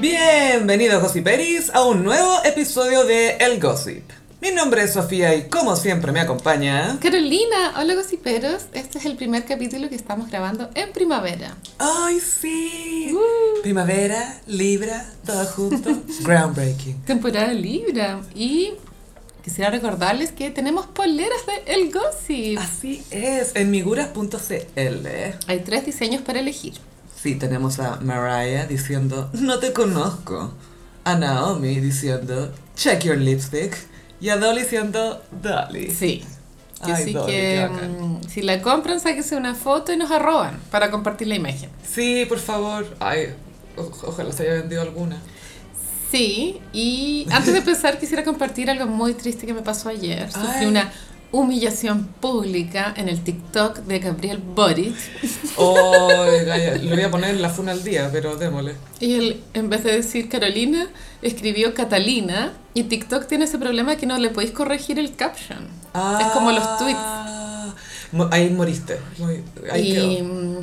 Bienvenidos Gossiperis a un nuevo episodio de El Gossip. Mi nombre es Sofía y como siempre me acompaña... Carolina, hola gossiperos. Este es el primer capítulo que estamos grabando en primavera. ¡Ay, sí! Primavera, Libra, todo junto. Groundbreaking. Temporada Libra. Y quisiera recordarles que tenemos poleras de El Gossip. Así es, en miguras.cl. Hay tres diseños para elegir. Sí, tenemos a Mariah diciendo, no te conozco. A Naomi diciendo, check your lipstick. Y a Dolly diciendo, Dolly. Sí. Ay, Así Dolly, que mm, si la compran, sáquense una foto y nos arroban para compartir la imagen. Sí, por favor. Ay, o- ojalá se haya vendido alguna. Sí, y antes de empezar quisiera compartir algo muy triste que me pasó ayer. Sufrí Ay. una humillación pública en el TikTok de Gabriel Boric. Ya, lo voy a poner en la funa al día, pero démosle. Y él, en vez de decir Carolina, escribió Catalina. Y TikTok tiene ese problema que no le podéis corregir el caption. es como los tweets. Ah, mo- Ahí moriste. Ahí y quedó. mm,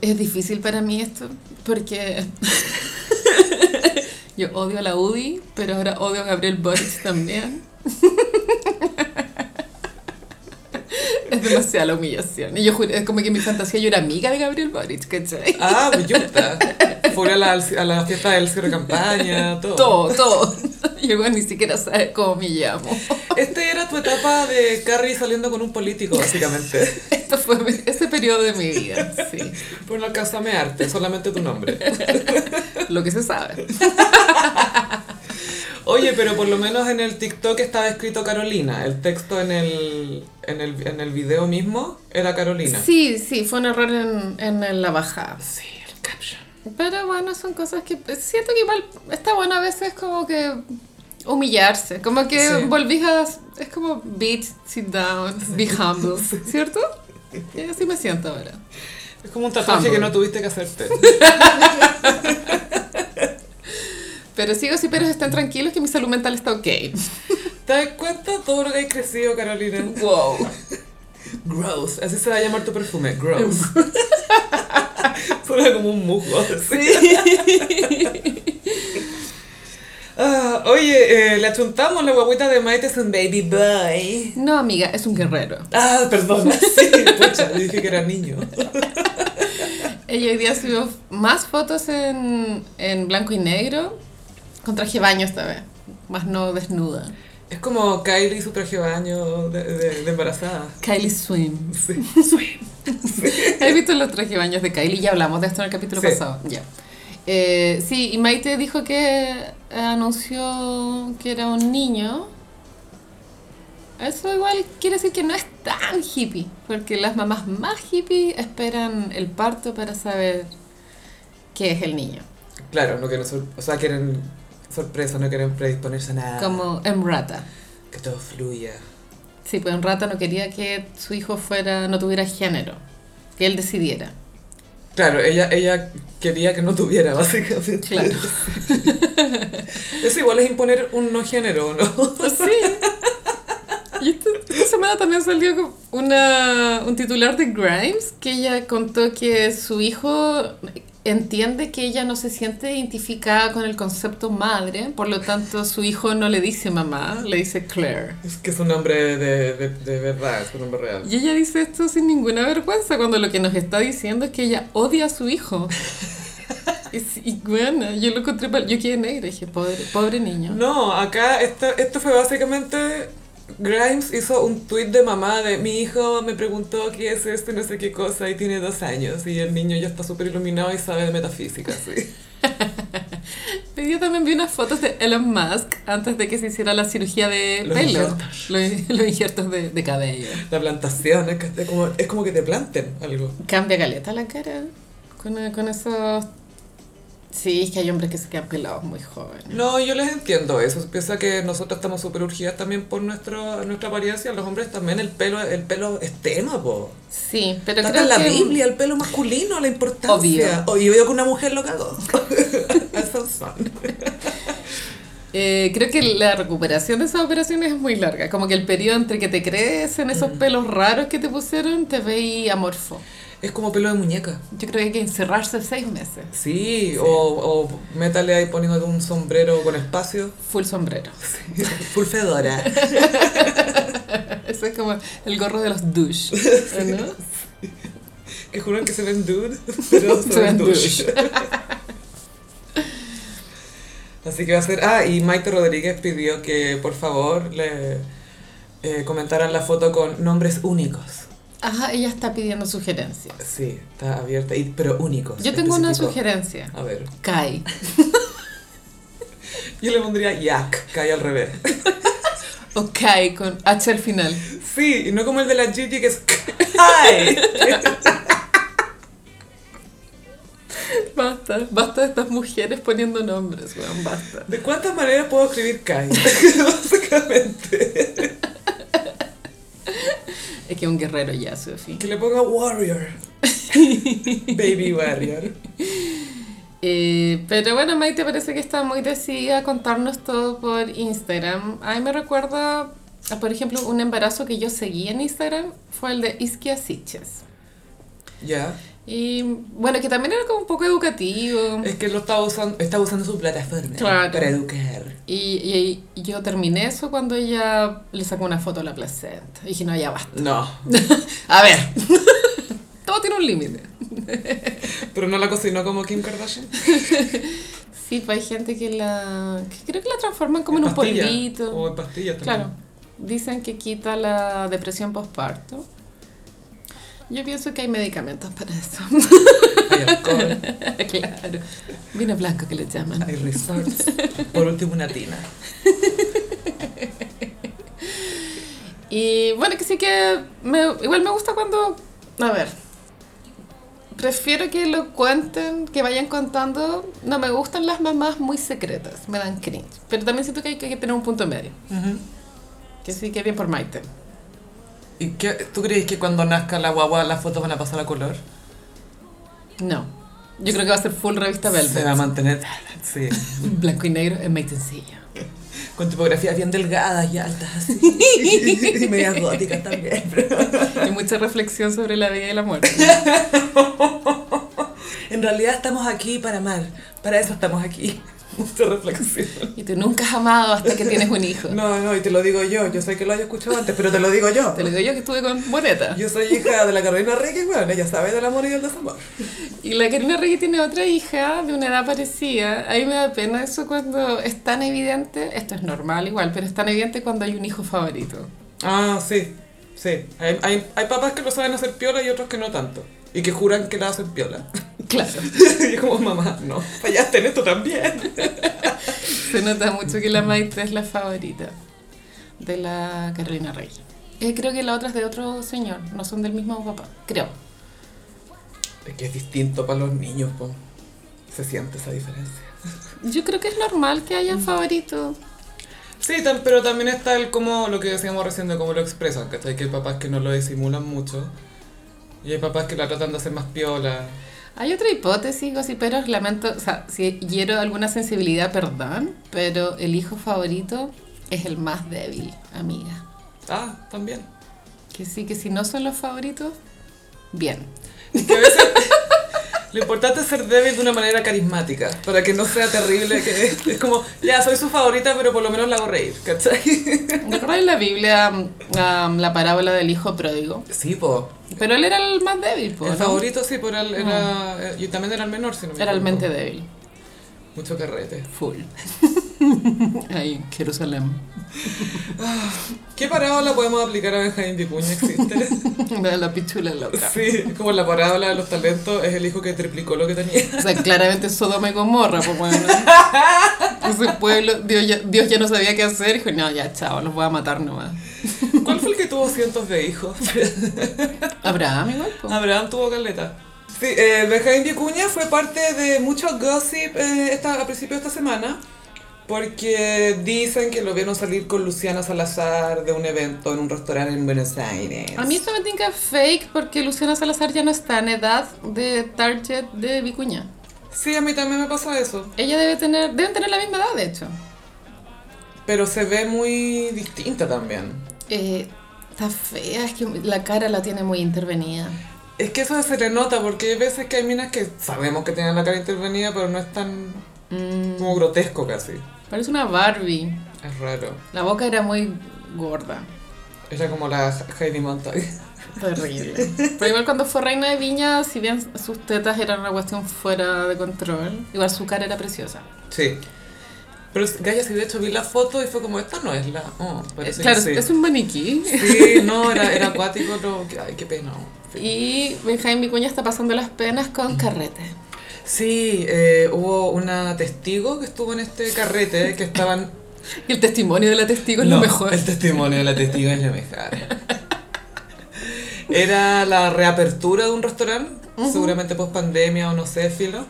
es difícil para mí esto, porque yo odio a la UDI, pero ahora odio a Gabriel Boric también. Es demasiada la humillación. Y yo es como que en mi fantasía yo era amiga de Gabriel Boric, ¿cachai? Ah, pues yuta. Fue a la, a la fiesta del cierre de campaña, todo. Todo, todo. Y el weón ni siquiera sabe cómo me llamo. Este era tu etapa de Carrie saliendo con un político, básicamente. Esto fue mi- ese periodo de mi vida, sí. Pero no alcanza a mearte, solamente tu nombre. Lo que se sabe. Oye, pero por lo menos en el TikTok estaba escrito Carolina. El texto en el, en el, en el video mismo era Carolina. Sí, sí, fue un error en, en la bajada. Sí, el caption. Pero bueno, son cosas que siento que igual está bueno a veces como que humillarse, como que Sí. volvís a... Es como bitch, sit down, be humble, ¿cierto? Y así me siento ahora. Es como un tatuaje Humble. que no tuviste que hacerte. Pero sigo sí, pero estén tranquilos que mi salud mental está ok. ¿Te das cuenta todo lo que has crecido, Carolina? Wow. Gross. Así se va a llamar tu perfume. Gross. Suena como un musgo. así. Ah, oye, eh, le achuntamos la guaguita de Maite es un baby boy. No, amiga, es un guerrero. Ah, perdona. Sí, pucha, dije que era niño. Ella hoy día subió más fotos en, en blanco y negro, con traje baño esta vez, más no desnuda. Es como Kylie su traje de baño de, de- de embarazada. Kylie Swim. Sí. Sweet. ¿Has visto los trajes de baños de Kylie? Ya hablamos de esto en el capítulo Sí. pasado. Ya. Eh, sí, y Maite dijo que eh, anunció que era un niño. Eso igual quiere decir que no es tan hippie, porque las mamás más hippie esperan el parto para saber qué es el niño. Claro, no quieren, sor- o sea, quieren sorpresa, no quieren predisponerse a nada. Como Emrata. Que todo fluya. Sí, pues Emrata no quería que su hijo fuera, no tuviera género, que él decidiera. Claro, ella, ella quería que no tuviera, básicamente. Claro. Eso igual es imponer un no género, ¿no? Sí. Y esta, esta semana también salió una, un titular de Grimes que ella contó que su hijo entiende que ella no se siente identificada con el concepto madre, por lo tanto su hijo no le dice mamá, le dice Claire. Es que es un nombre de, de, de verdad, es un nombre real. Y ella dice esto sin ninguna vergüenza, cuando lo que nos está diciendo es que ella odia a su hijo. Y, bueno, yo lo encontré, yo quedé negra, dije, pobre, pobre niño. No, acá esto, esto fue básicamente... Grimes hizo un tweet de mamá de mi hijo me preguntó qué es esto y no sé qué cosa y tiene dos años y el niño ya está súper iluminado y sabe de metafísica, sí. Yo también vi unas fotos de Elon Musk antes de que se hiciera la cirugía de Los pelo. injertos. Los, los injertos de, de cabello. La plantación, es, que es como, es como que te planten algo. Cambia caleta la cara con, con esos... Sí, es que hay hombres que se quedan pelados muy jóvenes. No, yo les entiendo eso. Piensa que nosotros estamos súper urgidas también por nuestro, nuestra apariencia. Los hombres también, el pelo, el pelo es tema, po. Sí, pero Está creo en la que... Biblia, el pelo masculino, la importancia. Obvio. Obvio, obvio que una mujer lo cagó. Eso son. Eh, creo que la recuperación de esas operaciones es muy larga. Como que el periodo entre que te crecen esos pelos raros que te pusieron, te veis amorfo. Es como pelo de muñeca. Yo creo que hay que encerrarse seis meses. Sí, O, o métale ahí poniendo un sombrero con espacio. Full sombrero. Full fedora. Eso es como el gorro de los douche. ¿no? Que juran que se ven dude, pero se, Se ven ven douche. Así que va a ser... Ah, y Maite Rodríguez pidió que por favor le eh, comentaran la foto con nombres únicos. Ajá, ella está pidiendo sugerencias. Sí, está abierta, y, pero únicos. Yo tengo una sugerencia. A ver. Kai. Yo le pondría Yak, cae al revés. O Kai con H al final. Sí, y no como el de la Gigi que es Kai. Basta, basta de estas mujeres poniendo nombres, weón, basta. ¿De cuántas maneras puedo escribir Kai? Básicamente. Es que es un guerrero ya, Sophie. Que le ponga Warrior. Baby Warrior. Eh, pero bueno, Maite parece que está muy decidida a contarnos todo por Instagram. A mí me recuerda, a, por ejemplo, un embarazo que yo seguí en Instagram fue el de Isquia Siches. Ya. Y bueno, que también era como un poco educativo. Es que lo está usando, está usando su plataforma Claro. para educar. Y, y- y yo terminé eso cuando ella le sacó una foto a la placenta. Y dije, no, ya basta. No, A ver, todo tiene un límite. pero no la cocinó como Kim Kardashian. Sí, pues hay gente que la. que creo que la transforman como en un polvito. O en pastillas también. Claro. Dicen que quita la depresión postparto. Yo pienso que hay medicamentos para eso. Hay alcohol, claro. Vino blanco que le llaman. hay resorts. Por último, una tina. Y bueno, que sí que me- igual me gusta cuando, a ver, prefiero que lo cuenten, que vayan contando. No me gustan las mamás muy secretas, me dan cringe. Pero también siento que hay que tener un punto medio. Que sí, que bien por Maite. ¿Y qué, tú crees que cuando nazca la guagua las fotos van a pasar a color? No. Yo creo que va a ser full revista Se va a Velvet. mantener, sí, Blanco y negro en Maitencillo. con tipografías bien delgadas y altas, así. y medias góticas también. Y mucha reflexión sobre la vida y la muerte. En realidad estamos aquí para amar, para eso estamos aquí. Mucha reflexión. Y tú nunca has amado hasta que tienes un hijo. No, no, y te lo digo yo, yo sé que lo hayas escuchado antes, pero te lo digo yo. Te lo digo yo que estuve con Boneta. Yo soy hija de la Carolina Reyes, bueno, ella sabe del amor y del desamor. Y la Karina Reyes tiene otra hija de una edad parecida. A mí me da pena eso cuando es tan evidente, esto es normal igual, pero es tan evidente cuando hay un hijo favorito. Ah, sí, sí. Hay, hay, hay papás que lo saben hacer piola y otros que no tanto. Y que juran que la hacen piola. Claro, y como, mamá, no, fallaste en esto también. se nota mucho que la Maite es la favorita de la Carolina Reyes. Eh, creo que la otra es de otro señor, no son del mismo papá, creo. Es que es distinto para los niños, po. Se siente esa diferencia. Yo creo que es normal que haya favoritos. Sí, tam- pero también está el como lo que decíamos recién de cómo lo expresan, ¿cachai? Que hay papás que no lo disimulan mucho. Y hay papás que la tratan de hacer más piola. Hay otra hipótesis, pero lamento, o sea, si hiero alguna sensibilidad, perdón, pero el hijo favorito es el más débil, amiga. Ah, también. Que sí, que si no son los favoritos, bien. Es que a veces lo importante es ser débil de una manera carismática, para que no sea terrible, que es como, ya, soy su favorita, pero por lo menos la hago reír, ¿cachai? ¿Recuerdas en la Biblia um, la parábola del hijo pródigo? Sí, po. Pero él era el más débil, po, El ¿no? favorito sí, pero él era, eh, y también era el menor, si no me Era el mente débil. Mucho carrete. Full. Ahí, en Jerusalén. ¿Qué parábola podemos aplicar a Benjamín Vicuña? ¿Existe? De la pichula loca. Sí, como la parábola de los talentos, es el hijo que triplicó lo que tenía. O sea, claramente Sodoma y Gomorra, pues bueno. Ese pueblo, Dios ya, Dios ya no sabía qué hacer. Dijo, no, ya, chao, los voy a matar nomás. ¿Cuál fue el que tuvo cientos de hijos? Abraham igual, pues. Abraham tuvo caleta. Sí, eh, Benjamín Vicuña fue parte de mucho gossip eh, esta, a principio de esta semana. Porque dicen que lo vieron salir con Luciana Salazar de un evento en un restaurante en Buenos Aires. A mí esto me tinca fake porque Luciana Salazar ya no está en edad de target de Vicuña. Sí, a mí también me pasa eso. Ella debe tener, deben tener la misma edad, de hecho. Pero se ve muy distinta también. Eh, está fea, es que la cara la tiene muy intervenida. Es que eso se le nota porque hay veces que hay minas que sabemos que tienen la cara intervenida, pero no es tan Mm, como grotesco casi. parece una Barbie. Es raro. La boca era muy gorda. Era como la Heidi Montag. Terrible. Pero igual cuando fue reina de Viña, si bien sus tetas eran una cuestión fuera de control, igual su cara era preciosa. Sí. Pero Gaia sí de hecho vi la foto y fue como, esta no es la... Oh, claro, sí. es un maniquí. Sí, no, era, era acuático, que- ay, qué pena. Y Benjamín Vicuña está pasando las penas con carrete. Sí, eh, hubo una testigo que estuvo en este carrete que estaban... Y el testimonio de la testigo es No, lo mejor. El testimonio de la testigo es lo mejor. Era la reapertura de un restaurante, seguramente post pandemia o no sé, filo.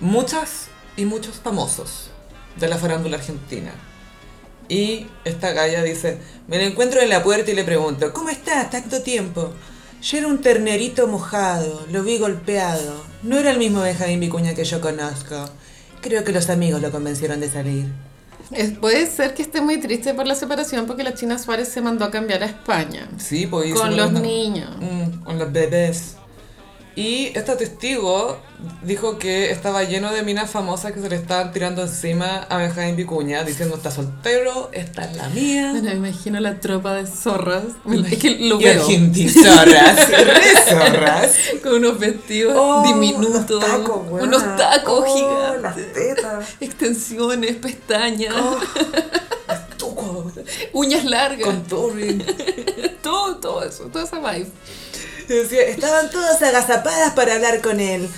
Muchas y muchos famosos de la farándula argentina. Y esta galla dice, me lo encuentro en la puerta y le pregunto, ¿cómo estás? Tanto tiempo. Yo era un ternerito mojado, lo vi golpeado. No era el mismo Benjamín Vicuña que yo conozco. Creo que los amigos lo convencieron de salir. Es- puede ser que esté muy triste por la separación porque la China Suárez se mandó a cambiar a España. Sí, pues Con los niños. Mm, con los bebés. Y esta testigo dijo que estaba lleno de minas famosas que se le estaban tirando encima a Benjamín Vicuña, diciendo está soltero, esta es la mía. Bueno, me imagino la tropa de zorras. Es que lo veo. re zorras. Con unos vestidos Oh, diminutos. los tacos, weona. unos tacos Oh, gigantes. las tetas. Extensiones, pestañas, Oh, uñas largas. contouring. Todo, todo eso, toda esa vibe. Decía, estaban todas agazapadas para hablar con él.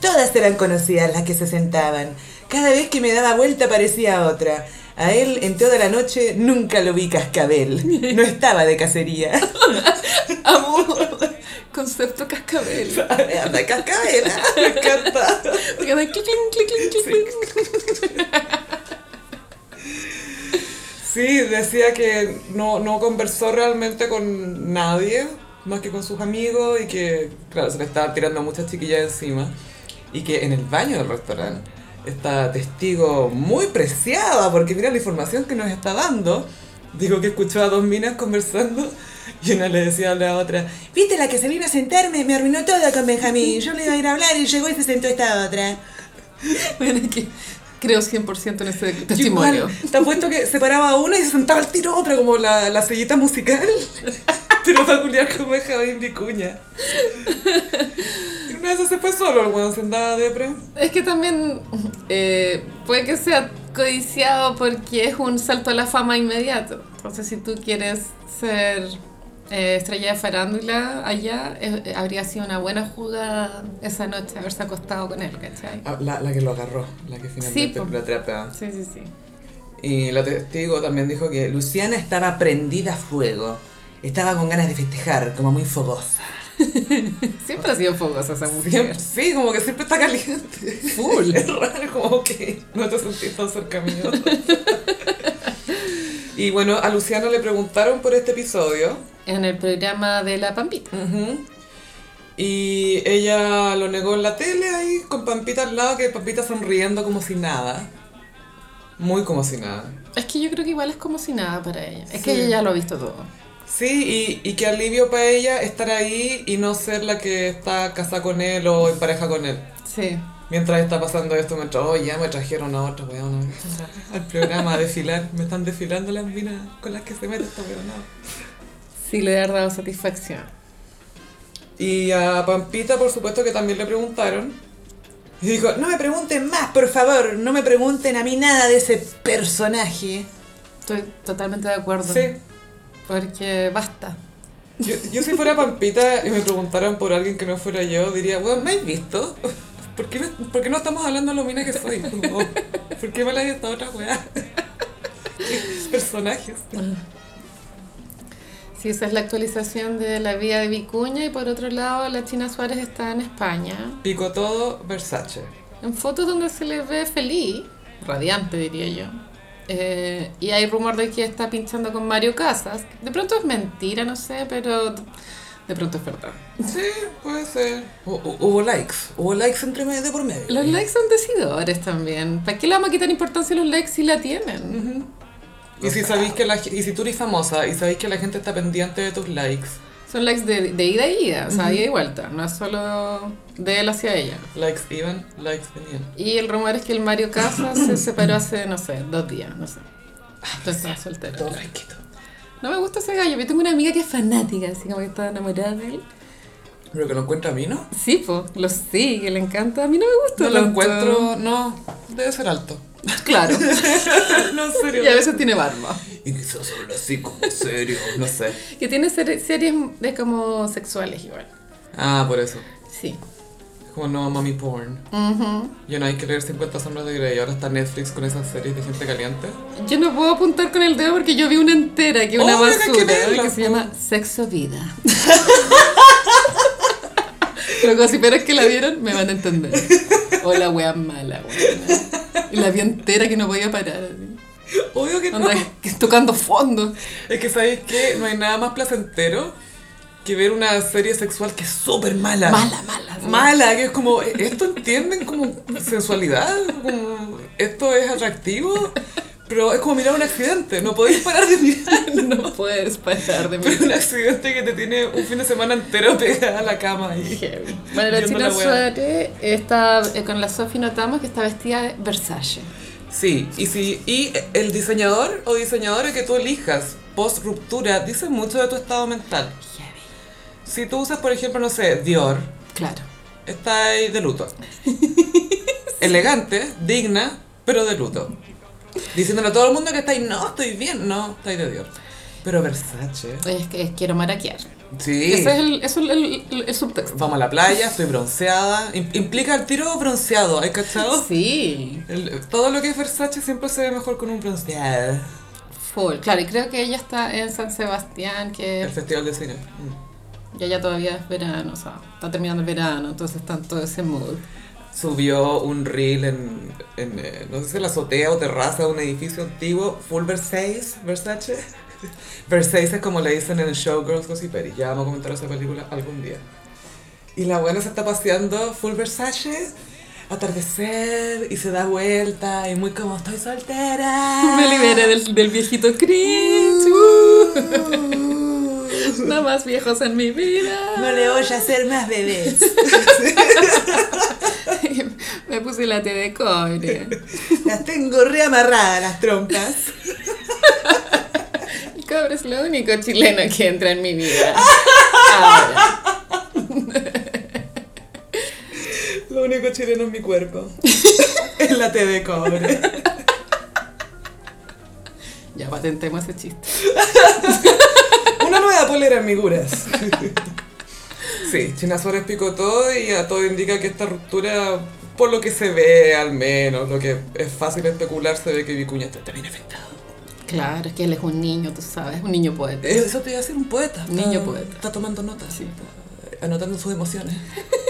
Todas eran conocidas las que se sentaban. Cada vez que me daba vuelta parecía otra. A él en toda la noche nunca lo vi cascabel. No estaba de cacería. Amo concepto cascabel. Anda, cascabel, ah, me encanta. Porque da clic, clic, clic, clic, clic. Sí, decía que no, no conversó realmente con nadie, más que con sus amigos, y que, claro, se le estaba tirando a muchas chiquillas encima. Y que en el baño del restaurante, esta testigo muy preciada, porque mira la información que nos está dando, dijo que escuchó a dos minas conversando. Y una le decía a la otra, ¿viste la que se vino a sentarme? Me arruinó todo con Benjamín. Yo le iba a ir a hablar y llegó y se sentó esta otra. Bueno, que creo 100% en ese testimonio. Igual, te apuesto que se paraba una y se sentaba al tiro otra, como la, la sellita musical. Pero para culiar con Benjamín Vicuña. Y una vez se fue solo, el weón se andaba depre. Es que también eh, puede que sea codiciado porque es un salto a la fama inmediato. Entonces, si tú quieres ser eh, estrella de farándula allá, eh, habría sido una buena jugada esa noche haberse acostado con él, ¿cachai? Ah, La, la que lo agarró, la que finalmente po. lo atrapa. Sí, sí, sí. Y la testigo también dijo que Luciana estaba prendida a fuego. Estaba con ganas de festejar, como muy fogosa. Siempre ha sido fogosa esa mujer. Siempre- sí, como que siempre está caliente. Full. Es raro, como que no te sentís tan cerca mío. y bueno, a Luciana le preguntaron por este episodio. En el programa de La Pampita. Y ella lo negó en la tele ahí, con Pampita al lado, que Pampita sonriendo como si nada. Muy como si nada. Es que yo creo que igual es como si nada para ella. Es Sí. que ella ya lo ha visto todo. Sí, y, y qué alivio para ella estar ahí y no ser la que está casada con él o en pareja con él. Sí. Mientras está pasando esto, mientras, oh, ya me trajeron a otra weona al programa a desfilar. Me están desfilando las minas con las que se mete esta weona. Sí, le ha dado satisfacción. Y a Pampita, por supuesto, que también le preguntaron. Y dijo, no me pregunten más, por favor, no me pregunten a mí nada de ese personaje. Estoy totalmente de acuerdo. Sí, Porque basta. yo, yo si fuera Pampita y me preguntaran por alguien que no fuera yo, diría, bueno, ¿me has visto? ¿Por qué, no, por qué no estamos hablando de lo mina que soy? Como, ¿Por qué me la hay esta otra weá? ¿Qué Personajes. Sí, esa es la actualización de la vida de Vicuña y por otro lado la China Suárez está en España. Pico todo, Versace. En fotos donde se le ve feliz, radiante diría yo. Eh, y hay rumor de que está pinchando con Mario Casas. De pronto es mentira, no sé, pero de pronto es verdad. Sí, puede ser. Hu- hu- Hubo likes, hubo likes entre medio de por medio. Los likes son decidores también. ¿Para qué le vamos a quitar importancia a los likes si la tienen? Y si sabéis que la, y si tú eres famosa y sabéis que la gente está pendiente de tus likes, Son likes de, de ida y ida, o sea, ida y vuelta, no es solo de él hacia ella. Likes iban, likes venían. Y el rumor es que el Mario Casas se separó hace, no sé, dos días, no sé. Entonces estaba soltero. Todo riquito. No me gusta ese gallo, yo tengo una amiga que es fanática, así como que está enamorada de él. Pero que lo encuentra a mí, ¿no? Sí, pues, lo sigue, le encanta. A mí no me gusta No lo encuentro, no, debe ser alto. Claro. no, serio. y a veces tiene barba. Y quizás habla así como serio, no sé. Que tiene ser- series de como sexuales igual. Ah, por eso. Sí. Como no mami porn. Ujú. Yo no hay que leer 50 sombras de Grey. Ahora está Netflix con esas series de gente caliente. Yo no puedo apuntar con el dedo porque yo vi una entera, que es una que que basura, verla, que se llama Sexo Vida. Luego, si esperas que la vieron, me van a entender. O la wea mala, wea. Y la vi entera que no podía parar. así. Obvio que no. Onda, que tocando fondo. Es que sabéis que no hay nada más placentero que ver una serie sexual que es súper mala. Mala, mala. Mala, que es como, ¿esto entienden como sensualidad? Como, ¿Esto es atractivo? Pero es como mirar un accidente, no podéis parar de mirar. No puedes parar de Pero mirar. un accidente que te tiene un fin de semana entero pegada a la cama y Heavy. Bueno, la China. Suárez está eh, con la Sophie notamos que está vestida de Versace. Sí, y, si, y el diseñador o diseñadora que tú elijas post ruptura dice mucho de tu estado mental. Heavy. Si tú usas, por ejemplo, no sé, Dior, Claro. está ahí de luto. Elegante, digna, pero de luto. Diciéndole a todo el mundo que estáis, no, estoy bien, no, estáis de Dior. Pero Versace. Es que es quiero maraquear. Sí. Ese es el, eso es el, el- el subtexto. Vamos a la playa, estoy bronceada. Im- Implica el tiro bronceado, ¿hay cachado? Sí. El- todo lo que es Versace siempre se ve mejor con un bronceado. Full. Claro, y creo que ella está en San Sebastián, El que festival de cine. Mm. ya ya todavía es verano, o sea, está terminando el verano, entonces está en todo ese mood. Subió un reel en, en eh, no sé si la azotea o terraza de un edificio antiguo, full Versace, Versace. Versace es como le dicen en el Showgirls Gossiperi. Ya vamos a comentar esa película algún día. Y la buena se está paseando full Versace, atardecer, y se da vuelta, y muy como, estoy soltera. Me liberé del, del viejito cringe. Uh. Nada más viejos en mi vida. No le voy a hacer más bebés. Me puse la té de cobre. Las tengo reamarradas las trompas. El cobre es lo único chileno que entra en mi vida. Ahora. Lo único chileno es mi cuerpo. es la T de cobre. Ya patentemos ese chiste. Una nueva polera en miguras. Sí, China Suárez picó todo y a todo indica que esta ruptura, por lo que se ve al menos, lo que es fácil especular, se ve que Vicuña está también afectado. Claro, es que él es un niño, tú sabes, un niño poeta. Eso te iba a decir un poeta. está- Niño poeta. Está tomando notas, Sí. está anotando sus emociones.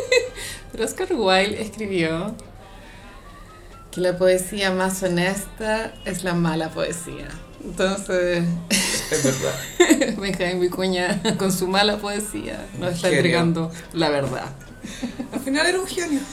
Pero Oscar Wilde escribió que la poesía más honesta es la mala poesía. Entonces, Es verdad. Benjamín Vicuña con su mala poesía nos está Genio. entregando la verdad. Al final era un genio.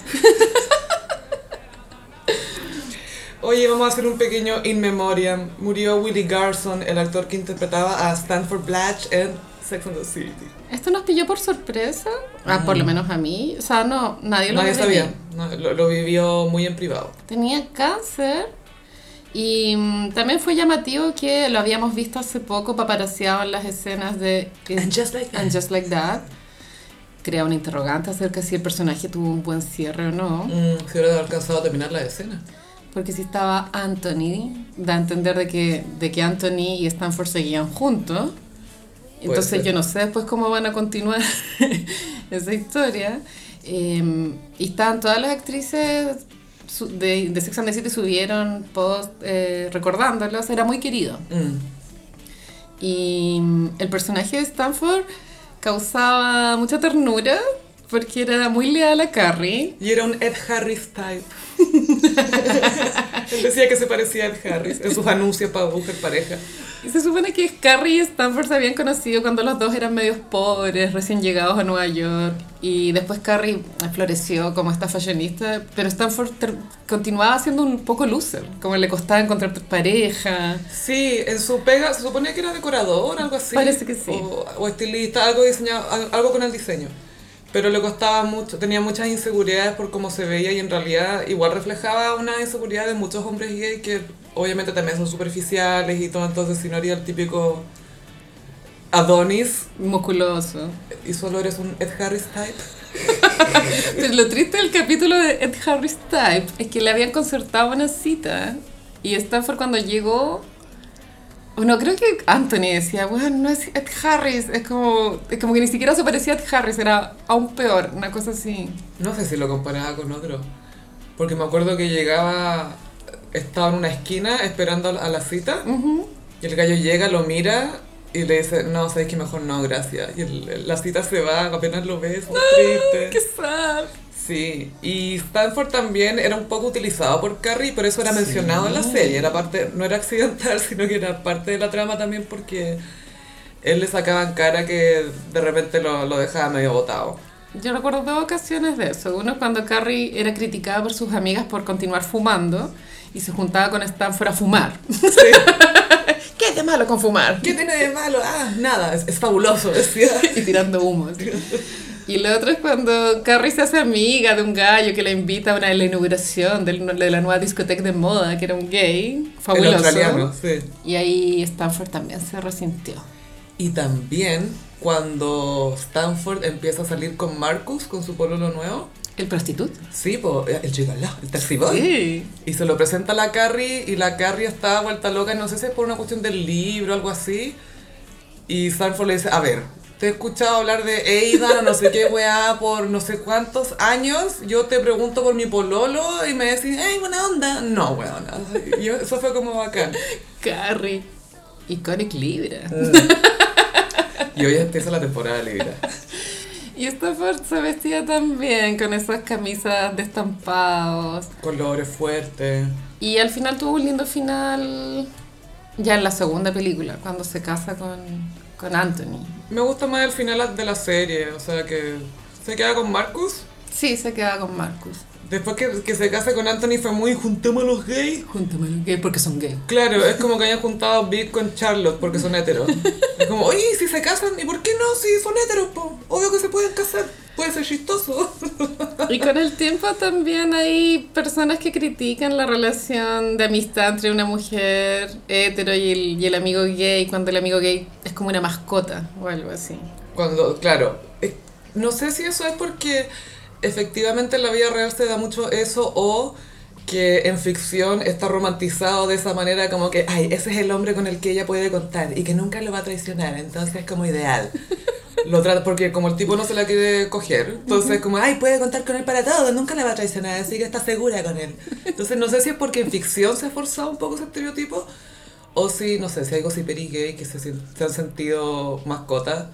Oye, vamos a hacer un pequeño in memoriam. Murió Willie Garson, el actor que interpretaba a Stanford Blatch en Sex and the City. ¿Esto nos pilló por sorpresa? Ah, por lo menos a mí. O sea, no, nadie lo Nadie sabía, no, lo, lo vivió muy en privado. Tenía cáncer y mm, también fue llamativo que lo habíamos visto hace poco paparaseado en las escenas de And Just Like That. And Just Like That. Crea un interrogante acerca de si el personaje tuvo un buen cierre o no. Mm, si hubiera alcanzado a terminar la escena. Porque si estaba Anthony, da a entender de que, de que Anthony y Stanford seguían juntos. Entonces yo no sé después cómo van a continuar esa historia. Eh, y estaban todas las actrices de, de Sex and the City subieron post eh, recordándolos, era muy querido. Mm. Y mm, el personaje de Stanford causaba mucha ternura porque era muy leal a Carrie. Y era un Ed Harris type. Él decía que se parecía a Harris en sus anuncios para buscar pareja. Y se supone que Carrie y Stanford se habían conocido cuando los dos eran medios pobres, recién llegados a Nueva York. Y después Carrie floreció como esta fashionista, pero Stanford continuaba siendo un poco loser, como le costaba encontrar pareja. Sí, en su pega se suponía que era decorador, algo así. Parece que sí. O, o estilista, algo diseñado, al- algo con el diseño. Pero le costaba mucho, tenía muchas inseguridades por cómo se veía y en realidad igual reflejaba una inseguridad de muchos hombres gay que obviamente también son superficiales y todo, entonces si no haría el típico Adonis Musculoso. y solo eres un Ed Harris type. Pero lo triste del capítulo de Ed Harris Type es que le habían concertado una cita y Stanford cuando llegó, bueno, creo que Anthony decía, bueno, no es Ed Harris, es como, es como que ni siquiera se parecía a Ed Harris, era aún peor, una cosa así. No sé si lo comparaba con otro. Porque me acuerdo que llegaba, estaba en una esquina esperando a la cita Ujú. y el gallo llega, lo mira y le dice, no, sabes que mejor no, gracias. Y el- la cita se va, apenas lo ves, muy ¡Qué triste. sad! Sí, y Stanford también era un poco utilizado por Carrie, pero eso era Sí. mencionado en la serie, era parte, no era accidental, sino que era parte de la trama también porque él le sacaba en cara que de repente lo, lo dejaba medio botado. Yo recuerdo dos ocasiones de eso. Uno cuando Carrie era criticada por sus amigas por continuar fumando y se juntaba con Stanford a fumar. ¿Qué es de malo con fumar? ¿Qué tiene de malo? Ah, nada, es, es fabuloso, decía. y tirando humo. Y lo otro es cuando Carrie se hace amiga de un gallo que la invita a una de la inauguración del- de la nueva discoteca de moda, que era un gay El fabuloso. australiano, sí. Y ahí Stanford también se resintió. Y también cuando Stanford empieza a salir con Marcus, con su pololo nuevo. ¿El prostituto? Sí, pues el gigoló, el taxi boy. Sí. Y se lo presenta a la Carrie y la Carrie está vuelta loca, no sé si es por una cuestión del libro o algo así. Y Stanford le dice, a ver, te he escuchado hablar de Aidan o no sé qué weá por no sé cuántos años. Yo te pregunto por mi pololo y me decís, hey, buena onda. No, weona. Y yo- eso fue como bacán. Carrie. Iconic Libra. Y hoy empieza la temporada Libra. Y Stanford se vestía también con esas camisas de estampados. Colores fuertes. Y al final tuvo un lindo final ya en la segunda película, cuando se casa con, con Anthony. Me gusta más el final de la serie, o sea que se queda con Marcus. Sí, se queda con Marcus. Después que, que se casa con Anthony fue muy juntemos a los gays. Júntame los gays porque son gays. Claro, es como que hayan juntado Big con Charlotte porque son heteros. Es como, oye, si se casan, ¿y por qué no? Si son heteros, po? obvio que se pueden casar. Puede ser chistoso. Y con el tiempo también hay personas que critican la relación de amistad entre una mujer hetero y el, y el amigo gay, cuando el amigo gay es como una mascota o algo así. Cuando, claro, no sé si eso es porque efectivamente en la vida real se da mucho eso o que en ficción está romantizado de esa manera como que, ay, ese es el hombre con el que ella puede contar y que nunca lo va a traicionar, entonces es como ideal. Lo trata porque como el tipo no se la quiere coger, entonces como, ay, puede contar con él para todo, nunca la va a traicionar, así que está segura con él. Entonces no sé si es porque en ficción se ha forzado un poco ese estereotipo o si, no sé, si hay gossiperis gay que se, se han sentido mascotas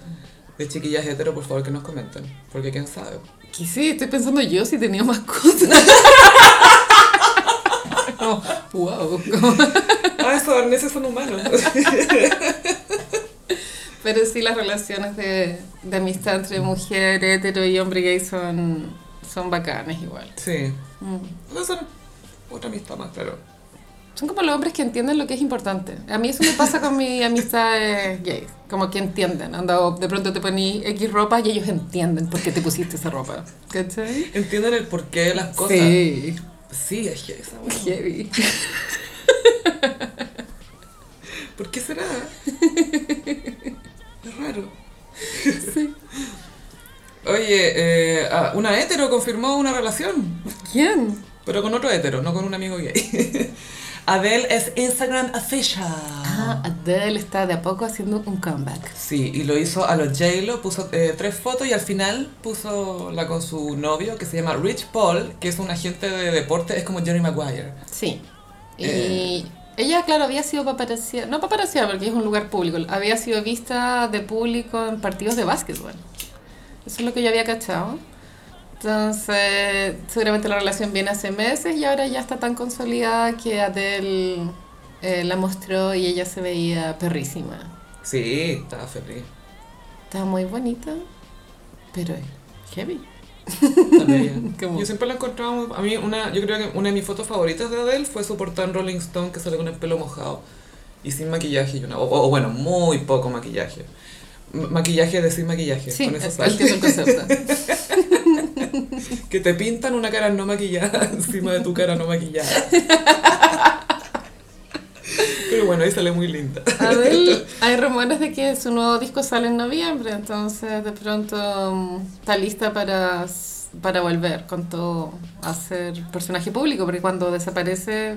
de chiquillas hetero, por favor que nos comenten, porque quién sabe. Que sí, estoy pensando yo si tenía mascotas. Como, wow. Ah, esos arneses son humanos. Pero sí, las relaciones de, de amistad entre mujer hetero y hombre gay son, son bacanas igual. Sí, Mm. eso es otra amistad más, claro. Son como los hombres que entienden lo que es importante. A mí eso me pasa con mis amistades gays. Como que entienden. Anda, de pronto te poní X ropa y ellos entienden por qué te pusiste esa ropa. ¿Cachai? Entienden el porqué de las cosas. Sí. Sí, es esa wea. Heavy. ¿Por qué será? Raro. Oye, eh, ah, una hetero confirmó una relación, ¿Quién? pero con otro hetero, no con un amigo gay. Adele es Instagram official. Ah, Adele está de a poco haciendo un comeback. Sí, y lo hizo a los J-Lo, puso eh, tres fotos y al final puso la con su novio que se llama Rich Paul, que es un agente de deporte, es como Jerry Maguire. Sí. Y Eh. Ella, claro, había sido paparazziada, no paparazziada porque es un lugar público, había sido vista de público en partidos de básquetbol. Eso es lo que yo había cachado. Entonces, seguramente la relación viene hace meses y ahora ya está tan consolidada que Adele eh, la mostró y ella se veía perrísima. Sí, estaba feliz. Estaba muy bonita, pero heavy. Yo siempre la encontraba A mí, una, yo creo que una de mis fotos favoritas de Adele fue su portada en Rolling Stone que sale con el pelo mojado y sin maquillaje. Y una, o, o bueno, muy poco maquillaje. M- maquillaje de sin maquillaje. Sí, con eso es, que es el concepto. Que te pintan una cara no maquillada encima de tu cara no maquillada. Pero bueno, ahí sale muy linda. Adele, hay rumores de que su nuevo disco sale en noviembre, entonces de pronto mm, está lista para, para volver con todo a ser personaje público, porque cuando desaparece,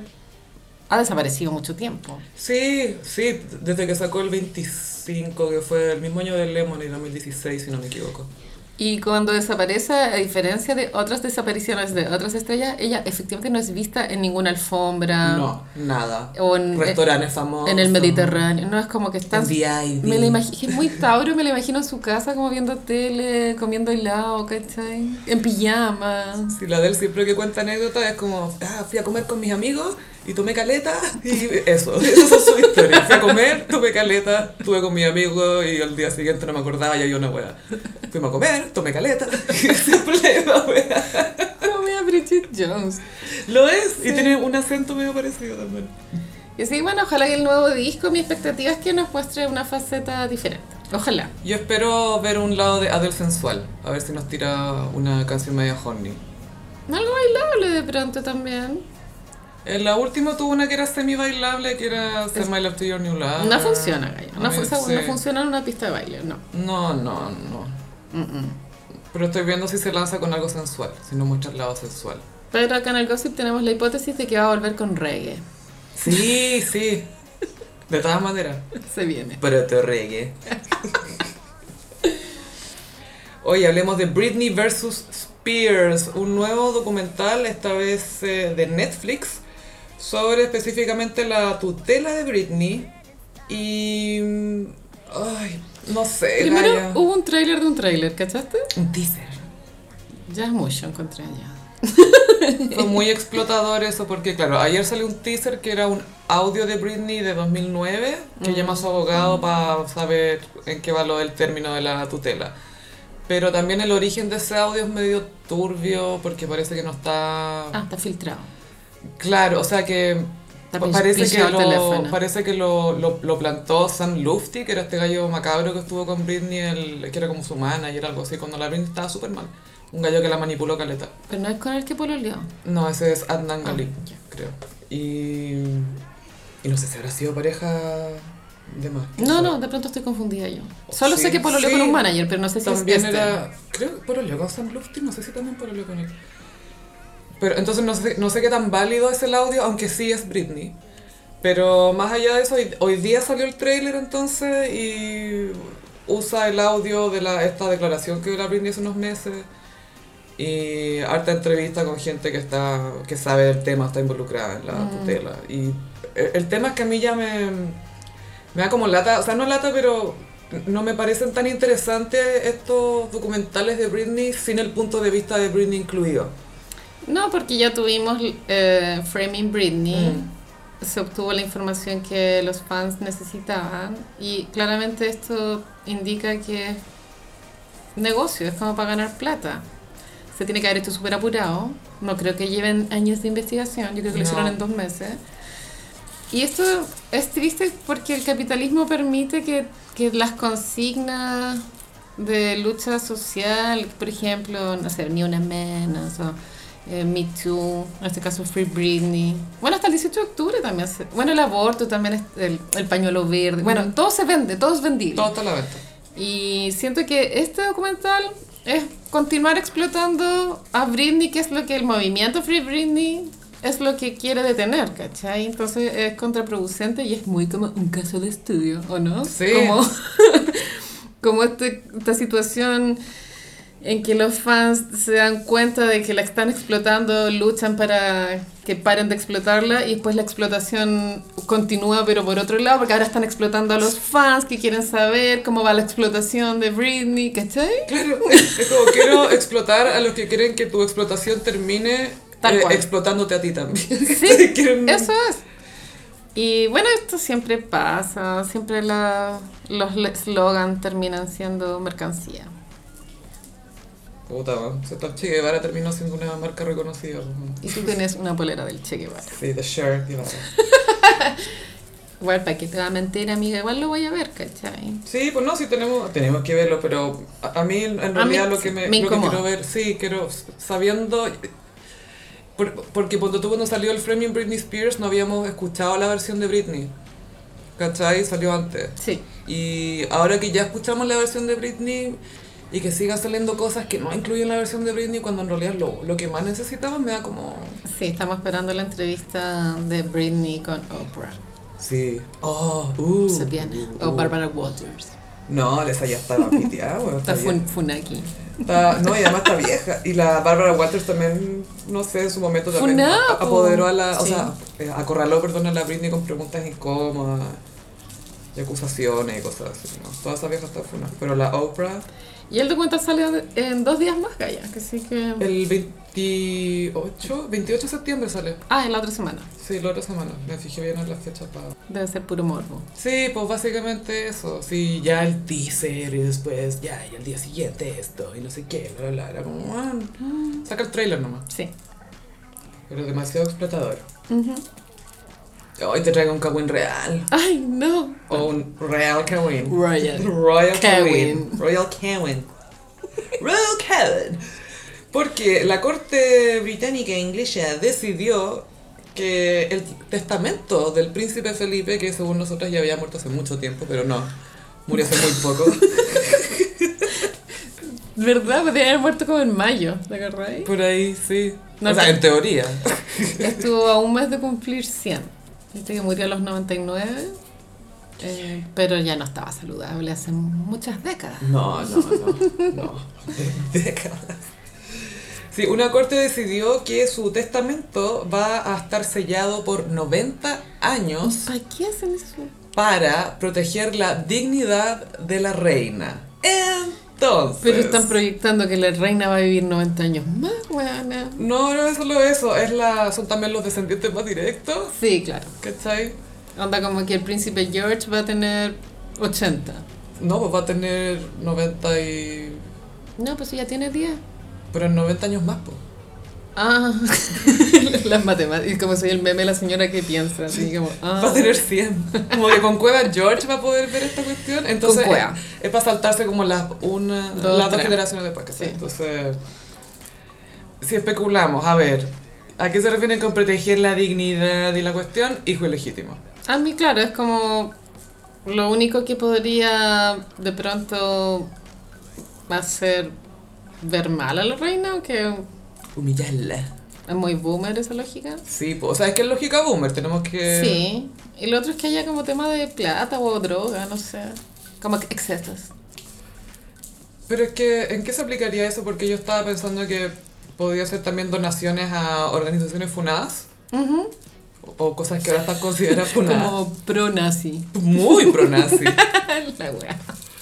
ha desaparecido mucho tiempo. Sí, sí, desde que sacó el 25, que fue el mismo año del Lemon, en 2016, si no me equivoco. Y cuando desaparece, a diferencia de otras desapariciones de otras estrellas, ella efectivamente no es vista en ninguna alfombra No, nada. o en, Restaurantes famosos. en el Mediterráneo. No es como que están... Me la imagino, es muy Tauro, me la imagino en su casa como viendo tele, comiendo helado, ¿cachai? En pijama. Sí, la del siempre que cuenta anécdotas es como, ah, fui a comer con mis amigos y tomé caleta y eso, esa es su historia. Fui a comer, tomé caleta, estuve con mis amigos y al día siguiente no me acordaba y había una wea. Fuimos a comer, tomé caleta y siempre la wea. Como a Bridget Jones. Lo es y tiene un acento medio parecido también. Y sí, bueno, ojalá que el nuevo disco, mi expectativa es que nos muestre una faceta diferente. Ojalá. Yo espero ver un lado de Adele sensual, a ver si nos tira una canción media horny. Algo bailable de pronto también. En la última tuvo una que era semi bailable, que era Send My Love to Your New Love. No funciona, Gaya. No, sí. funciona en una pista de baile, no. No, no, no. Mm, mm. Pero estoy viendo si se lanza con algo sensual, si no muestra el lado sensual. Pero acá en el gossip tenemos la hipótesis de que va a volver con reggae. Sí, sí. De todas maneras. Se viene. Pero te reggae. Hoy hablemos de Britney vs. Spears, un nuevo documental, esta vez eh, de Netflix, sobre específicamente la tutela de Britney. Y. mm, Ay, no sé. Primero Gaia. hubo un tráiler de un tráiler, ¿cachaste? un teaser. Ya es mucho, encontré ya. Fue muy explotador eso porque, claro, ayer salió un teaser que era un audio de Britney de 2009 que llama a su abogado para saber en qué va lo del término de la tutela. Pero también el origen de ese audio es medio turbio porque parece que no está... Ah, está filtrado. Claro, o sea que parece que, lo, teléfono. parece que lo, lo, lo plantó Sam Lufty, que era este gallo macabro que estuvo con Britney, el, que era como su manager, algo así, cuando la Britney estaba súper mal. Un gallo que la manipuló caleta. Pero no es con el que pololeó. No, ese es Adnan Ah, Galip, ya. creo. Y, y no sé si habrá sido pareja de más. No, no, de pronto estoy confundida yo. Solo Sí, sé que pololeó sí. con un manager, pero no sé si También es este. era. Creo que pololeó con Sam Lufty, no sé si también pololeó con él. Pero entonces no sé, no sé qué tan válido es el audio, aunque sí es Britney. Pero más allá de eso, hoy, hoy día salió el trailer entonces y usa el audio de la, esta declaración que dio la Britney hace unos meses. Y harta entrevista con gente que está que sabe del tema, está involucrada en la Mm. tutela. Y el, el tema es que a mí ya me, me da como lata, o sea, no lata, pero no me parecen tan interesantes estos documentales de Britney sin el punto de vista de Britney incluido. No, porque ya tuvimos eh, Framing Britney. Mm. Se obtuvo la información que los fans necesitaban. Y claramente esto indica que es negocio, es como para ganar plata. Se tiene que haber hecho súper apurado. No creo que lleven años de investigación. Yo creo que lo hicieron en dos meses. Y esto es triste porque el capitalismo permite que, que las consignas de lucha social, por ejemplo, no sé, ni una menos o eh, Me Too, en este caso Free Britney. Bueno, hasta el 18 de octubre también. se- bueno, el aborto también, es el, el pañuelo verde. Bueno, Ujú. todo se vende, todo es vendible. Todo está a la venta. Y siento que este documental es continuar explotando a Britney, que es lo que el movimiento Free Britney es lo que quiere detener, ¿cachai? Entonces es contraproducente y es muy como un caso de estudio, ¿o no? Sí. Como, como este- esta situación en que los fans se dan cuenta de que la están explotando, luchan para que paren de explotarla y después la explotación continúa pero por otro lado porque ahora están explotando a los fans que quieren saber cómo va la explotación de Britney, ¿cachai? Claro, es como quiero explotar a los que quieren que tu explotación termine eh, explotándote a ti también. Sí, Quieren- eso es. Y bueno, esto siempre pasa, siempre la, los slogans terminan siendo mercancía. Puta, está Che Guevara terminó siendo una marca reconocida. Y tú tienes una polera del Che Guevara. Sí, The Share Guevara. Igual, ¿para qué te va a mentir, amiga? Igual lo voy a ver, ¿cachai? Sí, pues no, sí tenemos, tenemos que verlo, pero a, a mí en realidad lo que me, me lo que quiero ver, sí, quiero, sabiendo, por- porque cuando tú cuando salió el Framing Britney Spears no habíamos escuchado la versión de Britney, ¿cachai? Salió antes. Sí. Y ahora que ya escuchamos la versión de Britney y que sigan saliendo cosas que no incluyen la versión de Britney cuando en realidad lo, lo que más necesitamos me da como... Sí, estamos esperando la entrevista de Britney con Oprah. Sí. Oh, uh, Se viene. uh, O. Barbara Walters. No, esa ya estaba piteada, bueno, Está bien. fun Funaki. Está- no, y además está vieja. Y la Barbara Walters también, no sé, en su momento también Funada, a- apoderó a la, o sí. sea, eh, acorraló, perdón, a la Britney con preguntas incómodas y acusaciones y cosas así, ¿no? Toda esa vieja está funada. Pero la Oprah, Y el documental sale en dos días más, Gaya. Que sí que... el 28, 28 de septiembre sale. Ah, en la otra semana. Sí, la otra semana. Me fijé bien en las fechas para... Debe ser puro morbo. Sí, pues básicamente eso. Sí, ya el teaser y después ya, y al día siguiente esto y no sé qué, bla, bla, bla. Era como, ah, saca el trailer nomás. Sí. Pero demasiado explotador. Ujú. Hoy te traigo un Kawin real. Ay, no. O un Real Kawin. Royal. Royal. Kawin. Royal Kawin. Royal Kawin. Porque la corte británica e inglesa decidió que el testamento del príncipe Felipe, que según nosotros ya había muerto hace mucho tiempo, pero no, murió hace muy poco. ¿Verdad? Podría haber muerto como en mayo, ¿te acordáis? Por ahí, sí. No, o sea, en teoría. Estuvo a un mes de cumplir 100. Viste que murió a los 99, eh, pero ya no estaba saludable hace muchas décadas. No, no, no, no. Décadas. Sí, una corte decidió que su testamento va a estar sellado por 90 años ¿Para qué hacen eso? para proteger la dignidad de la reina. Entonces... Pero están proyectando que la reina va a vivir 90 años más, weona. No, no es solo eso, es la, son también los descendientes más directos, Sí, claro. ¿cachai? Onda como que el príncipe George va a tener 80. No, pues va a tener 90 y... No, pues ya tiene 10. Pero en 90 años más, pues. Ah, las matemáticas. Como soy el meme de la señora que piensa, así como. Ah. Va a tener 100. Como que con Cueva George va a poder ver esta cuestión. Entonces, Con Cueva. Es, es para saltarse como las, una, Dos, las dos generaciones después. ¿cachai? Sí. Entonces, si especulamos, a ver, ¿a qué se refieren con proteger la dignidad y la cuestión? Hijo ilegítimo. A mí, claro, es como lo único que podría de pronto hacer ver mal a la reina, o que Humillarla. es muy boomer esa lógica. Sí, pues, o sea, es que es lógica boomer, tenemos que... Sí. Y lo otro es que haya como tema de plata o droga, no sé. Como excesos. Pero es que, ¿en qué se aplicaría eso? Porque yo estaba pensando que podía ser también donaciones a organizaciones funadas Ujú. o o cosas que ahora están consideradas funadas. Como pro-nazi. Muy pro-nazi. la wea.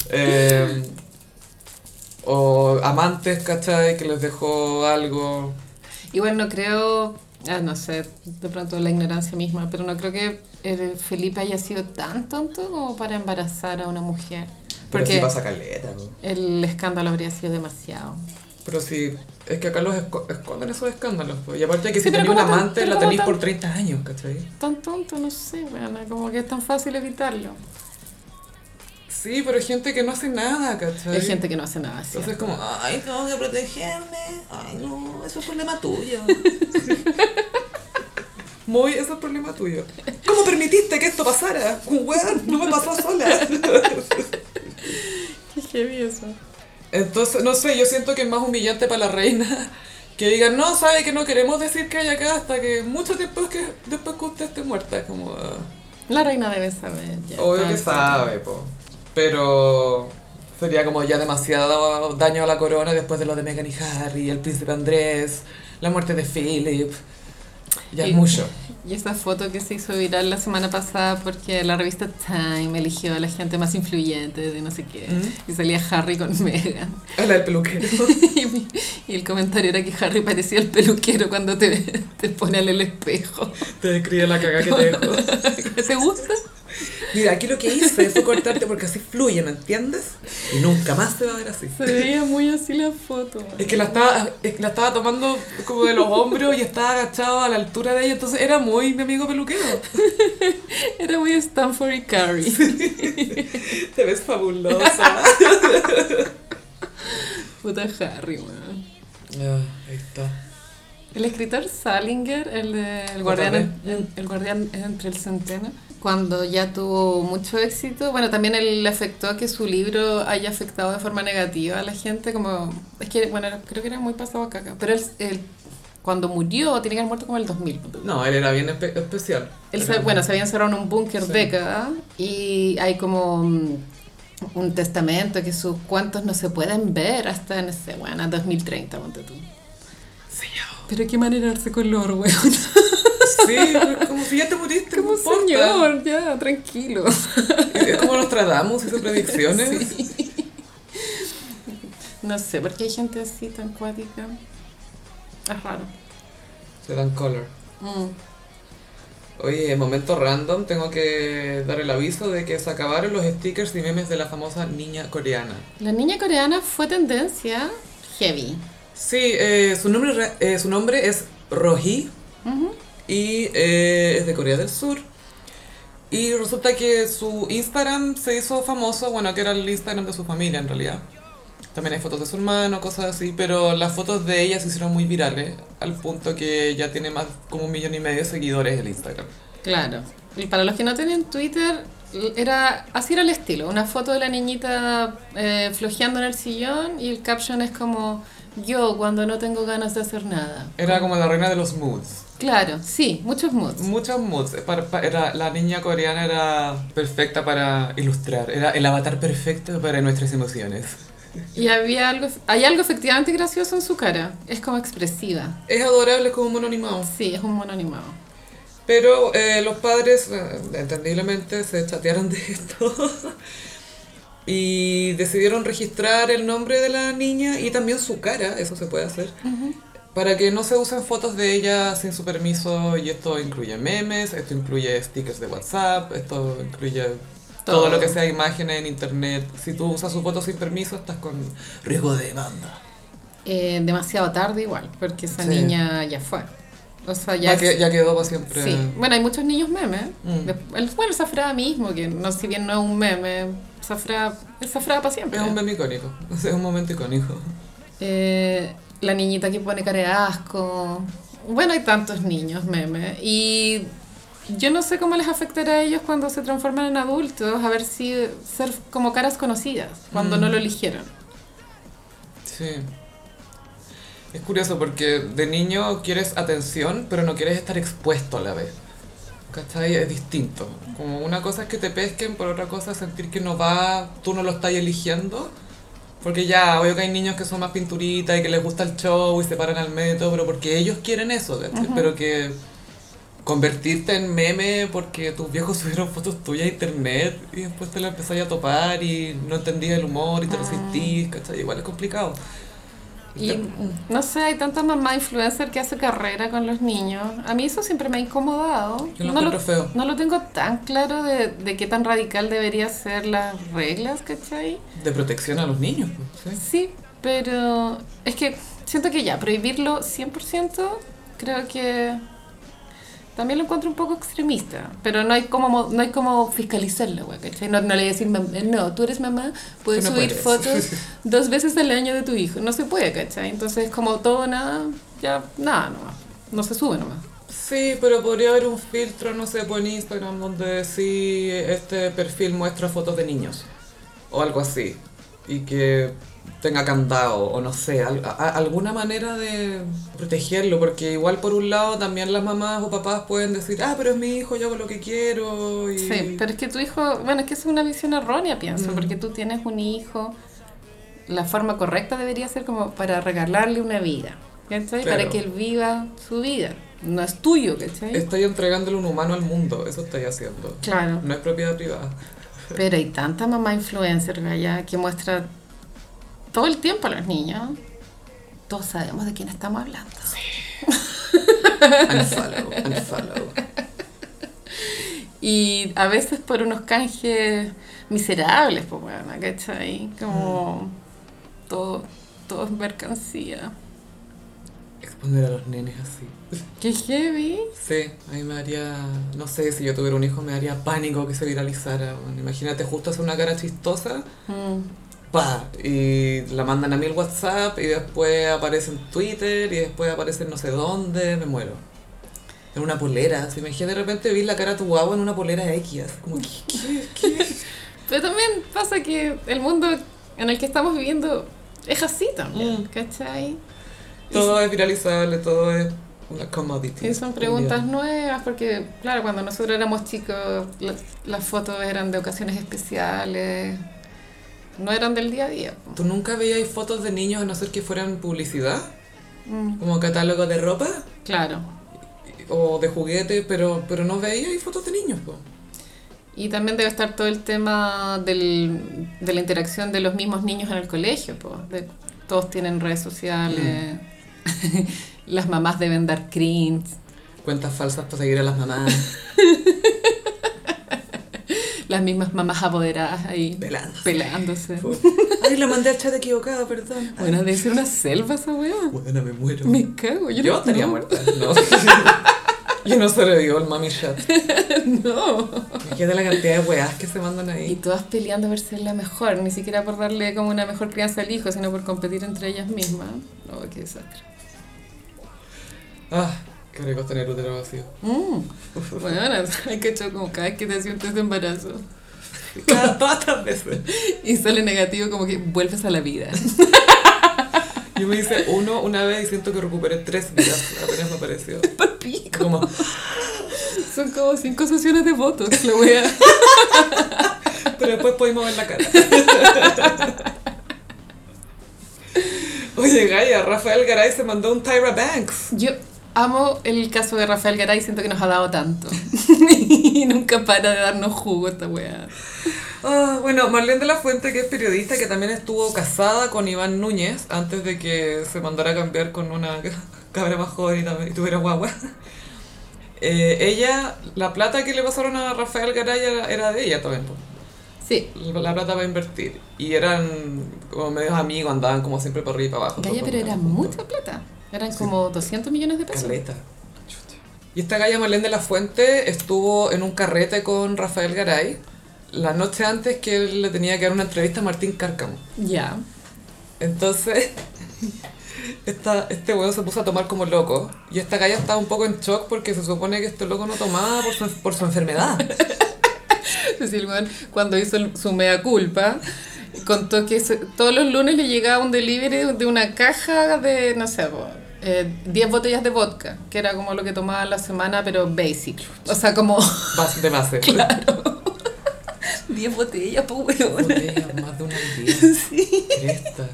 Eh, o amantes, ¿cachai? Que les dejó algo. Igual no creo, ah, no sé, de pronto la ignorancia misma, pero no creo que eh, Felipe haya sido tan tonto como para embarazar a una mujer. Pero Porque sí pasa caleta, ¿no? el escándalo habría sido demasiado. Pero sí, es que acá los esco- esconden esos escándalos. Pues. Y aparte que Sí, si tenía un amante, la tan- por 30 años, ¿cachai? Tan tonto, no sé, bueno, como que es tan fácil evitarlo. Sí, pero hay gente que no hace nada, ¿cachai? Hay gente que no hace nada así. Entonces es como, ay, tengo que protegerme. Ay, no, eso es problema tuyo. Muy, eso es problema tuyo. ¿Cómo permitiste que esto pasara? Weón, no me pasó sola. Qué heavy eso. Entonces, no sé, yo siento que es más humillante para la reina que digan, no, sabe que no queremos decir que hay acá hasta que mucho tiempo que, después que usted esté muerta. Es como, ah, La reina debe saber ya. obvio que sí. sabe, po. Pero Sería como ya demasiado daño a la corona después de lo de Meghan y Harry, el príncipe Andrés, la muerte de Philip. Ya Y- es mucho. Y esa foto que se hizo viral la semana pasada porque la revista Time eligió a la gente más influyente de no sé qué. ¿Mm? Y salía Harry con Meghan. A la del peluquero. Y, el comentario era que Harry parecía el peluquero cuando te, te pone el espejo. Te describe la caga que te dejó. ¿Te gusta? Mira, aquí lo que hice fue cortarte porque así fluye, ¿me entiendes? Y nunca más se va a ver así. Se veía muy así la foto. Es que la estaba, es que la estaba tomando como de los hombros y estaba agachado a la altura de ella, entonces era muy mi amigo peluquero. Era muy Stanford y Carrie. Te ves fabulosa. Puta Harry, weón. Ah, ahí está. El escritor Salinger, el de El Guardián, el guardián entre el centeno, cuando ya tuvo mucho éxito, bueno, también él le afectó a que su libro haya afectado de forma negativa a la gente, como, es que, bueno, creo que era muy pasado a caca, pero él, él cuando murió, tiene que haber muerto como en el 2000. ponte tú. No, él era bien espe- especial. Él se, bueno, se había encerrado en un búnker Sí. década y hay como mm, un testamento que sus cuentos no se pueden ver hasta, no sé, bueno, 2030, ponte tú. Señor. Pero qué manera de darse color, weón. Sí, pero como si ya te muriste. Como señor, ya, tranquilo. Es como Nostradamus hizo predicciones. No sé, ¿por qué hay gente así tan cuática? Es raro. Se dan color. Mm. Oye, en momento random, tengo que dar el aviso de que se acabaron los stickers y memes de la famosa niña coreana. La niña coreana fue tendencia heavy. Sí, eh, su, nombre, re- eh, su nombre es Rohi Ujú. Y eh, es de Corea del Sur. Y resulta que su Instagram se hizo famoso, bueno, que era el Instagram de su familia en realidad. También hay fotos de su hermano, cosas así, pero las fotos de ella se hicieron muy virales, al punto que ya tiene más como un millón y medio de seguidores el Instagram. Claro. Y para los que no tienen Twitter, era así era el estilo. Una foto de la niñita eh, flojeando en el sillón y el caption es como yo cuando no tengo ganas de hacer nada. Era como la reina de los moods. Claro, sí, muchos moods. Muchos moods. Para- pa- era, la niña coreana era perfecta para ilustrar. Era el avatar perfecto para nuestras emociones. Y había algo, hay algo efectivamente gracioso en su cara. Es como expresiva. Es adorable como un mono animado. Sí, es un mono animado. Pero eh, los padres, eh, entendiblemente, se chatearon de esto. y decidieron registrar el nombre de la niña y también su cara, eso se puede hacer. Para que no se usen fotos de ella sin su permiso, y esto incluye memes, esto incluye stickers de WhatsApp, esto incluye todo, Todo. lo que sea imágenes en internet. Si tú usas su foto sin permiso, estás con riesgo de demanda. Eh, demasiado tarde igual, porque esa Sí. niña ya fue. O sea, ya... Ya, que, ya quedó para siempre. Sí, bueno, hay muchos niños memes. Mm. El- bueno, Zafra mismo, que no, si bien no es un meme, Zafra es Zafra para siempre. Es un meme icónico, es un momento icónico. Eh, la niñita que pone cara de asco. Bueno, hay tantos niños memes. Y yo no sé cómo les afectará a ellos cuando se transforman en adultos, a ver si ser como caras conocidas, cuando Mm. no lo eligieron. Sí. Es curioso porque de niño quieres atención, pero no quieres estar expuesto a la vez. ¿Cachai? Es distinto. Como una cosa es que te pesquen, por otra cosa es sentir que no va, tú no lo estás eligiendo. Porque ya, obvio que hay niños que son más pinturitas y que les gusta el show y se paran al método, pero porque ellos quieren eso, ¿cachai? Pero que convertirte en meme porque tus viejos subieron fotos tuyas a internet y después te lo empezáis a topar y no entendías el humor y te resistís, ¿cachai? Igual es complicado. Y no sé, hay tanta mamá influencer que hace carrera con los niños. A mí eso siempre me ha incomodado. Yo lo no, encuentro feo. no lo tengo tan claro de, de qué tan radical debería ser las reglas, ¿cachai? De protección a los niños, pues, ¿sí? Sí, pero es que siento que ya, prohibirlo 100% creo que también lo encuentro un poco extremista, pero no hay como mo- no hay como fiscalizarlo, güey, ¿cachai? No, no le voy a decir, "Mam- eh, no, tú eres mamá, puedes no subir puedes". fotos dos veces al año de tu hijo, no se puede, ¿cachai? Entonces como todo, nada, ya, nada nomás, no se sube nomás. Sí, pero podría haber un filtro, no sé, por Instagram donde sí este perfil muestra fotos de niños o algo así y que tenga candado o no sé, al- a- alguna manera de protegerlo porque igual por un lado también las mamás o papás pueden decir, ah, pero es mi hijo, yo hago lo que quiero y... Sí, pero es que tu hijo, bueno, es que es una visión errónea, pienso, Mm. porque tú tienes un hijo la forma correcta debería ser como para regalarle una vida, ¿cachai? Claro. Para que él viva su vida. No es tuyo, ¿cachai? Estoy entregándole un humano al mundo, eso estoy haciendo. Claro. No es propiedad privada. Pero hay tanta mamá influencer, Gaya, que muestra todo el tiempo a los niños. Todos sabemos de quién estamos hablando. Unfollow, unfollow. Y a veces por unos canjes miserables, pues bueno, ¿cachai? Como todo, todo es mercancía. Exponer a los nenes así. ¡Qué heavy! Sí, a mí me haría, no sé, si yo tuviera un hijo me daría pánico que se viralizara. Bueno, imagínate justo hacer una cara chistosa, Mm. Pa, y la mandan a mí el WhatsApp y después aparece en Twitter y después aparece en no sé dónde, me muero. En una polera, si me de repente vi la cara de tu guagua en una polera X, como, ¿qué, qué, qué? Pero también pasa que el mundo en el que estamos viviendo es así también, Mm. ¿cachai? Todo es viralizable, todo es una commodity. Y son preguntas nuevas porque, claro, cuando nosotros éramos chicos, la- las fotos eran de ocasiones especiales, no eran del día a día. ¿Tú nunca veías fotos de niños a no ser que fueran publicidad? Mm, Como catálogo de ropa claro. o de juguetes, pero, pero no veías fotos de niños, po. Y también debe estar todo el tema del, de la interacción de los mismos niños en el colegio. po, de- todos tienen redes sociales, las mamás deben dar cringe. Cuentas falsas para seguir a las mamás. Las mismas mamás apoderadas ahí Pelándose. pelándose. Ay, la mandé al chat equivocado, perdón. Bueno, debe ser una selva esa weá. Bueno, me muero. Me cago. Yo, Yo no- estaría no, muerta. No. Yo no sobrevivo al mami chat. No. Imagínate la cantidad de weas que se mandan Y ahí. todas peleando por ser la mejor, ni siquiera por darle como una mejor crianza al hijo, sino por competir entre ellas mismas. Oh, qué desastre. Ah, qué rico tener útero vacío. Mm. Bueno, hay que echar como cada vez que te sientes de embarazo Cada tantas veces. y sale negativo, como que vuelves a la vida. Yo me hice uno una vez y siento que recuperé tres vidas. Apenas me apareció. Como, Son como cinco sesiones de votos, la wea. pero después pudimos ver la cara. Oye, Gaia, Rafael Garay se mandó un Tyra Banks. Yo amo el caso de Rafael Garay, siento que nos ha dado tanto. y nunca para de darnos jugo esta wea. Ah, bueno, Marlene de la Fuente, que es periodista, que también estuvo casada con Iván Núñez antes de que se mandara a cambiar con una cabra más joven y, también- y tuviera guagua. Eh, ella, la plata que le pasaron a Rafael Garay era, era de ella también. Sí. La plata para invertir. Y eran como medios amigos, andaban como siempre por arriba y para abajo. Todos pero era mucha plata. Eran como 200 millones de pesos. Caleta. Y esta galla Marlene de la Fuente estuvo en un carrete con Rafael Garay la noche antes que él le tenía que dar una entrevista a Martín Cárcamo. Ya. Entonces, esta, este huevo se puso a tomar como loco. Y esta galla estaba un poco en shock porque se supone que este loco no tomaba por su, por su enfermedad. Es decir, weón, cuando hizo su mea culpa, contó que se- todos los lunes le llegaba un delivery de una caja de, no sé, eh, 10 botellas de vodka, que era como lo que tomaba la semana, pero basic. O sea, como Bas- De base. 10 botellas, pues, weón. Más de una al día. Cresta.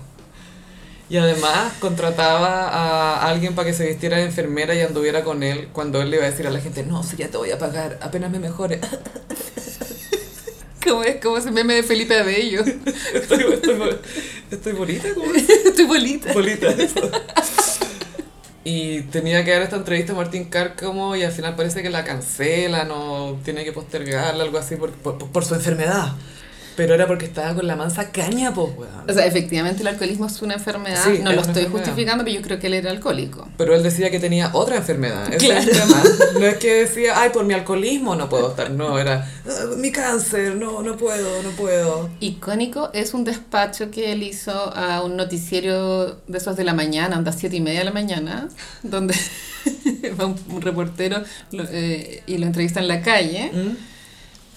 Y además contrataba a alguien para que se vistiera de enfermera y anduviera con él cuando él le iba a decir a la gente, no, si ya te voy a pagar, apenas me mejore. Como es como ese meme de Felipe Abello. estoy, estoy, estoy bonita, ¿cómo es? Estoy bolita. Bolita, eso. Y tenía que dar esta entrevista a Martín Cárcamo y al final parece que la cancelan o tiene que postergarla, algo así, por, por, por su enfermedad. Pero era porque estaba con la mansa caña, pues, weón. O sea, efectivamente el alcoholismo es una enfermedad. Sí, no es lo estoy enfermedad. justificando, pero yo creo que él era alcohólico. Pero él decía que tenía otra enfermedad. Ese es el Claro. tema. No es que decía, ay, por mi alcoholismo no puedo estar. No, era, "Ah, mi cáncer, no, no puedo, no puedo. Icónico es un despacho que él hizo a un noticiero de esos de la mañana, anda a siete y media de la mañana, donde va un, un reportero lo- eh, y lo entrevista en la calle ¿Mm?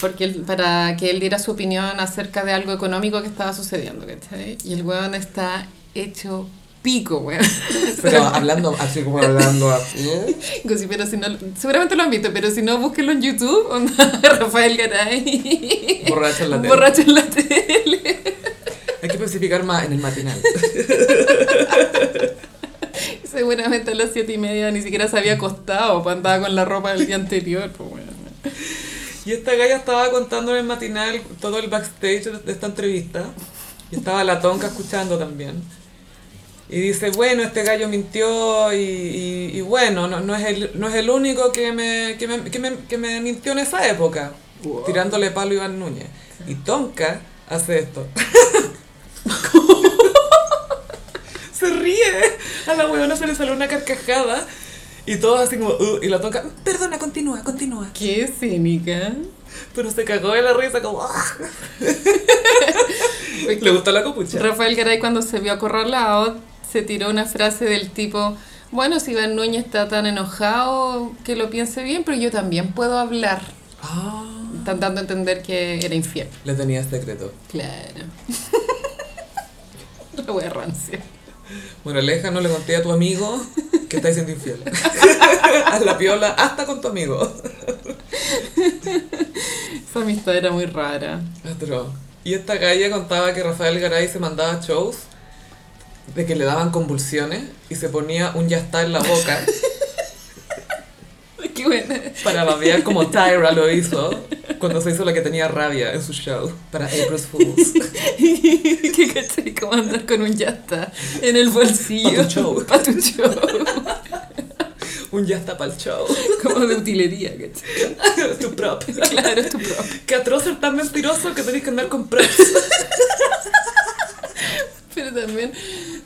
Porque él- para que él diera su opinión acerca de algo económico que estaba sucediendo. ¿cachai? Y el weón está hecho pico, weón. Pero hablando así como hablando así. Pero si no, seguramente lo han visto, pero si no, búsquenlo en YouTube, onda, Rafael Garay. Borracho en la tele. Borracho en la tele. Es que especificar más en el matinal. Seguramente a las siete y media ni siquiera se había acostado, pues andaba con la ropa del día anterior. Pues bueno. Y esta galla estaba contando en el matinal todo el backstage de esta entrevista. Y estaba la tonca escuchando también. Y dice, bueno, este gallo mintió y, y- y bueno, no, no, es el, no es el único que me, que, me, que, me, que me mintió en esa época. Wow. Tirándole palo a Iván Núñez. Y Tonka hace esto. se ríe. A la huevona se le salió una carcajada. Y todos así como, "Uh", y la Tonka, perdona, continúa, continúa. Qué cínica. Pero se cagó de la risa como... "Ah". Le gustó la copucha. Rafael Garay cuando se vio acorralado se tiró una frase del tipo, bueno, si Iván Núñez está tan enojado que lo piense bien, pero yo también puedo hablar. Ah, Están dando a entender que era infiel. le tenía secreto. Claro. La wea rancia. Bueno, Aleja, no le conté a tu amigo que estáis siendo infiel. Haz la piola hasta con tu amigo. Esa amistad era muy rara. Y esta galla contaba que Rafael Garay se mandaba shows de que le daban convulsiones y se ponía un ya está en la boca Qué para babear como Tyra lo hizo cuando se hizo la que tenía rabia en su show para April's Fools. que cachai como andar con un ya está en el bolsillo. Pa' tu show. Pa' tu show. Un ya está para el show. Como de utilería, ¿cachai? tu prop. Claro, es tu propio. Que atroz ser tan mentiroso que tenés que andar con props. Pero también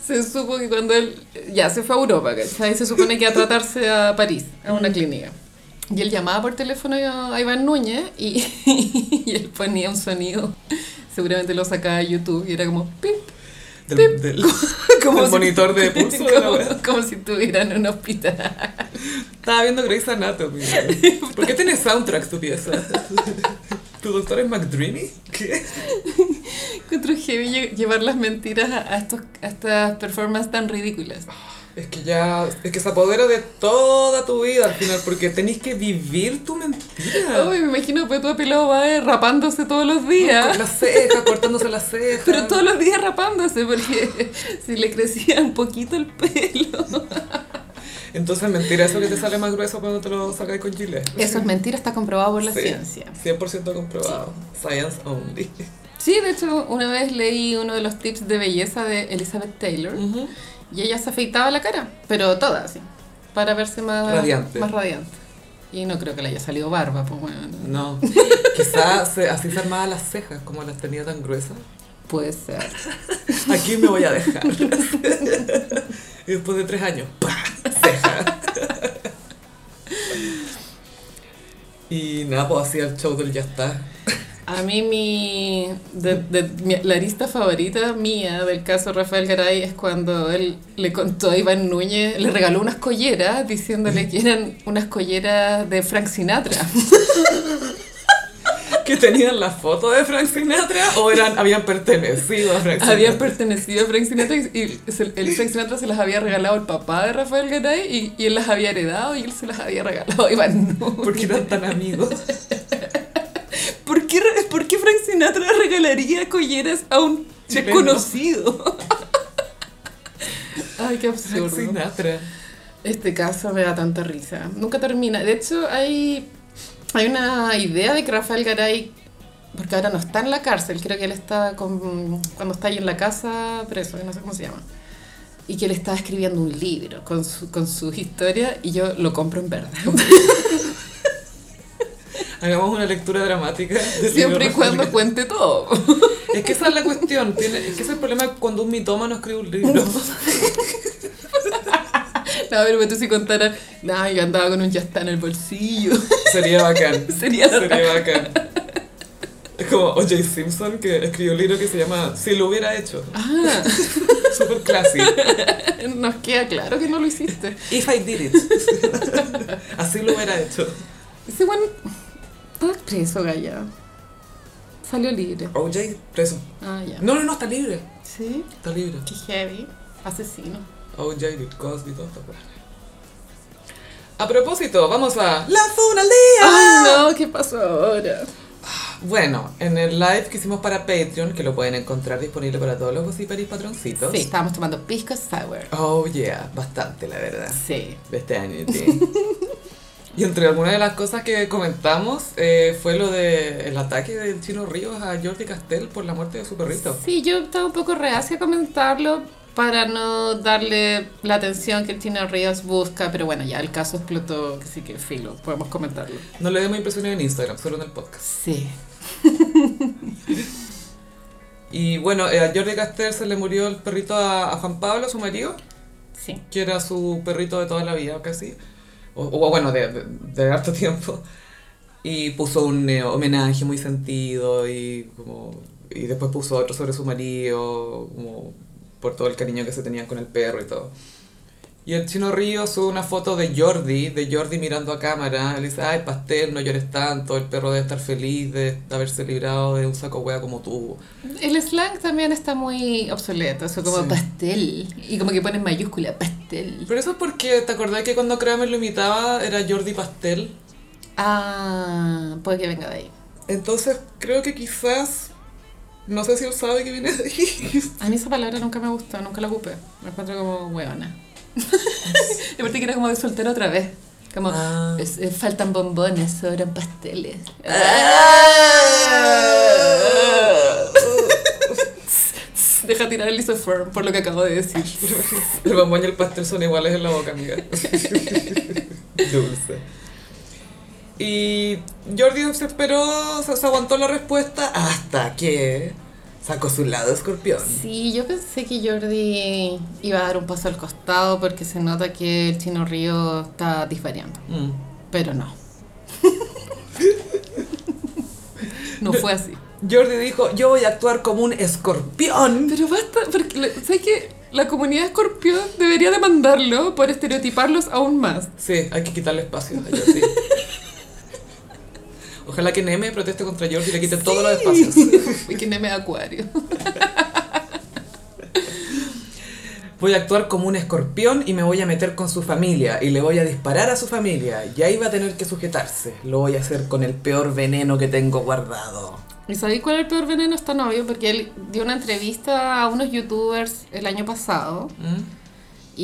se supo que cuando él ya se fue a Europa, ¿cachai? Se supone que iba a tratarse a París, a una clínica. Y él llamaba por teléfono a Iván Núñez y, y él ponía un sonido, seguramente lo sacaba de YouTube y era como pip, Del, del, como del si- monitor de pulso. como, como si estuviera en un hospital. Estaba viendo Grey's Anatomy. ¿Por qué tiene soundtracks tu pieza? ¿Tu doctor es McDreamy? ¿Qué? Encuentro heavy lle- llevar las mentiras a, estos, a estas performances tan ridículas. Es que ya, es que se apodera de toda tu vida al final, porque tenés que vivir tu mentira. Uy, me imagino que tu pelado va eh, rapándose todos los Con días. las cejas, cortándose las cejas. Pero todos los días rapándose, porque si le crecía un poquito el pelo. Entonces, mentira, eso que te sale más grueso cuando te lo sacáis con gilet. Eso es mentira, está comprobado por la Sí, ciencia. 100% comprobado. Science only. Sí, de hecho, una vez leí uno de los tips de belleza de Elizabeth Taylor y ella se afeitaba la cara, pero toda así, para verse más Radiante. Más radiante. Y no creo que le haya salido barba, pues bueno, No, quizás se- así se armaba las cejas, como las tenía tan gruesas. puede ser. Aquí me voy a dejar. y después de tres años, ¡pah! Ceja. y nada, pues hacía el show del ya está. A mí mi, de, de- mi- la lista favorita mía del caso Rafael Garay es cuando él le contó a Iván Núñez, le regaló unas colleras diciéndole que eran unas colleras de Frank Sinatra. Que tenían la foto de Frank Sinatra o eran, habían pertenecido a Frank Sinatra. Habían pertenecido a Frank Sinatra y se- el Frank Sinatra se las había regalado al papá de Rafael Garay y, y él las había heredado y él se las había regalado Iván Núñez. Porque eran tan amigos. ¿Por qué, por qué Frank Sinatra regalaría colleras a un desconocido? Ay, qué Frank absurdo. Sinatra. Este caso me da tanta risa. Nunca termina. De hecho, hay, hay una idea de que Rafael Garay, porque ahora no está en la cárcel, creo que él está con, cuando está ahí en la casa preso, no sé cómo se llama. Y que él está escribiendo un libro con, su, con sus historias y yo lo compro en verdad. Hagamos una lectura dramática. del Siempre y cuando cuente todo. Es que esa es la cuestión. Tiene, es que ese es el problema cuando un mitómano escribe un libro. No, pero tú si contara, no, yo andaba con un ya está en el bolsillo. Sería bacán. Sería Sería bacán. Es como O.J. Simpson que escribió un libro que se llama Si lo hubiera hecho. Ah, Super clásico. nos queda claro que no lo hiciste. If I did it. Así lo hubiera hecho. Ese buen. Estaba preso, Gaya. Salió libre. O.J. preso. Ah, ya. No, no, no, está libre. Sí, Está libre. qué heavy. Asesino. O.J. Bill Cosby, todo está bueno. A propósito, vamos a... ¡La funa al día! Ay, no, ¿qué pasó ahora? Bueno, en el live que hicimos para Patreon, que lo pueden encontrar disponible para todos los gossiperis patroncitos. Sí, estábamos tomando pisco sour. Oh yeah, bastante la verdad. Sí. De este año, sí. Y entre algunas de las cosas que comentamos eh, fue lo del el ataque del Chino Ríos a Jordi Castell por la muerte de su perrito. Sí, yo estaba un poco reacia a comentarlo para no darle la atención que Chino Ríos busca, pero bueno, ya el caso explotó, así que filo, podemos comentarlo. No le demos impresiones en Instagram, solo en el podcast. Sí. Y bueno, eh, a Jordi Castell se le murió el perrito a, a Juan Pablo, su marido, Sí. que era su perrito de toda la vida casi, o, o bueno, de, de, de harto tiempo. Y puso un eh, homenaje muy sentido y como y después puso otro sobre su marido, como por todo el cariño que se tenían con el perro y todo. Y el Chino Río sube una foto de Jordi, de Jordi mirando a cámara, le dice, ay, pastel, no llores tanto, el perro debe estar feliz de haberse librado de un saco hueá como tú. El slang también está muy obsoleto, eso como Sí. pastel, y como que ponen mayúscula, pastel. Pero eso es porque, ¿te acordás que cuando Kramer lo imitaba era Jordi Pastel? Ah, puede que venga de ahí. Entonces creo que quizás, no sé si él sabe que viene de ahí. A mí esa palabra nunca me gustó, nunca la ocupé. Me encuentro como hueona. y aparte que era como de soltero otra vez. Como, Ah. es- faltan bombones, sobran pasteles. Deja tirar el isoform por lo que acabo de decir. El bombón y el pastel son iguales en la boca, amiga. Dulce. Y Jordi se esperó, se, se aguantó la respuesta hasta que sacó su lado escorpión. Sí, yo pensé que Jordi iba a dar un paso al costado porque se nota que el chino río está disvariando. Mm. Pero no. no fue así. Jordi dijo, yo voy a actuar como un escorpión. Pero basta, porque ¿sabes que La comunidad escorpión debería demandarlo por estereotiparlos aún más. Sí, hay que quitarle espacio a Jordi. Ojalá que Neme proteste contra Jordi y le quite todos los espacios. Y que Neme acuario. Voy a actuar como un escorpión y me voy a meter con su familia y le voy a disparar a su familia y ahí va a tener que sujetarse. Lo voy a hacer con el peor veneno que tengo guardado. ¿Y sabéis cuál es el peor veneno? Está novio porque él dio una entrevista a unos youtubers el año pasado ¿Mm?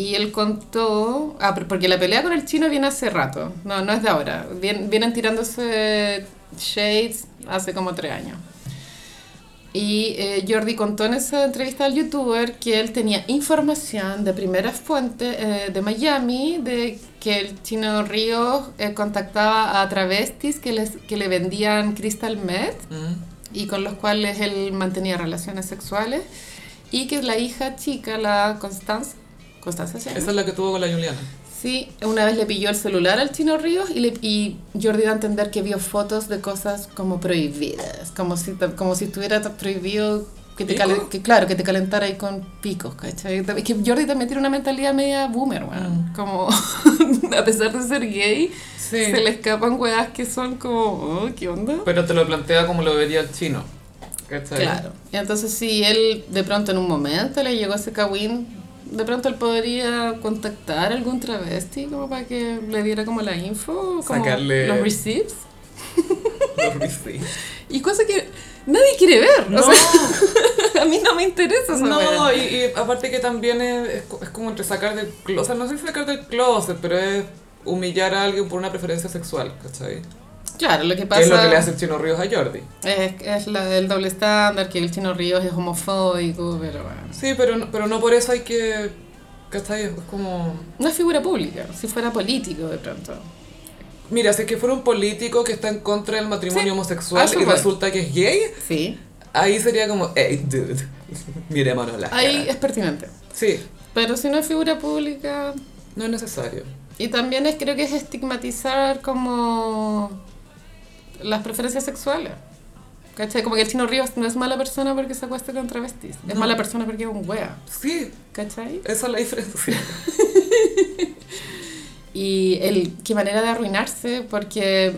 Y él contó, ah, porque la pelea con el chino viene hace rato, no, no es de ahora, Vien- vienen tirándose shades hace como tres años. Y eh, Jordi contó en esa entrevista al youtuber que él tenía información de primera fuente eh, de Miami de que el chino Ríos eh, contactaba a travestis que, les, que le vendían crystal meth ¿Mm? y con los cuales él mantenía relaciones sexuales y que la hija chica, la Constance, Constanza? Esa es la que tuvo con la Juliana. Sí, una vez le pilló el celular al Chino Ríos y, le, y Jordi da a entender que vio fotos de cosas como prohibidas, como si, como si estuviera prohibido que te, que, claro, que te calentara ahí con picos, ¿cachai? Es que Jordi también tiene una mentalidad media boomer, weón. Como, a pesar de ser gay, Sí. se le escapan weas que son como, oh, ¿qué onda? Pero te lo plantea como lo vería el chino. ¿Cachai? Claro. Y entonces si él de pronto en un momento le llegó ese kawin, de pronto él podría contactar a algún travesti como para que le diera como la info, como Sacarle- los receipts. Lo sí. Y cosa que nadie quiere ver. No, O sea, a mí no me interesa esa no y, y aparte que también es, es, co- es como entre sacar del closet, o sea, no sé si sacar del closet, pero es humillar a alguien por una preferencia sexual, ¿cachai? Claro, lo que ¿Qué pasa es lo que le hace el chino Ríos a Jordi? es, es la, el doble estándar, que el chino Ríos es homofóbico, pero bueno. Sí, pero, no- pero no por eso hay que, ¿cachai? Es como... Una figura pública, si fuera político de pronto. Mira, si es que fuera un político que está en contra del matrimonio Sí, homosexual y resulta que es gay, Sí. ahí sería como, hey, dude, mirémonos la Ahí cara. es pertinente. Sí, Pero si no es figura pública, no es necesario. Y también es, creo que es estigmatizar como las preferencias sexuales. ¿Cachai? Como que el chino Ríos no es mala persona porque se acuesta con travestis. Es No. mala persona porque es un wea. Sí, ¿Cachai? esa es la diferencia. Y el, qué manera de arruinarse porque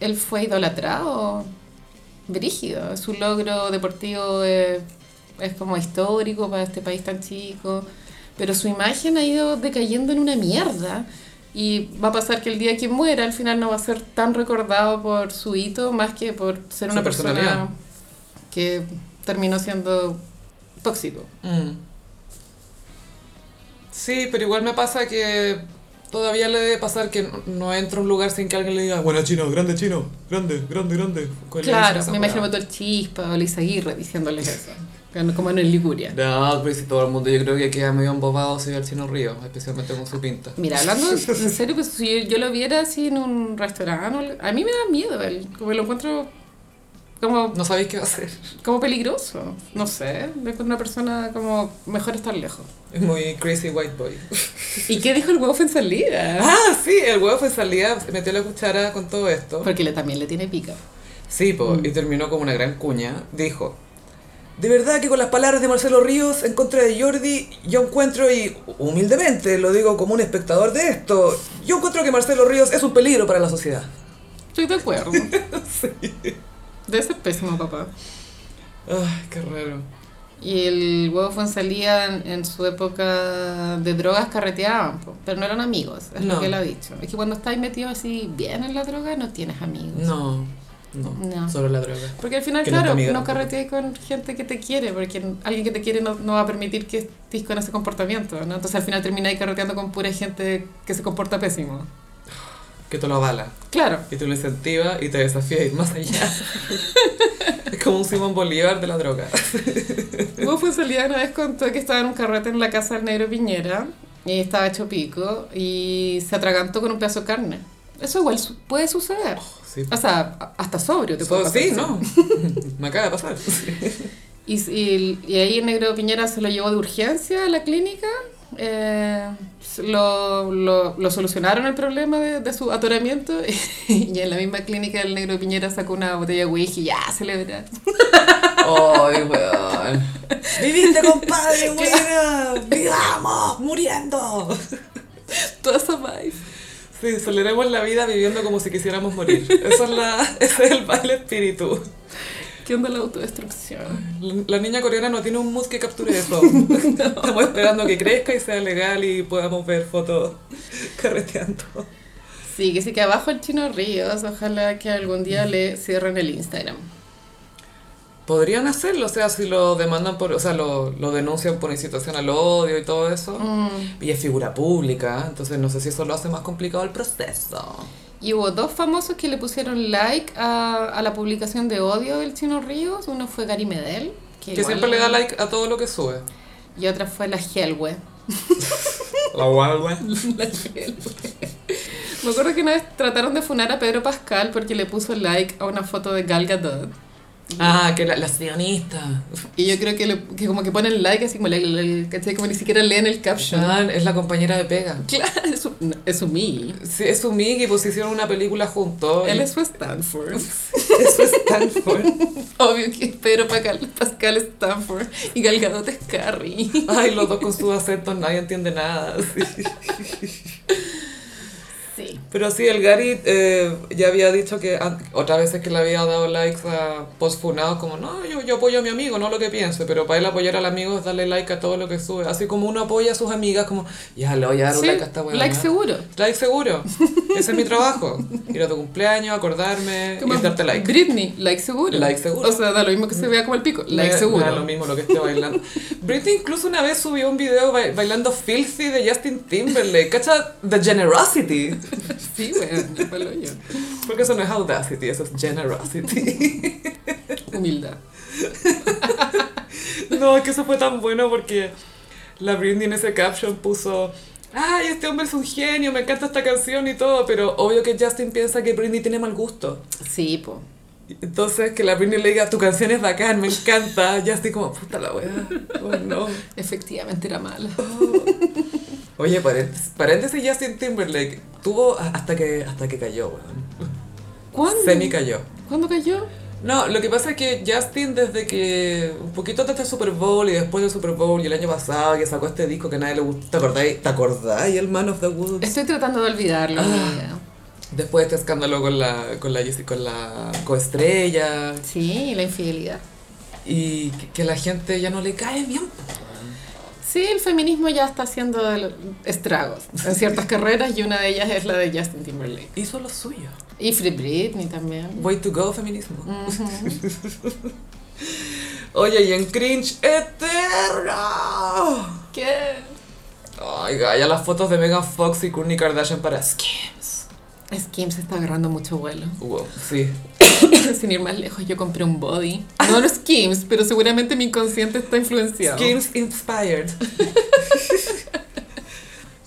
él fue idolatrado. Brígido. Su logro deportivo es, es como histórico para este país tan chico. Pero su imagen ha ido decayendo en una mierda. Y va a pasar que el día que muera, al final no va a ser tan recordado por su hito, más que por ser una persona que terminó siendo tóxico. Mm. Sí, pero igual me pasa que todavía le debe pasar que no- no entro a un lugar sin que alguien le diga, bueno, chino, grande chino, grande, grande, grande. ¿Cuál le Claro, me imagino todo el chispa o Lisa Aguirre diciéndoles eso. Como en el Liguria. No, pero si todo el mundo yo creo que queda medio embobado si ve al chino río, especialmente con su pinta. Mira, hablando en serio, pues si yo, yo lo viera así en un restaurante, a mí me da miedo él, como lo encuentro como, No sabéis qué va a hacer. como peligroso, no sé, de una persona como mejor estar lejos. Es muy crazy white boy. ¿Y qué dijo el huevo en salida? Ah, sí, el huevo fue salida, metió la cuchara con todo esto. Porque le, también le tiene pica. Sí, po, y terminó como una gran cuña. Dijo, de verdad que con las palabras de Marcelo Ríos en contra de Jordi, yo encuentro, y humildemente lo digo como un espectador de esto, yo encuentro que Marcelo Ríos es un peligro para la sociedad. Estoy de acuerdo. Debe ser pésimo, papá. Ay, qué raro. Y el huevo Fuensalía en, en su época de drogas carreteaban, po, pero no eran amigos, es No. lo que él ha dicho. Es que cuando estás metido así bien en la droga no tienes amigos. No, no, No. solo la droga. Porque al final, Que no claro, no carreteas con gente que te quiere, porque alguien que te quiere no, no va a permitir que estés con ese comportamiento, ¿no? Entonces al final termináis carreteando con pura gente que se comporta pésimo. Que te lo avala, Claro. y te lo incentiva y te desafía a ir más allá. es como un Simón Bolívar de la droga. Hugo Fuensalía una vez contó que estaba en un carrete en la casa del negro Piñera y estaba hecho pico y se atragantó con un pedazo de carne. Eso igual puede suceder. Sí, O sea, hasta sobrio te So- puede pasar. sí, no. Me acaba de pasar. Y, y, y ahí el negro Piñera se lo llevó de urgencia a la clínica. eh, lo, lo, lo solucionaron el problema de, de su atoramiento y en la misma clínica el negro Piñera sacó una botella de whisky y ya celebrar. ¡Ay, weón! ¡Viviste, compadre! ¡Buena! ¡Vivamos! ¡Muriendo! Toda esa vibe. Sí, celebremos la vida viviendo como si quisiéramos morir. Eso es la, ese es el baile espíritu. ¿Qué onda la autodestrucción? La, la niña coreana no tiene un mood que capture eso. Estamos esperando que crezca y sea legal y podamos ver fotos carreteando. Sí, que sí que abajo el chino Ríos, ojalá que algún día le cierren el Instagram. Podrían hacerlo, o sea, si lo demandan por, o sea, lo, lo denuncian por incitación al odio y todo eso. Mm. Y es figura pública, entonces no sé si eso lo hace más complicado el proceso. Y hubo dos famosos que le pusieron like a, a la publicación de odio del chino Ríos. Uno fue Gary Medel, que, Que siempre le da like a todo lo que sube. Y otra fue la Helwe. La guagua. La Helwe. Me acuerdo que una vez trataron de funar a Pedro Pascal porque le puso like a una foto de Gal Gadot. Ah, que la, la sionista. Y yo creo que, le- que como que ponen like así como, like, ¿cachai? como ni siquiera leen el caption. Ah, es la compañera de pega. Claro, es su, no, es su mi. Sí, es su Miggy, pues hicieron una película juntos. Él y- es su Stanford. Es Stanford. Obvio que Pedro Pascal, Pascal es Stanford y Gal Gadot es Carrie. Ay, los dos con sus acentos, nadie entiende nada. sí. Pero sí, el Gary eh, ya había dicho que otras veces que le había dado likes a postfunados, como, no, yo, yo apoyo a mi amigo, no lo que piense, pero para él apoyar al amigo es darle like a todo lo que sube. Así como uno apoya a sus amigas, como, ya le voy a dar un Sí, like a esta weá. like seguro. Like seguro. Ese es mi trabajo. Ir a tu cumpleaños, acordarme Como y darte like. Britney, like seguro. Like seguro. O sea, da lo mismo que se vea como el pico. Like seguro. da lo mismo lo que esté bailando. Britney incluso una vez subió un video ba- bailando Filthy de Justin Timberlake. ¿Cacha? The Generosity. Sí, bueno, palo yo. Porque eso no es Audacity, eso es Generosity. Humildad. No, es que eso fue tan bueno porque la Britney en ese caption puso... Ay, este hombre es un genio, me encanta esta canción y todo, pero obvio que Justin piensa que Britney tiene mal gusto. Sí, po. Entonces que la Britney le diga, tu canción es bacán, me encanta, ya estoy como, puta la weá, oh no. Efectivamente era mala. Oye, paréntesis, paréntesis Justin Timberlake tuvo hasta que, hasta que cayó, weón. ¿Cuándo? Semi cayó. ¿Cuándo cayó? No, lo que pasa es que Justin desde que, un poquito antes del Super Bowl y después del Super Bowl y el año pasado que sacó este disco que nadie le gustó, ¿te acordáis? ¿Te acordáis? El Man of the Woods. Estoy tratando de olvidarlo, Ah. Después de este escándalo con la, con la, con la coestrella Sí, la infidelidad. y que, que la gente ya no le cae bien. Sí, el feminismo ya está haciendo estragos en ciertas carreras y una de ellas es la de Justin Timberlake. Hizo lo suyo. Y Free Britney también. Way to go, feminismo. Oye, y en cringe eterno. ¿Qué? Ay, ya las fotos de Megan Fox y Kourtney Kardashian para Skims. Skim se está agarrando mucho vuelo. Wow, sí. Sin ir más lejos, yo compré un body. No los Skims, pero seguramente mi inconsciente está influenciado. Skims inspired.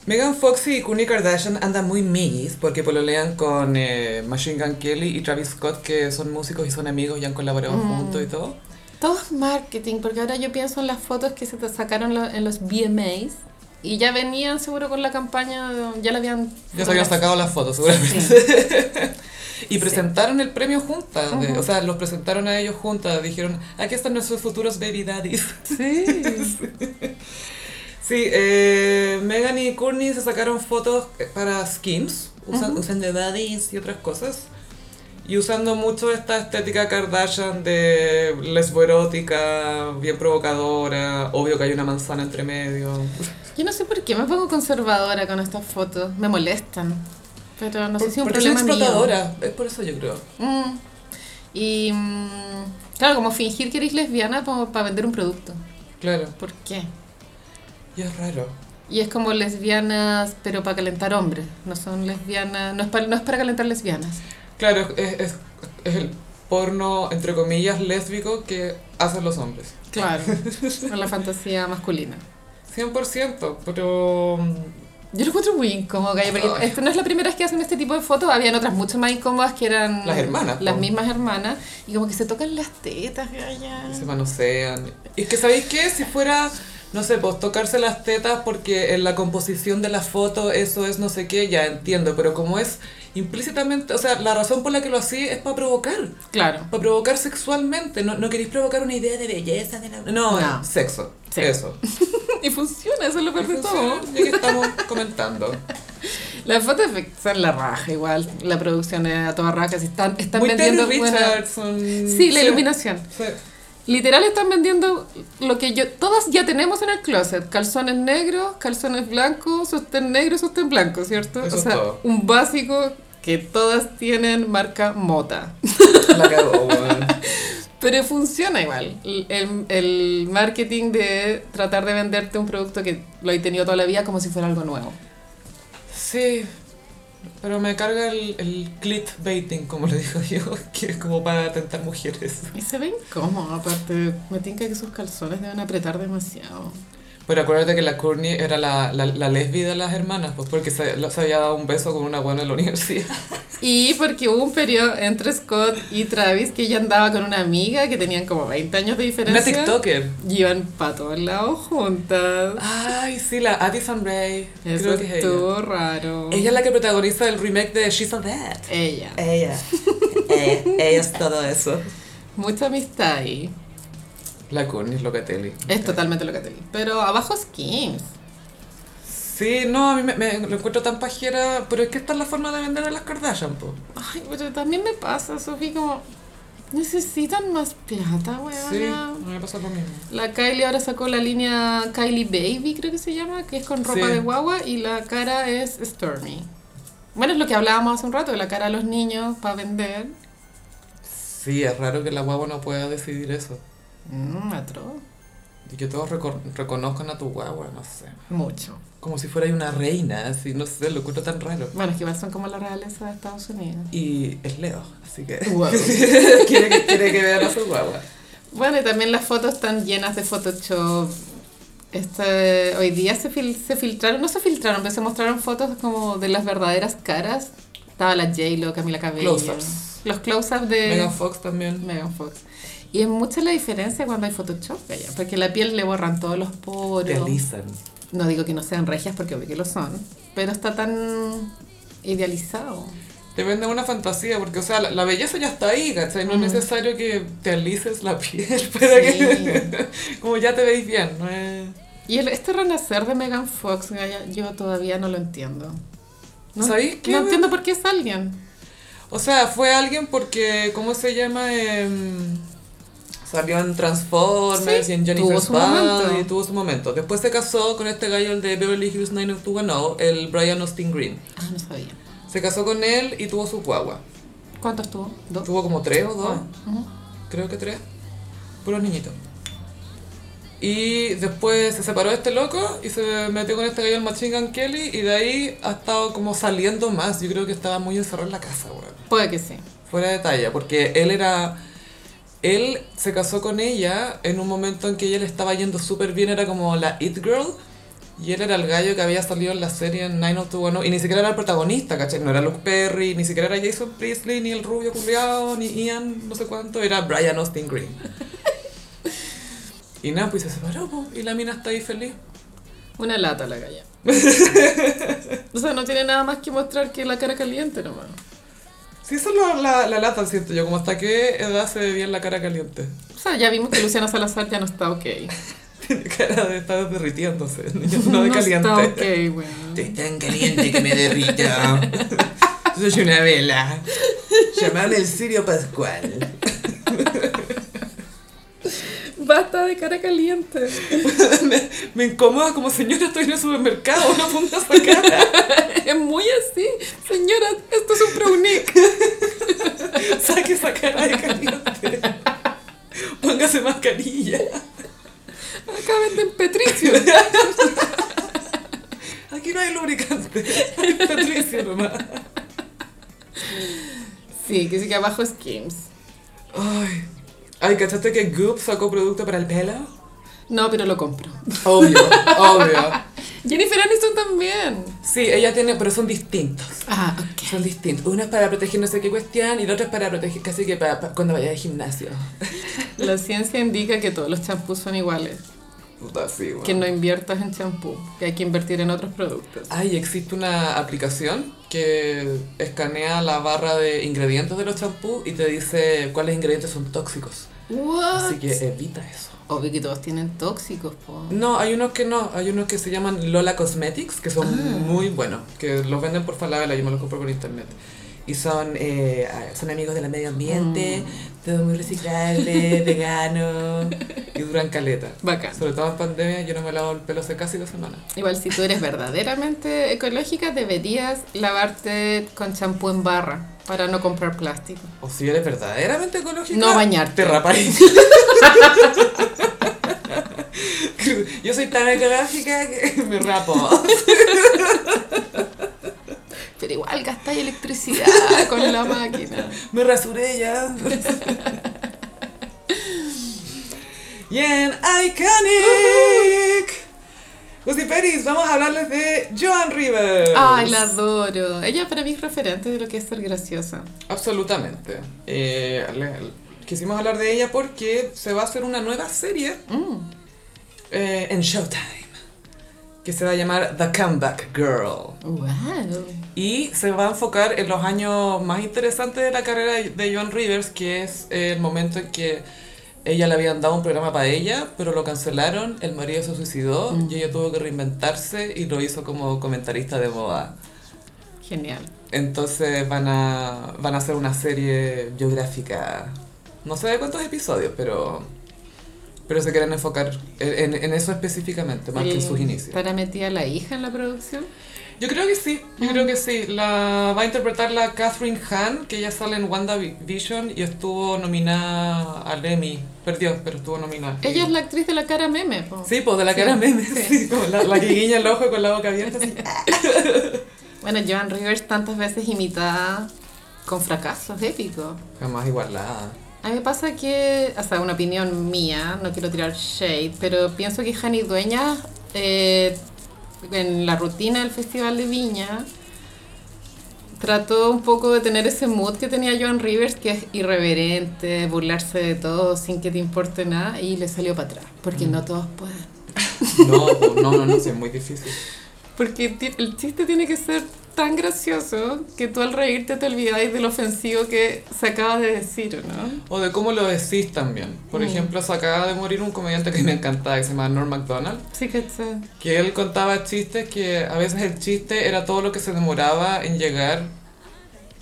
Megan Fox y Kourtney Kardashian andan muy migis porque pololean con eh, Machine Gun Kelly y Travis Scott que son músicos y son amigos y han colaborado Mm. juntos y todo. Todo es marketing, porque ahora yo pienso en las fotos que se te sacaron lo- en los VMAs y ya venían seguro con la campaña, ya la habían... Ya se habían sacado las fotos seguramente. y presentaron el premio juntas, o sea, los presentaron a ellos juntas, dijeron, aquí están nuestros futuros baby daddies. Sí. Sí, eh, Megan y Courtney se sacaron fotos para Skims, usan, Ujú. usan de daddies y otras cosas. Y usando mucho esta estética Kardashian de lesboerótica, bien provocadora, obvio que hay una manzana entre medio. Yo no sé por qué me pongo conservadora con estas fotos, me molestan. Pero no sé si es un problema mío. explotadora, es por eso yo creo. Mm. Y mm, claro, como fingir que eres lesbiana para vender un producto. Claro, ¿Por qué? y es raro. Y es como lesbianas, pero para calentar hombres. No son lesbianas, no es para, no es para calentar lesbianas. Claro, es, es, es el porno, entre comillas, lésbico que hacen los hombres. Claro, con la fantasía masculina. 100%, pero... mm, Yo lo encuentro muy incómodo, Gaya, porque no es la primera vez que hacen este tipo de fotos, habían otras mucho más incómodas que eran Las hermanas, las po. mismas hermanas, y como que se tocan las tetas, Gaya. se manosean. Y es que, ¿sabéis qué? Si fuera, no sé, pues tocarse las tetas porque en la composición de la foto eso es no sé qué, ya entiendo, pero como es implícitamente, o sea, la razón por la que lo hacía es para provocar, Claro. para provocar sexualmente, no, no queréis provocar una idea de belleza, de la... No, No. sexo, Sí. eso. Y funciona, eso es lo peor de todo. Y aquí estamos comentando. Las fotos son la raja igual, la producción es a toda raja, si están, están Muy vendiendo... Terry buena- Richardson. Sí, la iluminación. Sí. Literal están vendiendo lo que yo todas ya tenemos en el closet. Calzones negros, calzones blancos, sostén negro, sostén blanco, ¿cierto? Eso o sea, todo. un básico que todas tienen marca Mota. La cagó. Pero funciona igual. El, el- el marketing de tratar de venderte un producto que lo he tenido toda la vida como si fuera algo nuevo. Sí, pero me carga el, el clickbaiting, como le digo yo, que es como para tentar mujeres. Y se ve incómodo, aparte. Me tinca que sus calzones deben apretar demasiado. Pero acuérdate que la Courtney era la, la, la lesbi de las hermanas, pues porque se, se había dado un beso con una buena en la universidad. Y porque hubo un periodo entre Scott y Travis que ella andaba con una amiga que tenían como 20 años de diferencia. Una TikToker. Y iban para todos lados juntas. Ay, sí, la Addison Ray. Eso Creo que es ella. estuvo raro. Ella es la que protagoniza el remake de She's a That. Ella. Ella. ella, ella es todo eso. Mucha amistad ahí. La Courtney es Locatelli. Es totalmente lo que te digo. Pero abajo Skims. Sí, no, a mí me, me- lo encuentro tan pajera, pero es que esta es la forma de vender a las Kardashian, po. Ay, pero también me pasa, Sofía, como... Necesitan más plata, Sí, a mí me pasa lo mismo. La Kylie ahora sacó la línea Kylie Baby, creo que se llama, que es con ropa Sí. de guagua y la cara es Stormy. Bueno, es lo que hablábamos hace un rato, de la cara de los niños para vender. Sí, es raro que la guagua no pueda decidir eso. Mmm, atroz. Y que todos reco- reconozcan a tu guagua, no sé. Mucho. Como si fuera una reina, así, no sé, lo encuentro tan raro. Bueno, es que igual son como la realeza de Estados Unidos. Y es Leo, así que Wow. quiere, que, quiere que vean a su guagua. Bueno, y también las fotos están llenas de Photoshop. Este, hoy día se, fil- se filtraron, no se filtraron, pero se mostraron fotos como de las verdaderas caras. Estaba la J-Lo, Camila Cabello. Close-ups. Los close-ups de Megan Fox también. Megan Fox. Y es mucha la diferencia cuando hay Photoshop, Gaya, porque la piel le borran todos los Te poros. alisan. No digo que no sean regias porque obvio que lo son, pero está tan idealizado. Te venden una fantasía, porque, o sea, la, la belleza ya está ahí, ¿cachai? No es Mm. necesario que te alices la piel para que... como ya te veis bien, no es... Y el- este renacer de Megan Fox, yo todavía no lo entiendo. No, ¿Sabéis qué, No entiendo por qué es alguien. O sea, fue alguien porque, ¿cómo se llama? Em, Salió en Transformers Sí, y en Jennifer's momento. y tuvo su momento. Después se casó con este gallo, el de Beverly Hills 90210, el Brian Austin Green. Ah, no sabía. Se casó con él y tuvo su guagua. ¿Cuántos tuvo? ¿Dos? Tuvo como tres o dos, ujú. creo que tres. Puros niñitos. Y después se separó de este loco y se metió con este gallo, el Machine Gun Kelly, y de ahí ha estado como saliendo más. Yo creo que estaba muy encerrado en la casa, weón. Puede que sí. Fuera de talla, porque él era... Él se casó con ella en un momento en que ella le estaba yendo súper bien, era como la It Girl, y él era el gallo que había salido en la serie en 90210, y ni siquiera era el protagonista, ¿cachai? No era Luke Perry, ni siquiera era Jason Priestley, ni el rubio culiao, ni Ian, no sé cuánto, era Brian Austin Green. Y nada, pues se separó, po, y la mina está ahí feliz. Una lata la galla. o sea, no tiene nada más que mostrar que la cara caliente nomás. Sí, eso es lo- la, la lata, siento yo, como hasta qué edad se ve bien la cara caliente. O sea, ya vimos que Luciana Salazar ya no está ok. Tiene cara de estar derritiéndose, no de no caliente. está ok, weón. Estoy tan caliente que me derrito. Soy una vela. Llamame el Sirio Pascual. Basta de cara caliente. me, me incomoda como señora, estoy en el supermercado, no ponga esa cara. es muy así. Señora, esto es un brownick. Saque esa cara de caliente. Póngase mascarilla. Acá venden Petricio. Aquí no hay lubricante. Hay Patricio nomás. Sí, que sí que abajo es Kims. Ay. Ay, ¿cachaste que Goop sacó producto para el pelo? No, pero lo compro. Obvio, obvio. Jennifer Aniston también. Sí, ella tiene, pero son distintos. Ah, ok. Son distintos. Uno es para proteger no sé qué cuestión y el otro es para proteger casi que para, para cuando vaya al gimnasio. La ciencia indica que todos los champús son iguales. Puta, sí, bueno. Que no inviertas en champú, que hay que invertir en otros productos. Ay, existe una aplicación que escanea la barra de ingredientes de los champús y te dice cuáles ingredientes son tóxicos. What? Así que evita eso. Obvio que todos tienen tóxicos, po. No, hay unos que no. Hay unos que se llaman Lola Cosmetics, que son Ah. muy buenos. Que los venden por Falabella, yo me los compro por internet. Y son, eh, son amigos del medio ambiente, Mm. todo muy reciclable, vegano, y duran caleta. Bacán. Sobre todo en pandemia, yo no me lavo el pelo hace casi dos semanas. Igual si tú eres verdaderamente ecológica, deberías lavarte con champú en barra para no comprar plástico. O si eres verdaderamente ecológica, No bañarte. Te rapáis. Yo soy tan ecológica que me rapo. Pero igual gastáis electricidad con la máquina. Me rasuré ya. Y en Iconic. Lucy Peris, vamos a hablarles de Joan Rivers. Ay, la adoro. Ella para mí es referente de lo que es ser graciosa. Absolutamente. Eh, le- quisimos hablar de ella porque se va a hacer una nueva serie Mm. eh, en Showtime que se va a llamar The Comeback Girl. Wow. Y se va a enfocar en los años más interesantes de la carrera de Joan Rivers, que es el momento en que ella le habían dado un programa para ella, pero lo cancelaron, el marido se suicidó Mm. y ella tuvo que reinventarse y lo hizo como comentarista de moda. Genial. Entonces van a, van a hacer una serie biográfica, no sé de cuántos episodios, pero, pero se quieren enfocar en, en- en eso específicamente, más que en Oye, sus inicios. ¿Estará metida la hija en la producción? Yo creo que sí, yo creo que sí. La va a interpretar la Catherine Hahn, que ya sale en WandaVision y estuvo nominada al Emmy. Perdió, pero estuvo nominada. Ella es la actriz de la cara meme, po. Sí, pues de la Sí, cara meme, sí. sí, como la, la que guiña el ojo con la boca abierta. Bueno, Joan Rivers tantas veces imitada con fracasos épicos. Jamás igualada. A mí me pasa que, o sea, una opinión mía, no quiero tirar shade, pero pienso que Jani Dueñas, eh, en la rutina del Festival de Viña, trató un poco de tener ese mood que tenía Joan Rivers, que es irreverente, burlarse de todo sin que te importe nada, y le salió para atrás, porque no todos pueden. No, pues, no, no, no, es muy difícil. Porque el chiste tiene que ser tan gracioso que tú al reírte te olvidáis del ofensivo que se acaba de decir, ¿no? O de cómo lo decís también. Por Mm. ejemplo, se acaba de morir un comediante que me encantaba, que se llama Norm MacDonald. Sí, que sé. que él contaba chistes que a veces el chiste era todo lo que se demoraba en llegar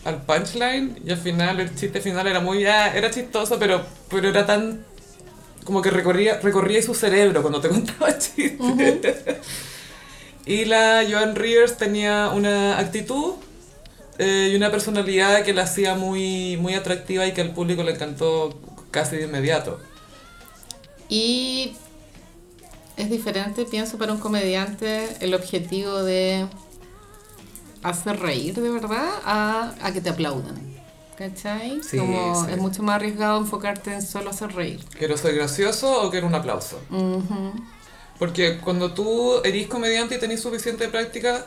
al punchline y al final el chiste final era muy ah, era chistoso pero pero era tan como que recorría, recorría su cerebro cuando te contaba chistes. Y la Joan Rivers tenía una actitud eh, y una personalidad que la hacía muy, muy atractiva y que al público le encantó casi de inmediato. Y es diferente, pienso, para un comediante el objetivo de hacer reír de verdad a, a que te aplaudan. ¿Cachai? Sí, Como sí. es mucho más arriesgado enfocarte en solo hacer reír. ¿Quiero ser gracioso o quiero un aplauso? Ujú. Porque cuando tú eres comediante y tenés suficiente práctica,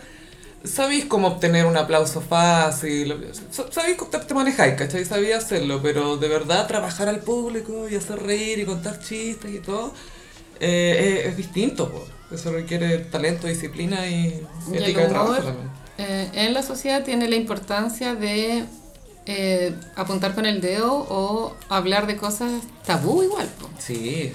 sabéis cómo obtener un aplauso fácil, sa- sabéis cómo te, manejáis, ¿cachai? Sabías hacerlo, pero de verdad trabajar al público y hacer reír y contar chistes y todo, eh, es, es distinto, po. Eso requiere talento, disciplina y Y ética de trabajo también. eh, en la sociedad tiene la importancia de eh, apuntar con el dedo o hablar de cosas tabú igual, po, Sí,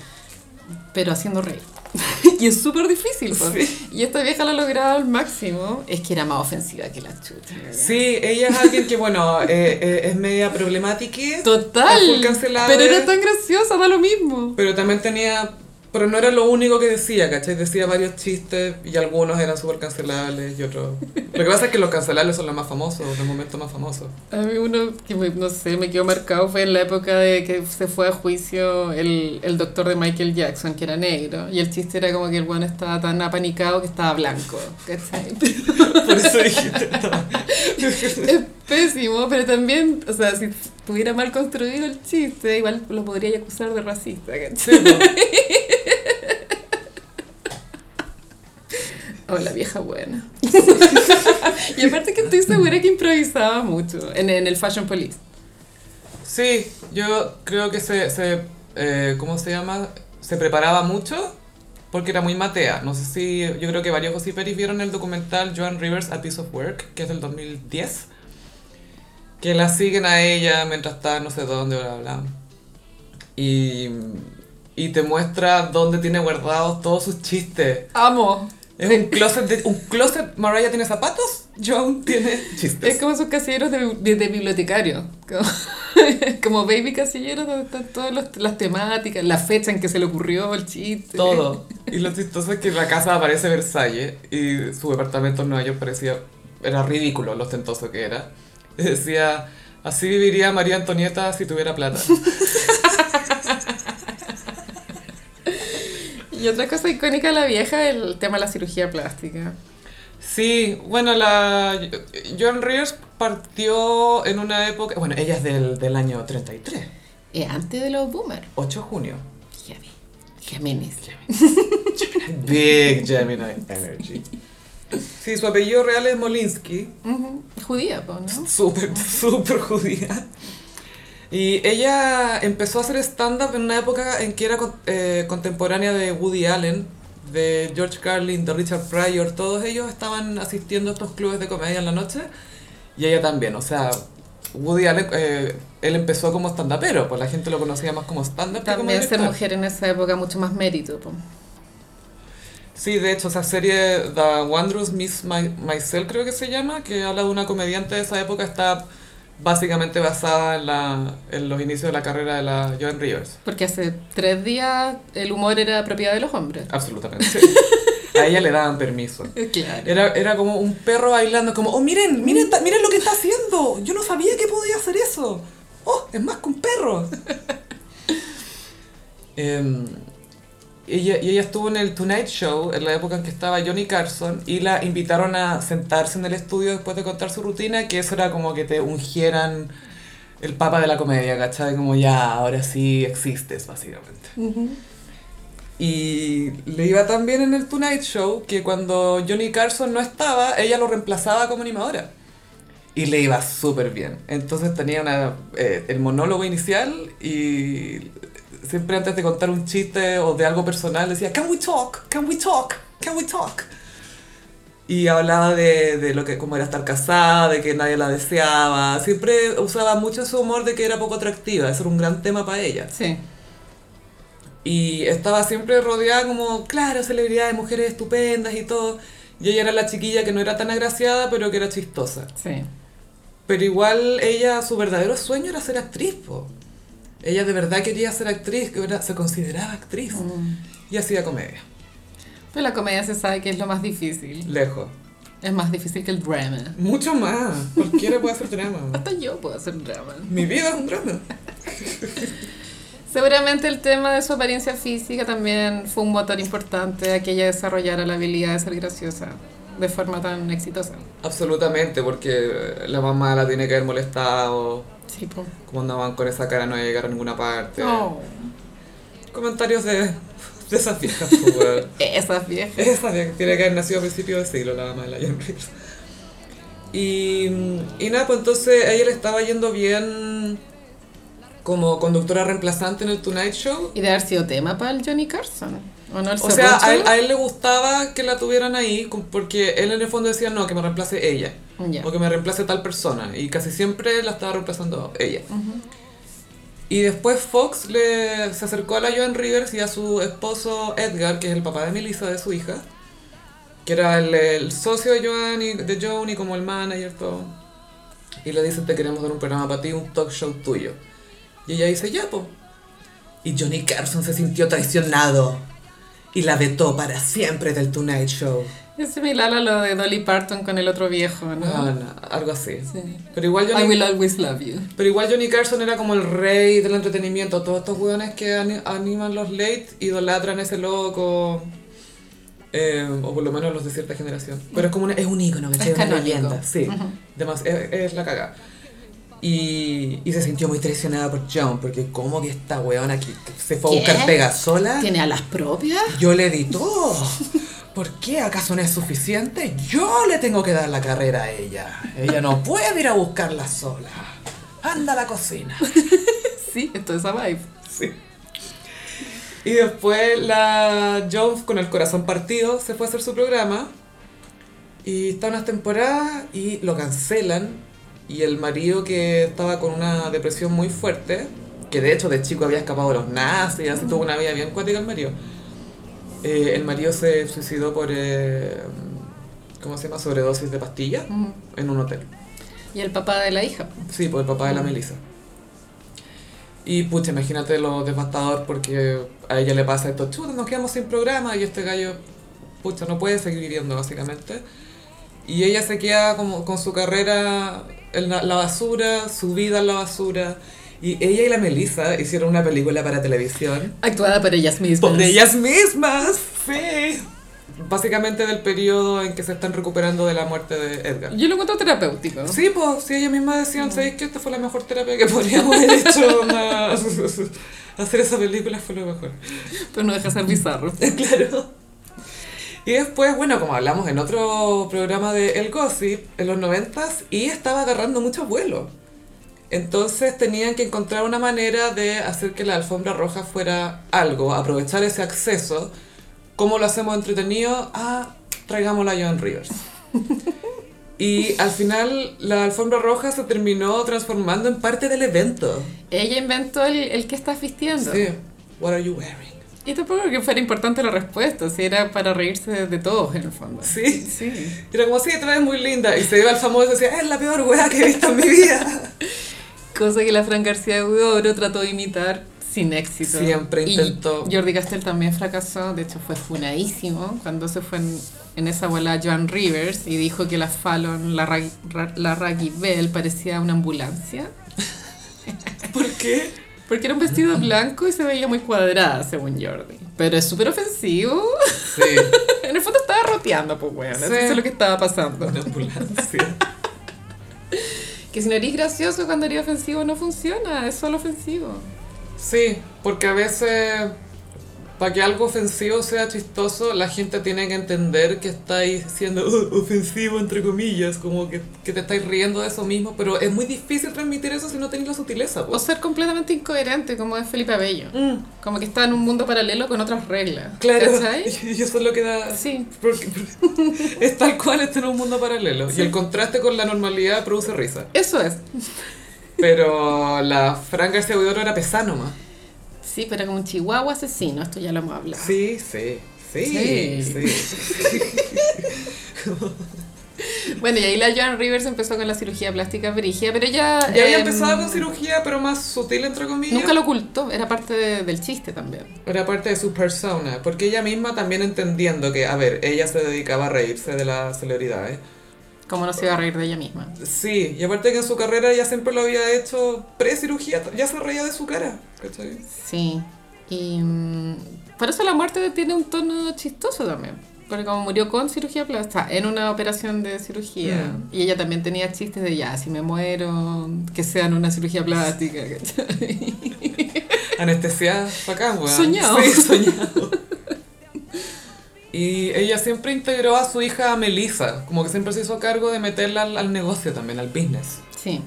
pero haciendo reír. y es súper difícil. Sí. Y esta vieja lo ha logrado al máximo. Es que era más ofensiva que la chucha. ¿verdad? sí, ella es alguien que, bueno, eh, eh, es media problemática. Total. Pero era tan graciosa, da lo mismo. Pero también tenía. Pero no era lo único que decía, ¿cachai? Decía varios chistes y algunos eran súper cancelables y otros. Lo que pasa es que los cancelables son los más famosos, de momento más famosos. A mí uno que me- no sé, me quedó marcado fue en la época de que se fue a juicio el, el doctor de Michael Jackson, que era negro. Y el chiste era como que el bueno estaba tan apanicado que estaba blanco. ¿cachai? Por eso dijiste. es pésimo, pero también, o sea, si estuviera mal construido el chiste, igual lo podría acusar de racista. ¿cachai? Sí. Oh, la vieja buena. y aparte que estoy segura que improvisaba mucho en, en el Fashion Police. Sí, yo creo que se, se eh, ¿cómo se llama? Se preparaba mucho porque era muy matea. No sé si, yo creo que varios gossiperis vieron el documental Joan Rivers A Piece of Work, que es del 2010, que la siguen a ella mientras está no sé dónde, bla, bla. Y, y te muestra dónde tiene guardados todos sus chistes. Amo. Es un closet, de, un closet, Mariah tiene zapatos, Joan tiene chistes. Es como esos casilleros de, de, de bibliotecario. Como, como baby casilleros donde están todas los- las temáticas, la fecha en que se le ocurrió el chiste. Todo. Y lo chistoso es que la casa aparece Versalles y su departamento en Nueva York parecía. Era ridículo lo ostentoso que era. Decía: Así viviría María Antonieta si tuviera plata. Y otra cosa icónica de la vieja es el tema de la cirugía plástica. Sí, bueno, la. Joan Rivers partió en una época. Bueno, ella es del, del año 33, Eh, antes de los boomers. 8 de junio. Heavy. Géminis. Big Gemini Energy. Sí, su apellido real es Molinsky. Ujú. Judía, pues, ¿no? Súper, súper judía. Y ella empezó a hacer stand-up en una época en que era eh, contemporánea de Woody Allen, de George Carlin, de Richard Pryor. Todos ellos estaban asistiendo a estos clubes de comedia en la noche. Y ella también, o sea, Woody Allen, eh, él empezó como stand-upero, pues la gente lo conocía más como stand-up. que como También ser mujer en esa época mucho más mérito. po. Sí, de hecho, esa serie The Wondrous Miss My- Myself creo que se llama, que habla de una comediante de esa época, está básicamente basada en, la, en los inicios de la carrera de la Joan Rivers. Porque hace tres días el humor era propiedad de los hombres. Absolutamente. A ella le daban permiso. Claro. Era, era como un perro bailando, como, oh, miren, miren, miren lo que está haciendo. Yo no sabía que podía hacer eso. Oh, es más que un perro. Em, ella, y ella estuvo en el Tonight Show en la época en que estaba Johnny Carson y la invitaron a sentarse en el estudio después de contar su rutina, que eso era como que te ungieran el papa de la comedia, ¿cachai? Como ya, ahora sí existes, básicamente. Y le iba tan bien en el Tonight Show que cuando Johnny Carson no estaba, ella lo reemplazaba como animadora. Y le iba súper bien. Entonces tenía una, eh, el monólogo inicial y siempre antes de contar un chiste o de algo personal decía, Can we talk? Can we talk? Can we talk? Y hablaba de, de lo que, cómo era estar casada, de que nadie la deseaba. Siempre usaba mucho su humor de que era poco atractiva. Eso era un gran tema para ella. Sí. Y estaba siempre rodeada como, claro, celebridades, mujeres estupendas y todo. Y ella era la chiquilla que no era tan agraciada, pero que era chistosa. Sí. Pero igual ella, su verdadero sueño era ser actriz, po. Ella de verdad quería ser actriz, que era- se consideraba actriz. Y hacía comedia. Pero la comedia se sabe que es lo más difícil. Lejos. Es más difícil que el drama. Mucho más. Cualquiera puede hacer drama. Hasta yo puedo hacer drama. Mi vida es un drama. Seguramente el tema de su apariencia física también fue un motor importante a que ella desarrollara la habilidad de ser graciosa de forma tan exitosa. Absolutamente, porque la mamá la tiene que haber molestado. Sí, pues. Como andaban con esa cara no llegar a ninguna parte. Oh, Comentarios de, de esas viejas, pues, esas viejas. Esa vieja tiene que haber nacido a principios del siglo, la mamá de la Jan Reeves. Y, y nada, pues entonces a ella le estaba yendo bien como conductora reemplazante en el Tonight Show. Y de haber sido tema para el Johnny Carson. ¿O sea, a él, a él le gustaba que la tuvieran ahí, porque él en el fondo decía, no, que me reemplace ella, Ya. o que me reemplace tal persona, y casi siempre la estaba reemplazando ella. Y después Fox le, se acercó a la Joan Rivers y a su esposo Edgar, que es el papá de Melissa, de su hija, que era el, el socio de Joan y, de Joan y como el manager, todo. Y le dice, te queremos dar un programa para ti, un talk show tuyo. Y ella dice, ya, po. Y Johnny Carson se sintió traicionado y la vetó para siempre del Tonight Show. Es similar a lo de Dolly Parton con el otro viejo, ¿no? Ah, no, algo así. Sí. Pero igual Johnny I will always love you. Pero igual Johnny Carson era como el rey del entretenimiento. Todos estos hueones que ani- animan los late idolatran a ese loco. Eh, o por lo menos los de cierta generación. Pero es como una- es un ícono, que Es una leyenda. Sí, Además, es, es la cagada. Y, y se sintió muy traicionada por John, porque como que esta weona que, se fue a ¿Qué? buscar pega sola, ¿Tiene alas propias? yo le di todo. ¿Por qué? ¿Acaso no es suficiente? Yo le tengo que dar la carrera a ella. Ella no puede ir a buscarla sola. Anda a la cocina. Sí, esto es esa vibe. Sí. Y después la Jones con el corazón partido se fue a hacer su programa. Y está unas temporadas y lo cancelan. Y el marido que estaba con una depresión muy fuerte, que de hecho de chico había escapado de los nazis, así tuvo una vida bien cuática el marido. Eh, el marido se suicidó por, eh, ¿cómo se llama? Sobredosis de pastillas en un hotel. Y el papá de la hija. Sí, por el papá de la Melissa. Y pucha, imagínate lo devastador porque a ella le pasa esto, chuta, nos quedamos sin programa y este gallo, pucha, no puede seguir viviendo básicamente. Y ella se queda como con su carrera la, la basura, su vida en la basura. Y ella y la Melissa hicieron una película para televisión. Actuada por ellas mismas. Por ellas mismas, sí. Básicamente del periodo en que se están recuperando de la muerte de Edgar. Yo lo encuentro terapéutico. Sí, pues, sí, ellas mismas decían, ¿sabéis que esta fue la mejor terapia que podríamos haber hecho? Hacer esa película fue lo mejor. Pero no deja de ser bizarro. claro. Y después, bueno, como hablamos en otro programa de El Gossip, en los noventas, y estaba agarrando mucho vuelo. Entonces tenían que encontrar una manera de hacer que la alfombra roja fuera algo, aprovechar ese acceso. ¿Cómo lo hacemos entretenido? Ah, traigámosla a Joan Rivers. Y al final la alfombra roja se terminó transformando en parte del evento. Ella inventó el, el que estás vistiendo. Sí. What are you wearing? Y tampoco que fuera importante la respuesta, si era para reírse de, todos en el fondo. Sí. Sí. Era como, sí, te ves muy linda. Y se iba al famoso y decía, es la peor wea que he visto en mi vida. Cosa que la Fran García de Huidobro trató de imitar sin éxito. Siempre Y intentó. Jordi Castell también fracasó, de hecho fue funadísimo cuando se fue en, en esa bola Joan Rivers y dijo que la Fallon, la, Ra- la Raggy Bell parecía una ambulancia. ¿Por qué? Porque era un vestido blanco y se veía muy cuadrada, según Jordi. Pero es súper ofensivo. Sí, En el fondo estaba roteando, pues Sí. eso es lo que estaba pasando. una ambulancia. Que si no eres gracioso cuando eres ofensivo no funciona, es solo ofensivo. Sí, porque a veces para que algo ofensivo sea chistoso, la gente tiene que entender que estáis siendo "Uh, ofensivo, entre comillas, como que, que te estáis riendo de eso mismo, pero es muy difícil transmitir eso si no tenéis la sutileza. O pues. ser completamente incoherente, como es Felipe Abello. Mm, Como que está en un mundo paralelo con otras reglas. claro, ¿Cachai? y eso es lo que da... Sí. Porque, porque es tal cual está en un mundo paralelo. Y el contraste con la normalidad produce risa. Eso es. Pero la Fran García Huidobro era pesada nomás. Sí, pero como un chihuahua asesino, esto ya lo hemos hablado. Sí, sí, sí, Sí. sí. Bueno, y ahí la Joan Rivers empezó con la cirugía plástica brígida, pero ella... Ya había em, empezado con cirugía, pero más sutil, entre comillas. Nunca lo ocultó, era parte de- del chiste también. Era parte de su persona, porque ella misma también entendiendo que, a ver, ella se dedicaba a reírse de las celebridades. Como no se iba a reír de ella misma. Sí, y aparte que en su carrera ella siempre lo había hecho pre-cirugía, ya se reía de su cara, ¿cachai? Sí. Y mm, por eso la muerte tiene un tono chistoso también. Porque como murió con cirugía plástica, en una operación de cirugía. Mm. Y ella también tenía chistes de ya, si me muero, que sea en una cirugía plástica. ¿cachai? Anestesiada bacán, weón. Soñado. Sí, soñado. Y ella siempre integró a su hija Melissa, como que siempre se hizo cargo de meterla al, al negocio también, al business. Sí.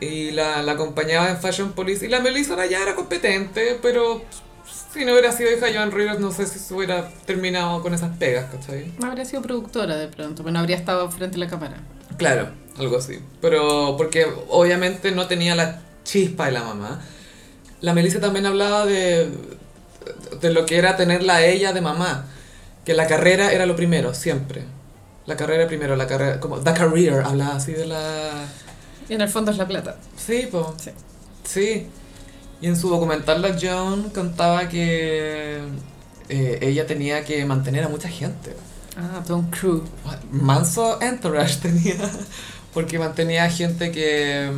Y la, la acompañaba en Fashion Police. Y la Melissa ahora ya era competente, pero si no hubiera sido hija de Joan Rivers, no sé si se hubiera terminado con esas pegas, ¿cachai? Habría sido productora de pronto, pero no habría estado frente a la cámara. Claro, algo así. Pero porque obviamente no tenía la chispa de la mamá. La Melissa también hablaba de, de lo que era tenerla a ella de mamá. Que la carrera era lo primero, siempre. La carrera primero, la carrera, como the career, hablaba así de la... Y en el fondo es la plata. Sí, pues. Sí. Sí. Y en su documental la Joan contaba que eh, ella tenía que mantener a mucha gente. Ah, todo un crew. Manso entourage tenía. Porque mantenía gente que,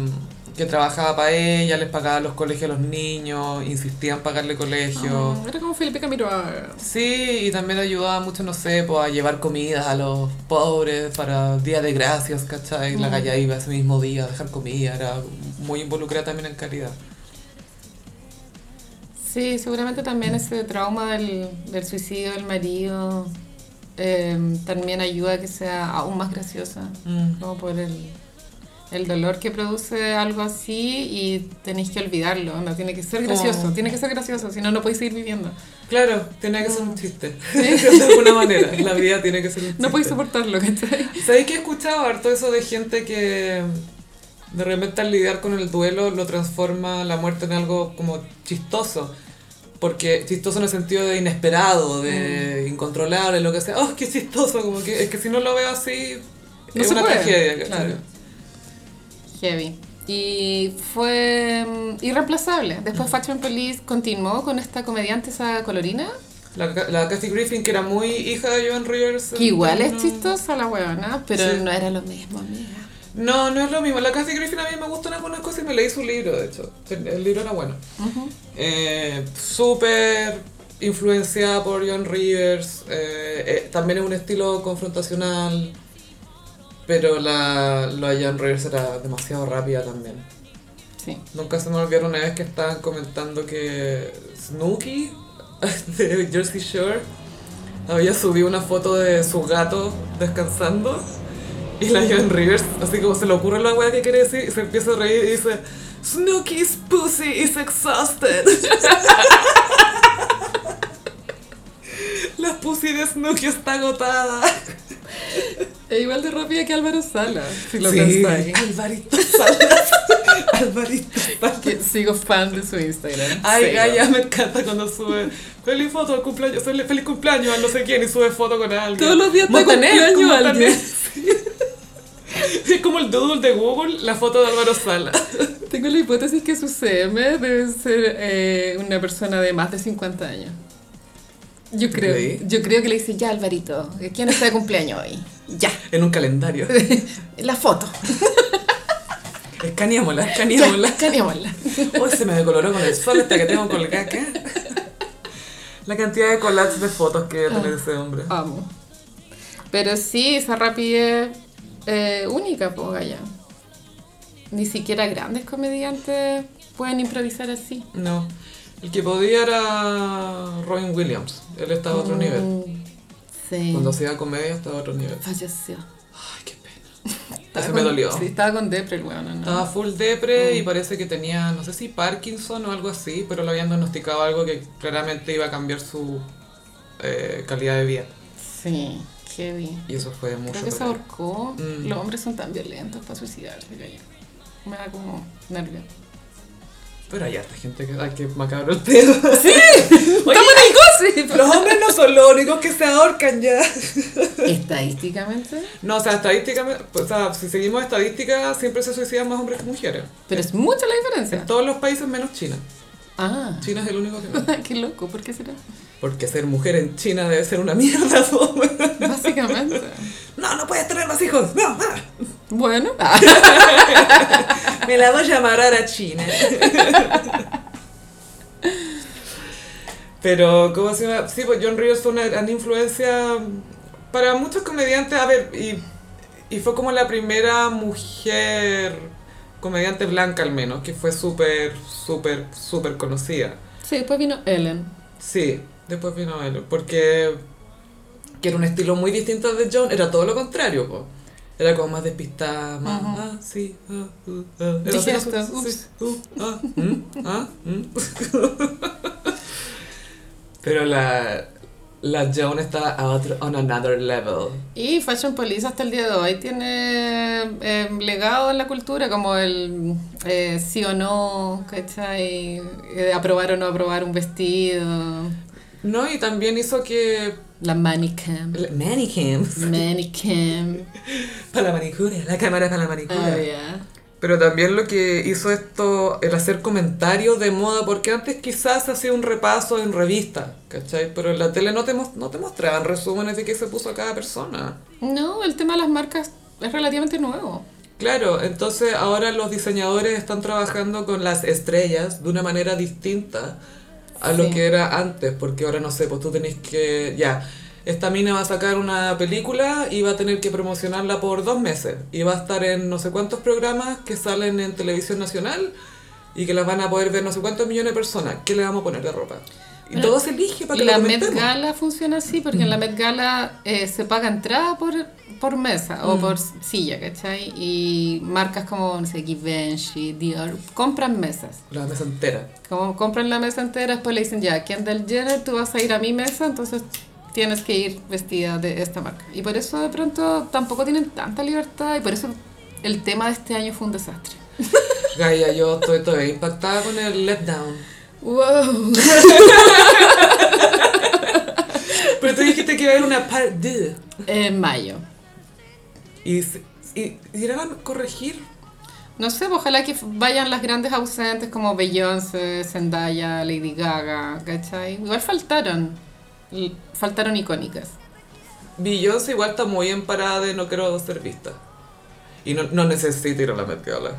que trabajaba para ella, les pagaba los colegios a los niños, insistía en pagarle colegio. Ah, era como Felipe Camiroaga. Sí, y también ayudaba mucho, no sé, pues, a llevar comida a los pobres para Día de Gracias, ¿cachai? La Mm. galla iba ese mismo día a dejar comida, era muy involucrada también en caridad. Sí, seguramente también ese trauma del, del suicidio del marido eh, también ayuda a que sea aún más graciosa. Mm. Como por el, el dolor que produce algo así y tenéis que olvidarlo. No, tiene que ser gracioso, Oh. tiene que ser gracioso, si no, no podéis seguir viviendo. Claro, tenía que ser un chiste. de alguna manera, la vida tiene que ser un chiste. No podéis soportarlo, ¿cachai? ¿Sabéis que he escuchado harto eso de gente que de repente al lidiar con el duelo lo transforma la muerte en algo como chistoso? Porque chistoso en el sentido de inesperado, de incontrolable, lo que sea. ¡Oh, qué chistoso! Como que es que si no lo veo así, No es se una puede, tragedia. claro. Heavy. Y fue mm, irreemplazable. Después Fashion Police continuó con esta comediante, esa colorina, La, la Kathy Griffin, que era muy hija de Joan Rivers. que igual es no- chistosa la huevona, pero Sí. no era lo mismo, amiga. No, no es lo mismo. La Kathy Griffin a mí me gustan algunas cosas y me leí su libro, de hecho. El, libro era bueno. Eh, Súper influenciada por John Rivers. eh, eh, también es un estilo confrontacional. Pero la, de John Rivers era demasiado rápida también. Sí. Nunca se me olvidó una vez que estaban comentando que Snooki de Jersey Shore había subido una foto de su gato descansando y la John Rivers, así como se le ocurre la weá que quiere decir, y se empieza a reír y dice Snooki's pussy is exhausted. la pussy de Snooki está agotada. Es igual de rápida que Álvaro Sala, si lo Sí, pensáis. Alvarito Salas. Alvarito Salas. Sigo fan de su Instagram. Ay. Gaya, me encanta cuando sube feliz foto cumpleaños, feliz, feliz cumpleaños a no sé quién y sube foto con alguien. Todos los días está cumpleaños como alguien. Es como el doodle de Google, la foto de Álvaro Sala. Tengo la hipótesis que su CM debe ser eh, una persona de más de 50 años. Yo creo, yo creo que le dice, ya Alvarito, ¿quién está de cumpleaños hoy? Ya, En un calendario. la foto. Escaneémosla, escaneémosla. escaneémosla. Hoy se me decoloró con el sol hasta que tengo colgada acá. La cantidad de collages de fotos que debe tener ese hombre. Amo. Pero sí, esa rapidez eh, única, po, Gaya. Ni siquiera grandes comediantes pueden improvisar así. No. El que podía era Robin Williams. Él estaba a otro nivel. Mm, Sí. Cuando hacía comedia estaba a otro nivel. Falleció. Ay, qué pena. Estaba Ese me con- dolió. Sí, estaba con depre el weón, ¿no? Estaba full depre y parece que tenía, no sé si Parkinson o algo así, pero le habían diagnosticado algo que claramente iba a cambiar su eh, calidad de vida. Sí, heavy. Y eso fue mucho. Creo que se ahorcó. Mm. Los hombres son tan violentos para suicidarse, Gaya. Me da como nervio. Pero hay harta gente que, ay, que macabro el pedo. ¡Sí! ¡Estamos en! Los hombres no son los únicos que se ahorcan ya. Estadísticamente. No, o sea, estadísticamente, o sea, si seguimos estadísticas, siempre se suicidan más hombres que mujeres. Pero es mucha la En diferencia. todos los países menos China. Ah. China es el único que no. Qué loco, ¿por qué será? Porque ser mujer en China debe ser una mierda. Básicamente. No, no puedes tener más hijos. No, ah. Bueno. Me la voy a llamar a China. Pero, ¿cómo se llama? Sí, pues John Ríos fue una gran influencia para muchos comediantes. A ver, y, y fue como la primera mujer comediante blanca al menos, que fue súper, súper, súper conocida. Sí, después vino Ellen. Sí, después vino él, porque que era un estilo muy distinto al de John, era todo lo contrario, po. Era como más despistada, más, ah, sí, ah, uh, ah. Era Dije así, esto, sí, ups. uh, ah, mm, ah, mm. Pero la, la Joan está a otro, on another level. Y Fashion Police hasta el día de hoy tiene eh, legado en la cultura, como el eh, sí o no, ¿cachai? Eh, aprobar o no aprobar un vestido, No, y también hizo que... la manicam. Mannequins. Manicam. Para la manicura, la cámara para la manicura. Oh, yeah. Pero también lo que hizo esto, el hacer comentarios de moda, porque antes quizás hacía un repaso en revista, ¿cachai? Pero en la tele no te, no te mostraban resúmenes de qué se puso cada persona. No, el tema de las marcas es relativamente nuevo. Claro, entonces ahora los diseñadores están trabajando con las estrellas de una manera distinta a lo que era antes, porque ahora no sé, pues tú tenés que, ya, esta mina va a sacar una película y va a tener que promocionarla por dos meses y va a estar en no sé cuántos programas que salen en televisión nacional y que las van a poder ver no sé cuántos millones de personas. ¿Qué le vamos a poner de ropa? Y todo se elige para que la lo Met. Gala funciona así, porque en la Met Gala eh, se paga entrada por, por mesa o Mm. por silla, ¿cachai? Y marcas como, no sé, Givenchy, Dior, compran mesas. La mesa entera. Como compran la mesa entera, después le dicen, ya, Kendall Jenner, tú vas a ir a mi mesa, entonces tienes que ir vestida de esta marca. Y por eso de pronto tampoco tienen tanta libertad y por eso el tema de este año fue un desastre. Gaia, yo estoy todavía impactada con el letdown. ¡Wow! Pero tú dijiste que iba a haber una part 2. En mayo. Y, y, y corregir. No sé, ojalá que vayan las grandes ausentes como Beyoncé, Zendaya, Lady Gaga, ¿cachai? Igual faltaron, faltaron icónicas. Beyoncé igual está muy en parada de no quiero ser vista. Y no, no necesita ir a la Met Gala.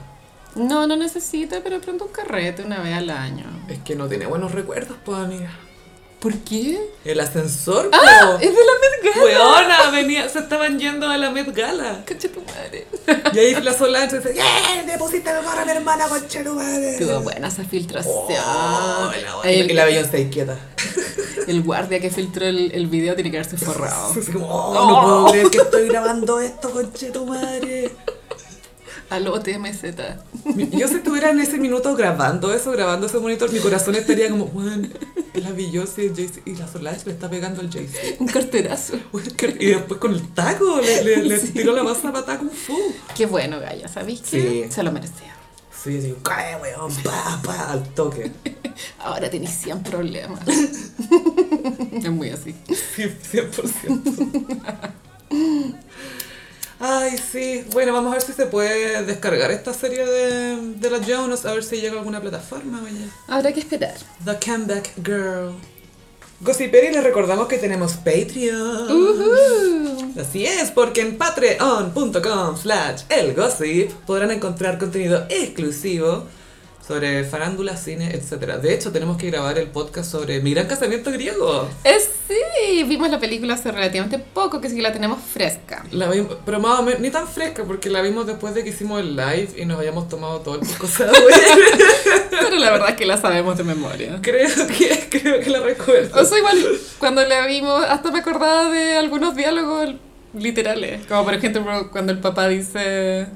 No, no necesita, pero pronto un carrete una vez al año. Es que no tiene buenos recuerdos, pues, amiga. ¿Por qué? El ascensor, ¡Ah! po. ¡Es de la Met Gala! Weona, venía, se estaban yendo a la Met Gala. ¡Concha tu madre! Y ahí la Solange dice, ¡Yeah! ¡Le pusiste el gorro a mi hermana, concha tu madre! Tuvo buena esa filtración. Oh, la- el, y la Beyoncé ahí quieta. el guardia que filtró el, el video tiene que haberse forrado. Así como, oh, no puedo creer que estoy grabando esto, concha tu madre. Aló, TMZ. Yo si estuviera en ese minuto grabando eso, grabando ese monitor, mi corazón estaría como, bueno, la Beyoncé y el Jay-Z, y la Solange le está pegando al Jay-Z. Un carterazo. Y después con el taco, le, le, le tiró la masa patada Kung Fu. Qué bueno, Gaya, ¿sabéis qué? Sí. Se lo merecía. Sí, digo, cae, weón, pa, pa, al toque. Ahora tenéis 100 problemas. es muy así. Sí, 100%. Ay, sí. Bueno, vamos a ver si se puede descargar esta serie de, de la Jonas, a ver si llega a alguna plataforma, oye. Habrá que esperar. The Comeback Girl. Gossiperi, les recordamos que tenemos Patreon. Uh-huh. Así es, porque en patreon.com slash elgossip podrán encontrar contenido exclusivo sobre farándula, cine, etc. De hecho, tenemos que grabar el podcast sobre mi gran casamiento griego. Eh, sí, vimos la película hace relativamente poco, que sí que la tenemos fresca. La vimos, pero más o menos, ni tan fresca, porque la vimos después de que hicimos el live y nos habíamos tomado todo el sour. Pero la verdad es que la sabemos de memoria. creo que, creo que la recuerdo. O sea, igual, cuando la vimos, hasta me acordaba de algunos diálogos literales. Como por ejemplo, cuando el papá dice...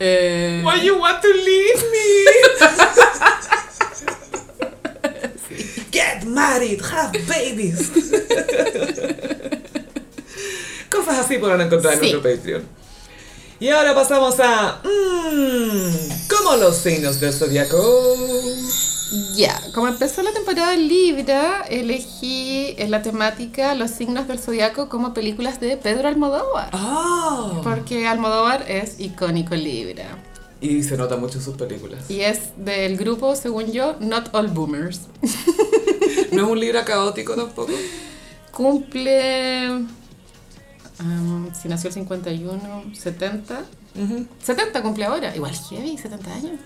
Eh, Why you want to leave me? Get married, have babies. Cosas así podrán encontrar en nuestro Patreon. Y ahora pasamos a... Mmm, como los signos del zodiaco. Ya, como empezó la temporada Libra, elegí en la temática Los signos del zodiaco como películas de Pedro Almodóvar. Ah. Porque Almodóvar es icónico Libra. Y se nota mucho en sus películas. Y es del grupo, según yo, Not All Boomers. No es un libro caótico tampoco. Cumple. um, si nació el 51, 70. Ujú. 70 cumple ahora. Igual heavy, 70 años.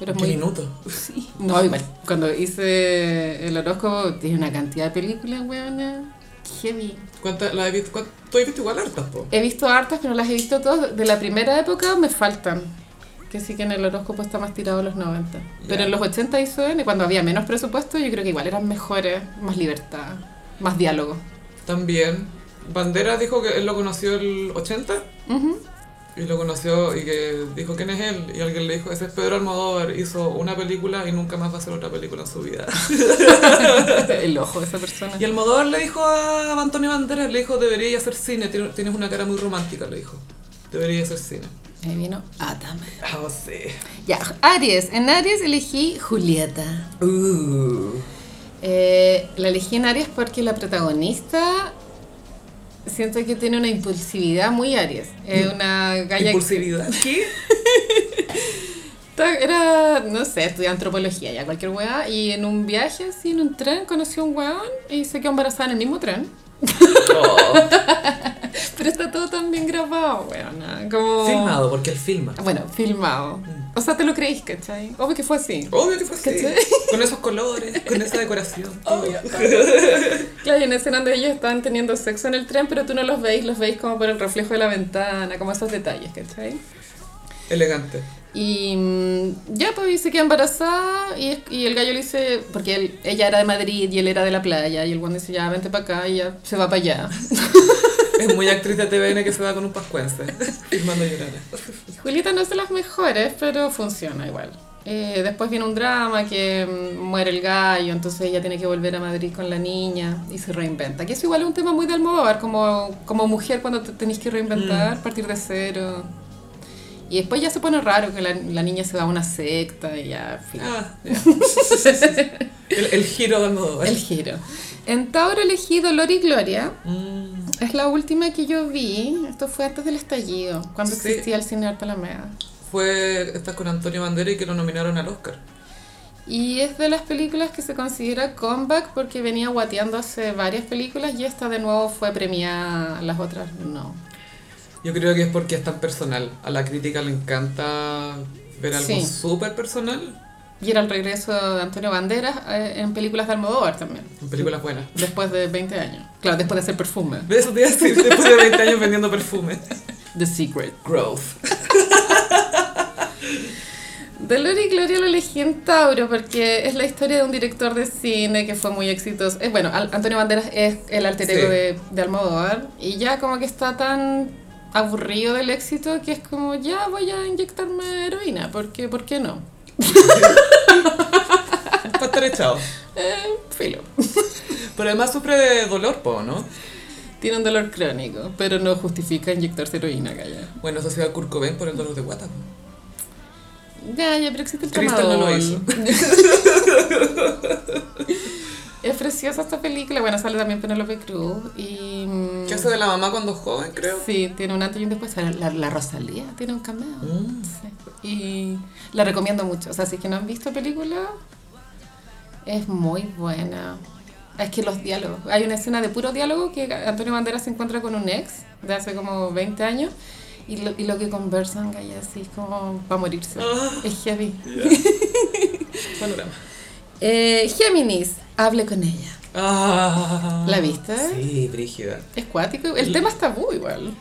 Pero es ¿Qué muy. minuto? Sí. No, igual. Cuando hice el horóscopo, tiene una cantidad de películas, weona. Heavy. ¿Cuántas la he visto? ¿Tú has visto igual hartas, po? He visto hartas, pero las he visto todas. De la primera época me faltan. Que sí que en el horóscopo está más tirado a los 90. Pero Ya. en los 80 hizo N, cuando había menos presupuesto, yo creo que igual eran mejores, más libertad, más diálogo. También. Banderas dijo que él lo conoció el 80 Ujú. Y lo conoció y que dijo quién es él y alguien le dijo ese es Pedro Almodóvar hizo una película y nunca más va a hacer otra película en su vida el ojo de esa persona. y Almodóvar le dijo a Antonio Banderas le dijo deberías hacer cine tien- tienes una cara muy romántica le dijo deberías hacer cine Ahí vino Atame. ah sí Ya, Aries. En Aries elegí Julieta. uh. Eh, la elegí en Aries porque la protagonista siento que tiene una impulsividad muy Aries. Es una galla impulsividad ¿qué? Era, no sé, estudié antropología ya, cualquier weá. Y en un viaje así, en un tren, conoció a un weón y se quedó embarazada en el mismo tren. Oh. Pero está todo tan bien grabado, weón. Como... filmado porque él filma Bueno, filmado. O sea, te lo creís, ¿cachai? Obvio que fue así. Obvio que fue así. ¿Cachai? Con esos colores, con esa decoración. Obvio. Claro, y en escena donde ellos están teniendo sexo en el tren, pero tú no los veis, los veis como por el reflejo de la ventana, como esos detalles, ¿cachai? Elegante. Y mm, ya, pues se queda embarazada y, el gallo le dice, porque él- ella era de Madrid y él era de la playa, y el guan dice, ya, vente para acá y ella se va para allá. Es muy actriz de TVN que se va con un pascuense, filmando llorando. Y Julieta no es de las mejores, pero funciona igual. Eh, después viene un drama que mm, muere el gallo, entonces ella tiene que volver a Madrid con la niña y se reinventa. Que es igual un tema muy de Almodóvar, como, como mujer cuando te tenés que reinventar, partir de cero. Y después ya se pone raro que la, la niña se va a una secta y ya, fin. Ah, ya. el, el giro de Almodóvar. El giro. En Tauro elegí Dolor y Gloria. Mm, Es la última que yo vi. Esto fue antes del estallido, cuando Sí. existía el cine Arte Alameda. Fue, estás con Antonio Bandera y que lo nominaron al Oscar. Y es de las películas que se considera comeback porque venía guateando hace varias películas y esta de nuevo fue premiada, las otras no. Yo creo que es porque es tan personal. A la crítica le encanta ver algo Sí. súper personal Y era el regreso de Antonio Banderas eh, en películas de Almodóvar también, en películas buenas. después de 20 años. Claro, después de hacer perfume. De eso te iba a decir, después de 20 años vendiendo perfume. The Secret. Growth. Dolor y Gloria lo elegí en Tauro porque es la historia de un director de cine que fue muy exitoso. Eh, bueno, Antonio Banderas es el alter ego Sí. de, de Almodóvar y ya como que está tan aburrido del éxito que es como ya voy a inyectarme heroína, porque ¿por qué no? Para estar echado. Eh, filo. Pero además sufre de dolor, po, ¿no? Tiene un dolor crónico, pero no justifica inyectarse heroína, calla. Bueno, asociado al Kurt Cobain por el dolor de guata. po. Ya, ya, pero existe el Crystal no lo hizo. Es preciosa esta película, bueno, sale también Penélope Cruz y... mm, ¿Qué hace de la mamá cuando es joven, creo? Sí, tiene un antes y un después. La, la, la Rosalía tiene un cameo. Mm. Sí. Y la recomiendo mucho. O sea, si es que no han visto película, es muy buena. Es que los diálogos. Hay una escena de puro diálogo que Antonio Banderas se encuentra con un ex de hace como 20 años. Y lo, y lo que conversan, Gaya, así como va a morirse. Ah. Es heavy. Panorama. Eh, Géminis, hable con ella. Ah. ¿La viste? Sí, brígida. Es cuático. El tema es tabú igual.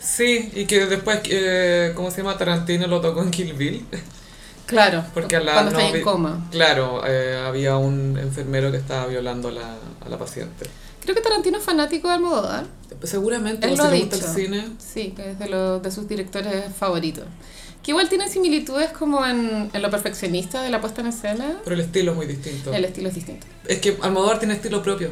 Sí, y que después, eh, ¿cómo se llama? Tarantino lo tocó en Kill Bill. Claro, Porque a la cuando está en coma. Claro, eh, había un enfermero que estaba violando a la, a la paciente. Creo que Tarantino es fanático de Almodóvar. Seguramente, Él lo si gusta dicho. el cine. Sí, que es de, los de sus directores favoritos. Que igual tienen similitudes como en, en lo perfeccionista de la puesta en escena. Pero el estilo es muy distinto. El estilo es distinto. Es que Almodóvar tiene estilo propio.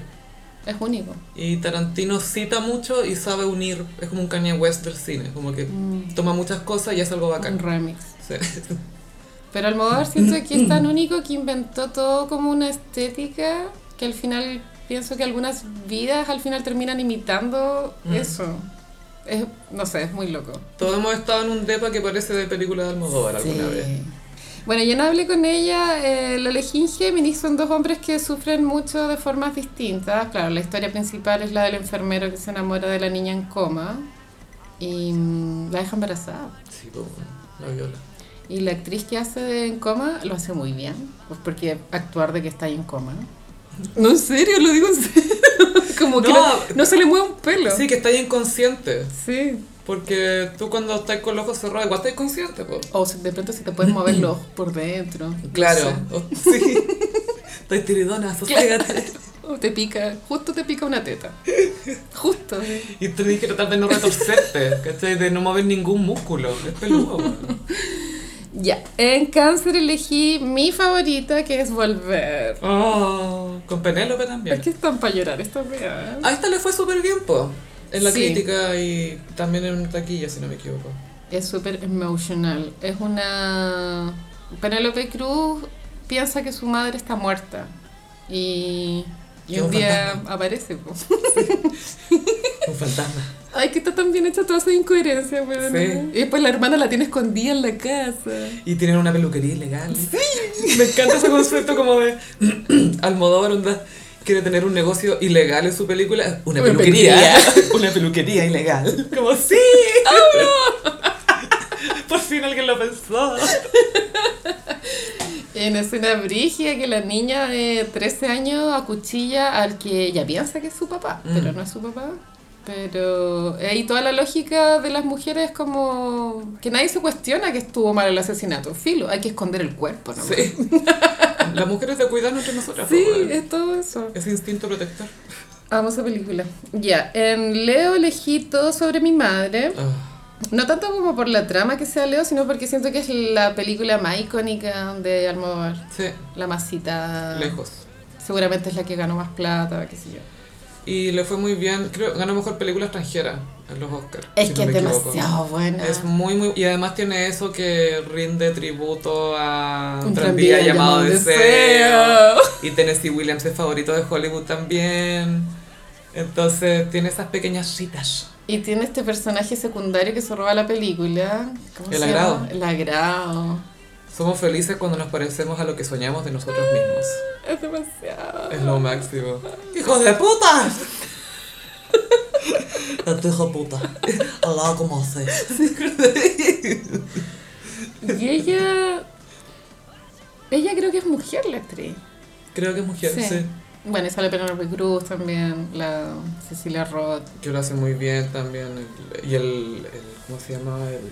Es único. Y Tarantino cita mucho y sabe unir. Es como un Kanye West del cine. Como que Mm. toma muchas cosas y hace algo Un bacán. remix. Sí. Pero Almodóvar siento que es tan único que inventó todo como una estética que al final pienso que algunas vidas al final terminan imitando Mm. eso. Es, no sé, es muy loco. Todos hemos estado en un depa que parece de película de Almodóvar alguna vez. Bueno, yo no hablé con ella, eh, la elegí en Géminis, son dos hombres que sufren mucho de formas distintas. Claro, la historia principal es la del enfermero que se enamora de la niña en coma y mm, la deja embarazada. Sí, pues, la viola. Y la actriz que hace de en coma lo hace muy bien, pues porque actuar de que está ahí en coma. No, en serio, lo digo en serio. Como que No. no, no se le mueve un pelo. Sí, que está ahí inconsciente. Sí. Porque tú cuando estás con los ojos cerrados, igual estás consciente, pues. O de pronto se te pueden mover los ojos por dentro. no Claro. sé. O- Sí. Estoy tiridona, soségate. O te pica, justo te pica una teta. Justo. sí. Y te dije tratar de no retorcerte, ¿cachai? De no mover ningún músculo. Es peludo. Ya, en cáncer elegí mi favorita que es Volver. Oh, con Penélope también. ¿Por qué están para llorar esta wea? A esta le fue súper bien, po. En la Sí. crítica y también en taquilla, si no me equivoco. Es súper emotional. Es una... Penélope Cruz piensa que su madre está muerta. Y, y Que un un día fantasma. aparece. po. Un fantasma. Ay, que está tan bien hecha toda esa incoherencia, weón. Sí. Y después la hermana la tiene escondida en la casa. Y tienen una peluquería ilegal. Me encanta ese concepto como de Almodóvar onda quiere tener un negocio ilegal en su película. Una, Una peluquería. una peluquería ilegal. Como sí. Por fin alguien lo pensó. En escena brígida que la niña de 13 años acuchilla al que ella piensa que es su papá, Mm. pero no es su papá. Pero ahí toda la lógica de las mujeres es como que nadie se cuestiona que estuvo mal el asesinato. Filo, hay que esconder el cuerpo, ¿no? Sí. Las mujeres de cuidarnos entre nosotras. Sí, weón. es todo eso. Ese instinto protector. Amo esa película. Ya, en Leo elegí todo sobre mi madre. Ah, No tanto como por la trama que sea Leo, sino porque siento que es la película más icónica de Almodóvar. sí, La más citada. lejos. Seguramente es la que ganó más plata, qué sé yo. Y le fue muy bien, creo, ganó mejor película extranjera en los Oscars. Es si que no es equivoco. demasiado buena. Es muy, muy... Y además tiene eso que rinde tributo a Un tranvía, tranvía llamado llamado Deseo. Deseo. Y Tennessee Williams es favorito de Hollywood también. Entonces tiene esas pequeñas citas. Y tiene este personaje secundario que se roba la película. ¿Cómo El se agrado. llama? El agrado. Somos felices cuando nos parecemos a lo que soñamos de nosotros mismos. Es demasiado. Es lo máximo. ¡Hijo de puta! Este hijo de puta. Al lado como hace. Y ella. Ella creo que es mujer la actriz. Creo que es mujer, Sí. sí. Bueno, y sale Penelope Cruz también, la Cecilia Roth. Que lo hace muy bien también. y el, el- ¿Cómo se llama? El,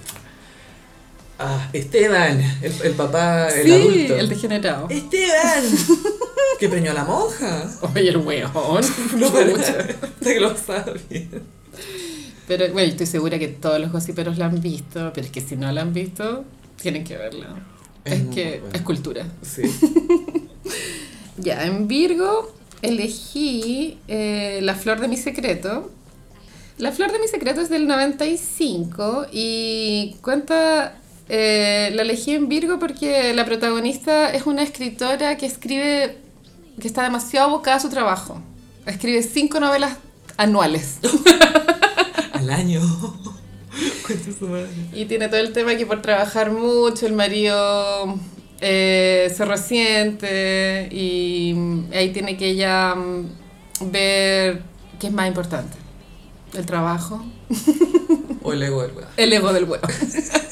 ah, Esteban, el, el papá, el sí, adulto. el degenerado. ¡Esteban! que preñó a la monja. Oye, el weón. No, pero que lo sabe. Pero bueno, estoy segura que todos los gossiperos la han visto, pero es que si no la han visto, tienen que verla. Es que buena. es cultura. Sí. Ya, en Virgo elegí eh, La Flor de mi Secreto. La Flor de mi Secreto es del 95 y cuenta, eh, la elegí en Virgo porque la protagonista es una escritora que escribe, que está demasiado abocada a su trabajo. Escribe cinco novelas anuales. Al año. Y tiene todo el tema que por trabajar mucho el marido eh, se resiente y mm, ahí tiene que ella mm, ver qué es más importante. El trabajo, O el ego del weón. el ego del huevo.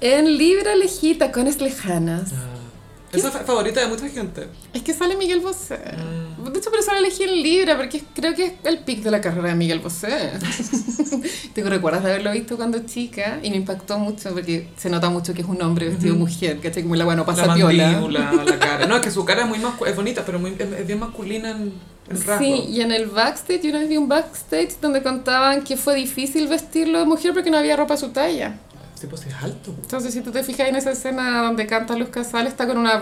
en Libra elegí Tacones Lejanas. Ah. Esa es favorita de mucha gente. Es que sale Miguel Bosé. Mm. De hecho, por eso la elegí en Libra, porque creo que es el pic de la carrera de Miguel Bosé. Tengo recuerdas de haberlo visto cuando chica y me impactó mucho porque se nota mucho que es un hombre vestido de mujer, ¿cachai? Como la bueno pasa la piola. mandíbula, la cara. No, es que su cara es muy es bonita, pero muy, es, es bien masculina en. Sí, y en el backstage, yo una vez vi un backstage donde contaban que fue difícil vestirlo de mujer porque no había ropa a su talla. Sí, es alto. Entonces, si tú te fijas en esa escena donde canta Luz Casal, está con una,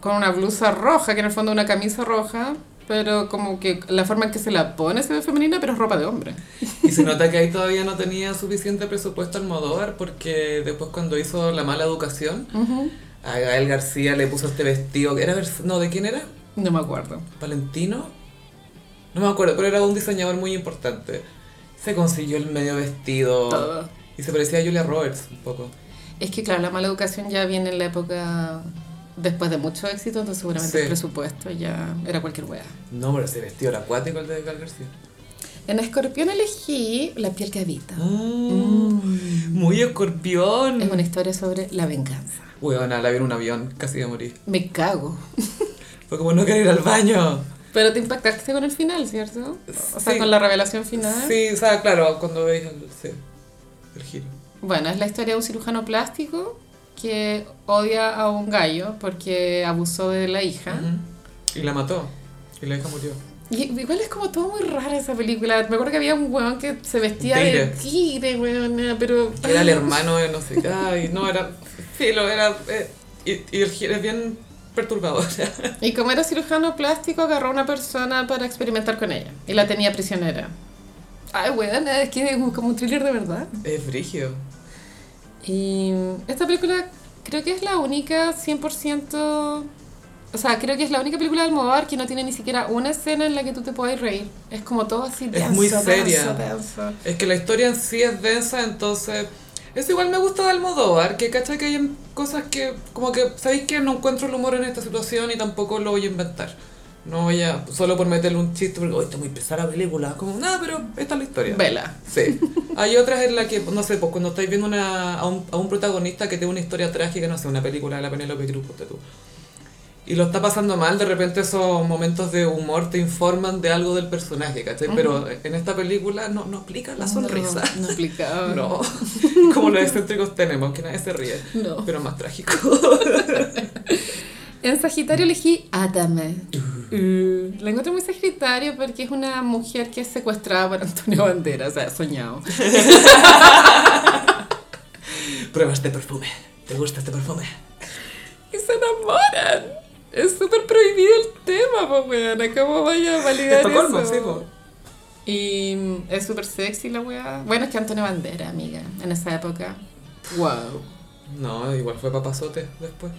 con una blusa roja, que en el fondo es una camisa roja, pero como que la forma en que se la pone se ve femenina, pero es ropa de hombre. Y se nota que ahí todavía no tenía suficiente presupuesto Almodóvar porque después cuando hizo La mala educación, a Gael García le puso este vestido que era... No, ¿de quién era? No me acuerdo. ¿Valentino? No me acuerdo, pero era un diseñador muy importante. Se consiguió el medio vestido. Todo. Y se parecía a Julia Roberts un poco. Es que claro, la mala educación ya viene en la época después de mucho éxito, entonces seguramente Sí. el presupuesto ya era cualquier wea. No, pero ese vestido era acuático el de Gael García. En Escorpión elegí La piel que habita. Mm, Muy escorpión. Es una historia sobre la venganza. Weona, la vi en un avión, casi de morir. Me cago. Fue como no querer ir al baño. Pero te impactaste con el final, ¿cierto? O sea, Sí. con la revelación final. Sí, o sea, claro, cuando veis el, sí, el giro. Bueno, es la historia de un cirujano plástico que odia a un gallo porque abusó de la hija. Ujú. Y la mató. Y la hija murió. Y igual es como todo muy rara esa película. Me acuerdo que había un weón que se vestía Tigre. de tigre, weón, pero... Era el hermano de no sé qué. Ay, no, era. Filo, era. eh, y, y el giro es bien perturbador. Y como era cirujano plástico, agarró a una persona para experimentar con ella. Y la tenía prisionera. Ay, weón, es que es como un thriller de verdad. es frigio. Y esta película creo que es la única 100%... O sea, creo que es la única película de Almodóvar que no tiene ni siquiera una escena en la que tú te puedas reír. Es como todo así denso, muy seria. denso, denso. Es que la historia en sí es densa, entonces. Eso igual me gusta de Almodóvar, que cacha que hay cosas que, como que, ¿sabéis que no encuentro el humor en esta situación y tampoco lo voy a inventar? No voy a, solo por meterle un chiste, porque, oye, está muy pesada la película, como, nada, pero esta es la historia. Vela. Sí. Hay otras en las que, no sé, pues cuando estáis viendo una, a, un, a un protagonista que tiene una historia trágica, no sé, una película de la Penélope Cruz, ponte tú. Y lo está pasando mal, de repente esos momentos de humor te informan de algo del personaje, ¿cachai? Pero en esta película no, no aplica la sonrisa. No, no explicaba. No, como los excéntricos tenemos, que nadie se ríe, No. pero más trágico. En Sagitario elegí Átame. Uh, la encuentro muy Sagitario porque es una mujer que es secuestrada por Antonio Banderas, o sea, soñado. Prueba este perfume. ¿Te gusta este perfume? Y se enamoran. Es súper prohibido el tema, pues, weón. ¿Cómo vaya a validar Estocolmo, eso? sí, po. Y mm, es súper sexy la weá. Bueno, es que Antonio Bandera, amiga, en esa época. Wow. No, igual fue papazote después.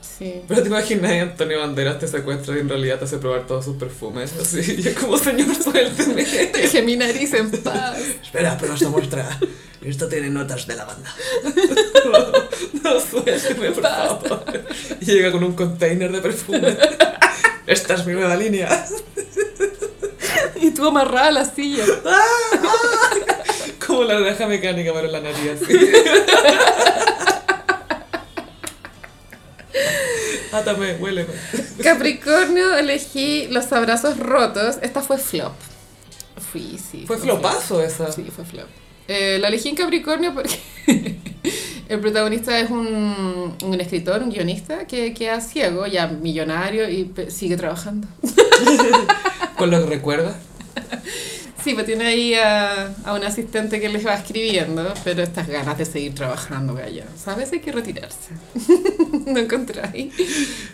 Sí. Pero te imaginas, Antonio Banderas te secuestra y en realidad te hace probar todos sus perfumes. Así, y es como, señor, suélteme. Dejé mi nariz en paz. Espera, pero esta muestra. Esto tiene notas de lavanda. No, suélteme, por favor. Y llega con un container de perfume. Esta es mi nueva línea. Y tú amarrada a la silla. Como la naranja mecánica, pero en la nariz así. Átame, huéleme. Capricornio elegí los abrazos rotos. Esta fue flop. Fui, sí. Fue flop. flopazo esa. Sí, fue flop. Eh, la elegí en Capricornio porque el protagonista es un, un escritor, un guionista que queda ciego, ya millonario y sigue trabajando. Con lo que recuerda. Sí, pues tiene ahí a, a un asistente que les va escribiendo, pero estas ganas de seguir trabajando, Gaya. ¿Sabes? Hay que retirarse. ¿No encontráis?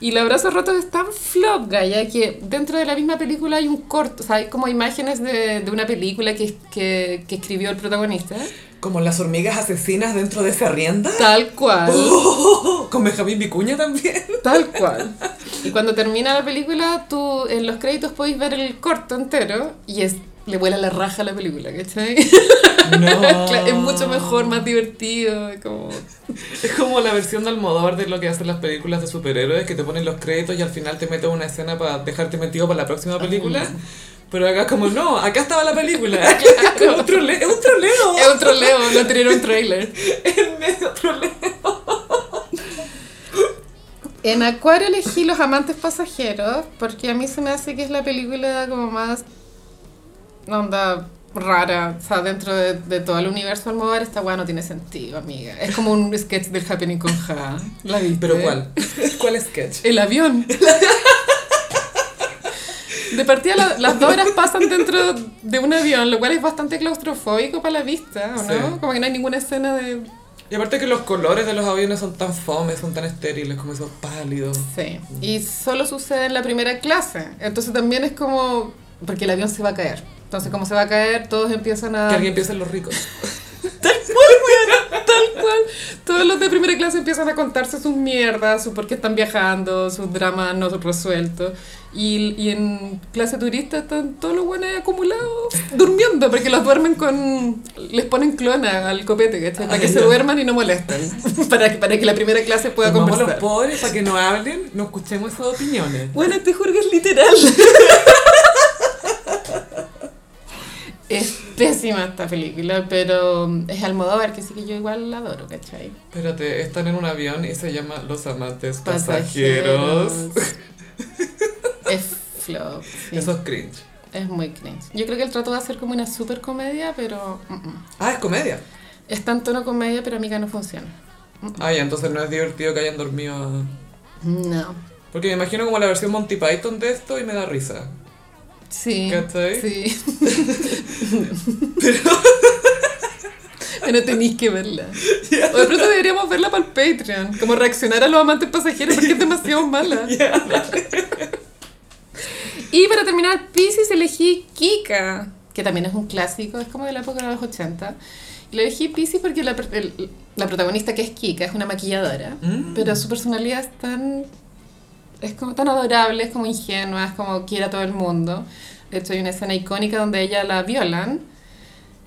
Y los abrazos rotos es tan flop, Gaya, que dentro de la misma película hay un corto, o sea, hay como imágenes de, de una película que, que, que escribió el protagonista. Como las hormigas asesinas dentro de esa rienda. Tal cual. Oh, con Benjamín Vicuña también. Tal cual. Y cuando termina la película, tú en los créditos podéis ver el corto entero y es le vuela la raja a la película, ¿cachai? No. es mucho mejor, más divertido, es como... Es como la versión de Almodóvar de lo que hacen las películas de superhéroes, que te ponen los créditos y al final te meten una escena para dejarte metido para la próxima película. Pero acá como, no, acá estaba la película. Es un trole- es un troleo. Es un troleo, no tener un trailer. Es medio troleo. En Acuario elegí Los Amantes Pasajeros porque a mí se me hace que es la película como más onda rara, o sea, dentro de, de todo el universo Almodóvar esta weá no tiene sentido, amiga. Es como un sketch del Happening con Ja. ¿La viste? ¿Pero cuál? ¿Cuál sketch? El avión. De partida la- las dos horas pasan dentro de un avión, lo cual es bastante claustrofóbico para la vista, ¿o no? Sí. Como que no hay ninguna escena de Y aparte que los colores de los aviones son tan fomes, son tan estériles, como esos pálidos. Sí, y solo sucede en la primera clase. Entonces también es como, porque el avión se va a caer. Entonces como se va a caer, todos empiezan a... Que alguien piensa en los ricos. Tal cual. Todos los de primera clase empiezan a contarse sus mierdas, su por qué están viajando, sus dramas no resueltos. Y, y en clase turista están todos los buenos acumulados durmiendo, porque los duermen con. les ponen clona al copete, ¿cachai? Para que Ah, se ya. duerman y no molesten. para, que, para que la primera clase pueda Tomamos a los conversar. pobres para que no hablen, no escuchemos esas opiniones. Bueno, te juro que es literal. pésima esta película, pero es Almodóvar, que sí que yo igual la adoro, ¿cachai? Espérate, están en un avión y se llama Los Amantes Pasajeros. es flop. sí. Eso es cringe. Es muy cringe. Yo creo que él trató de hacer como una super comedia, pero mm, mm. Ah, es comedia. está en tono comedia, pero amiga no funciona. Ah, ya, entonces no es divertido que hayan dormido. a- No. Porque me imagino como la versión Monty Python de esto y me da risa. Sí. ¿Cachai? Sí. pero tenéis que verla. O de pronto deberíamos verla para el Patreon. Como reaccionar a los amantes pasajeros porque es demasiado mala. Y para terminar, Pisces elegí Kika, que también es un clásico, es como de la época de los 80. Y lo elegí Pisces porque la, el- la protagonista que es Kika es una maquilladora, Mm. pero su personalidad es tan, es como tan adorable, es como ingenua, es como quiere a todo el mundo. De hecho hay una escena icónica donde ella la violan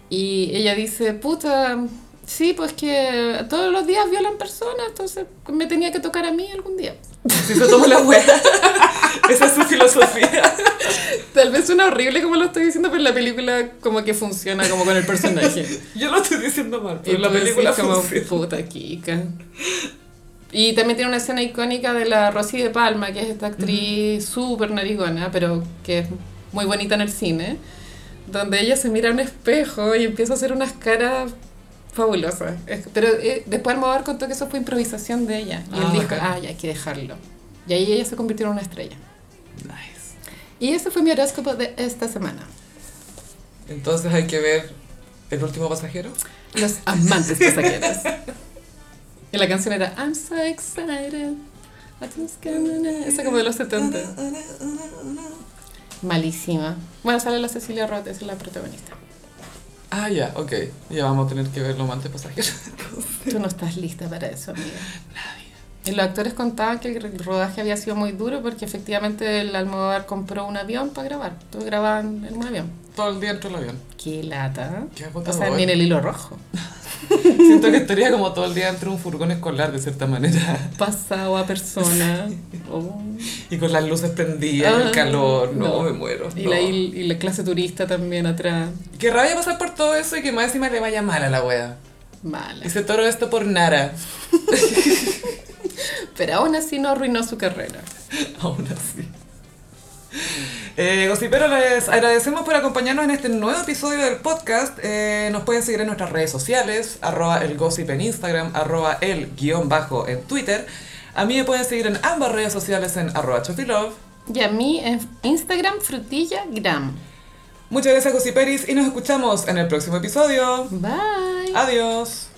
y ella dice, puta, sí, pues que todos los días violan personas, entonces me tenía que tocar a mí algún día. Si se toma la wea. Esa es su filosofía. Tal vez suena horrible como lo estoy diciendo, pero en la película como que funciona como con el personaje. Yo lo estoy diciendo mal, y pero la película como, funciona. puta Kika. Y también tiene una escena icónica de la Rosy de Palma, que es esta actriz súper narigona, pero que es muy bonita en el cine, donde ella se mira a un espejo y empieza a hacer unas caras fabulosas. Pero eh, después Almodóvar contó que eso fue improvisación de ella. Y él Ah, dijo, bacán. ah, ya hay que dejarlo. Y ahí ella se convirtió en una estrella. Nice. Y ese fue mi horóscopo de esta semana. Entonces hay que ver El último pasajero. Los amantes pasajeros. Y la canción era I'm so excited. Esa como de los 70. Malísima. Bueno, sale la Cecilia Roth, es la protagonista. Ah, ya, ok. Ya vamos a tener que ver Los amantes pasajeros. Tú no estás lista para eso, amiga. Y los actores contaban que el rodaje había sido muy duro porque efectivamente el Almodóvar compró un avión para grabar. Todos grababan en un avión. Todo el día dentro del avión. Qué lata. Qué O sea, ni en el hilo rojo. Siento que estaría como todo el día dentro de un furgón escolar, de cierta manera. Pasado a persona. Oh. Y con las luces prendidas, Ah, el calor. No, no. me muero. Y, no. la, y, la clase turista también atrás. Qué rabia pasar por todo eso y que más encima le vaya mal a la wea. Mala. Y se toro esto por Nara. Pero aún así no arruinó su carrera. Aún así. Eh, les agradecemos por acompañarnos en este nuevo episodio del podcast. Eh, nos pueden seguir en nuestras redes sociales, arroba el gossip en Instagram, arroba el guion bajo en Twitter. A mí me pueden seguir en ambas redes sociales en arroba chofilove. Y a mí en Instagram, frutillagram. Muchas gracias Gossiperis y nos escuchamos en el próximo episodio. Bye. Adiós.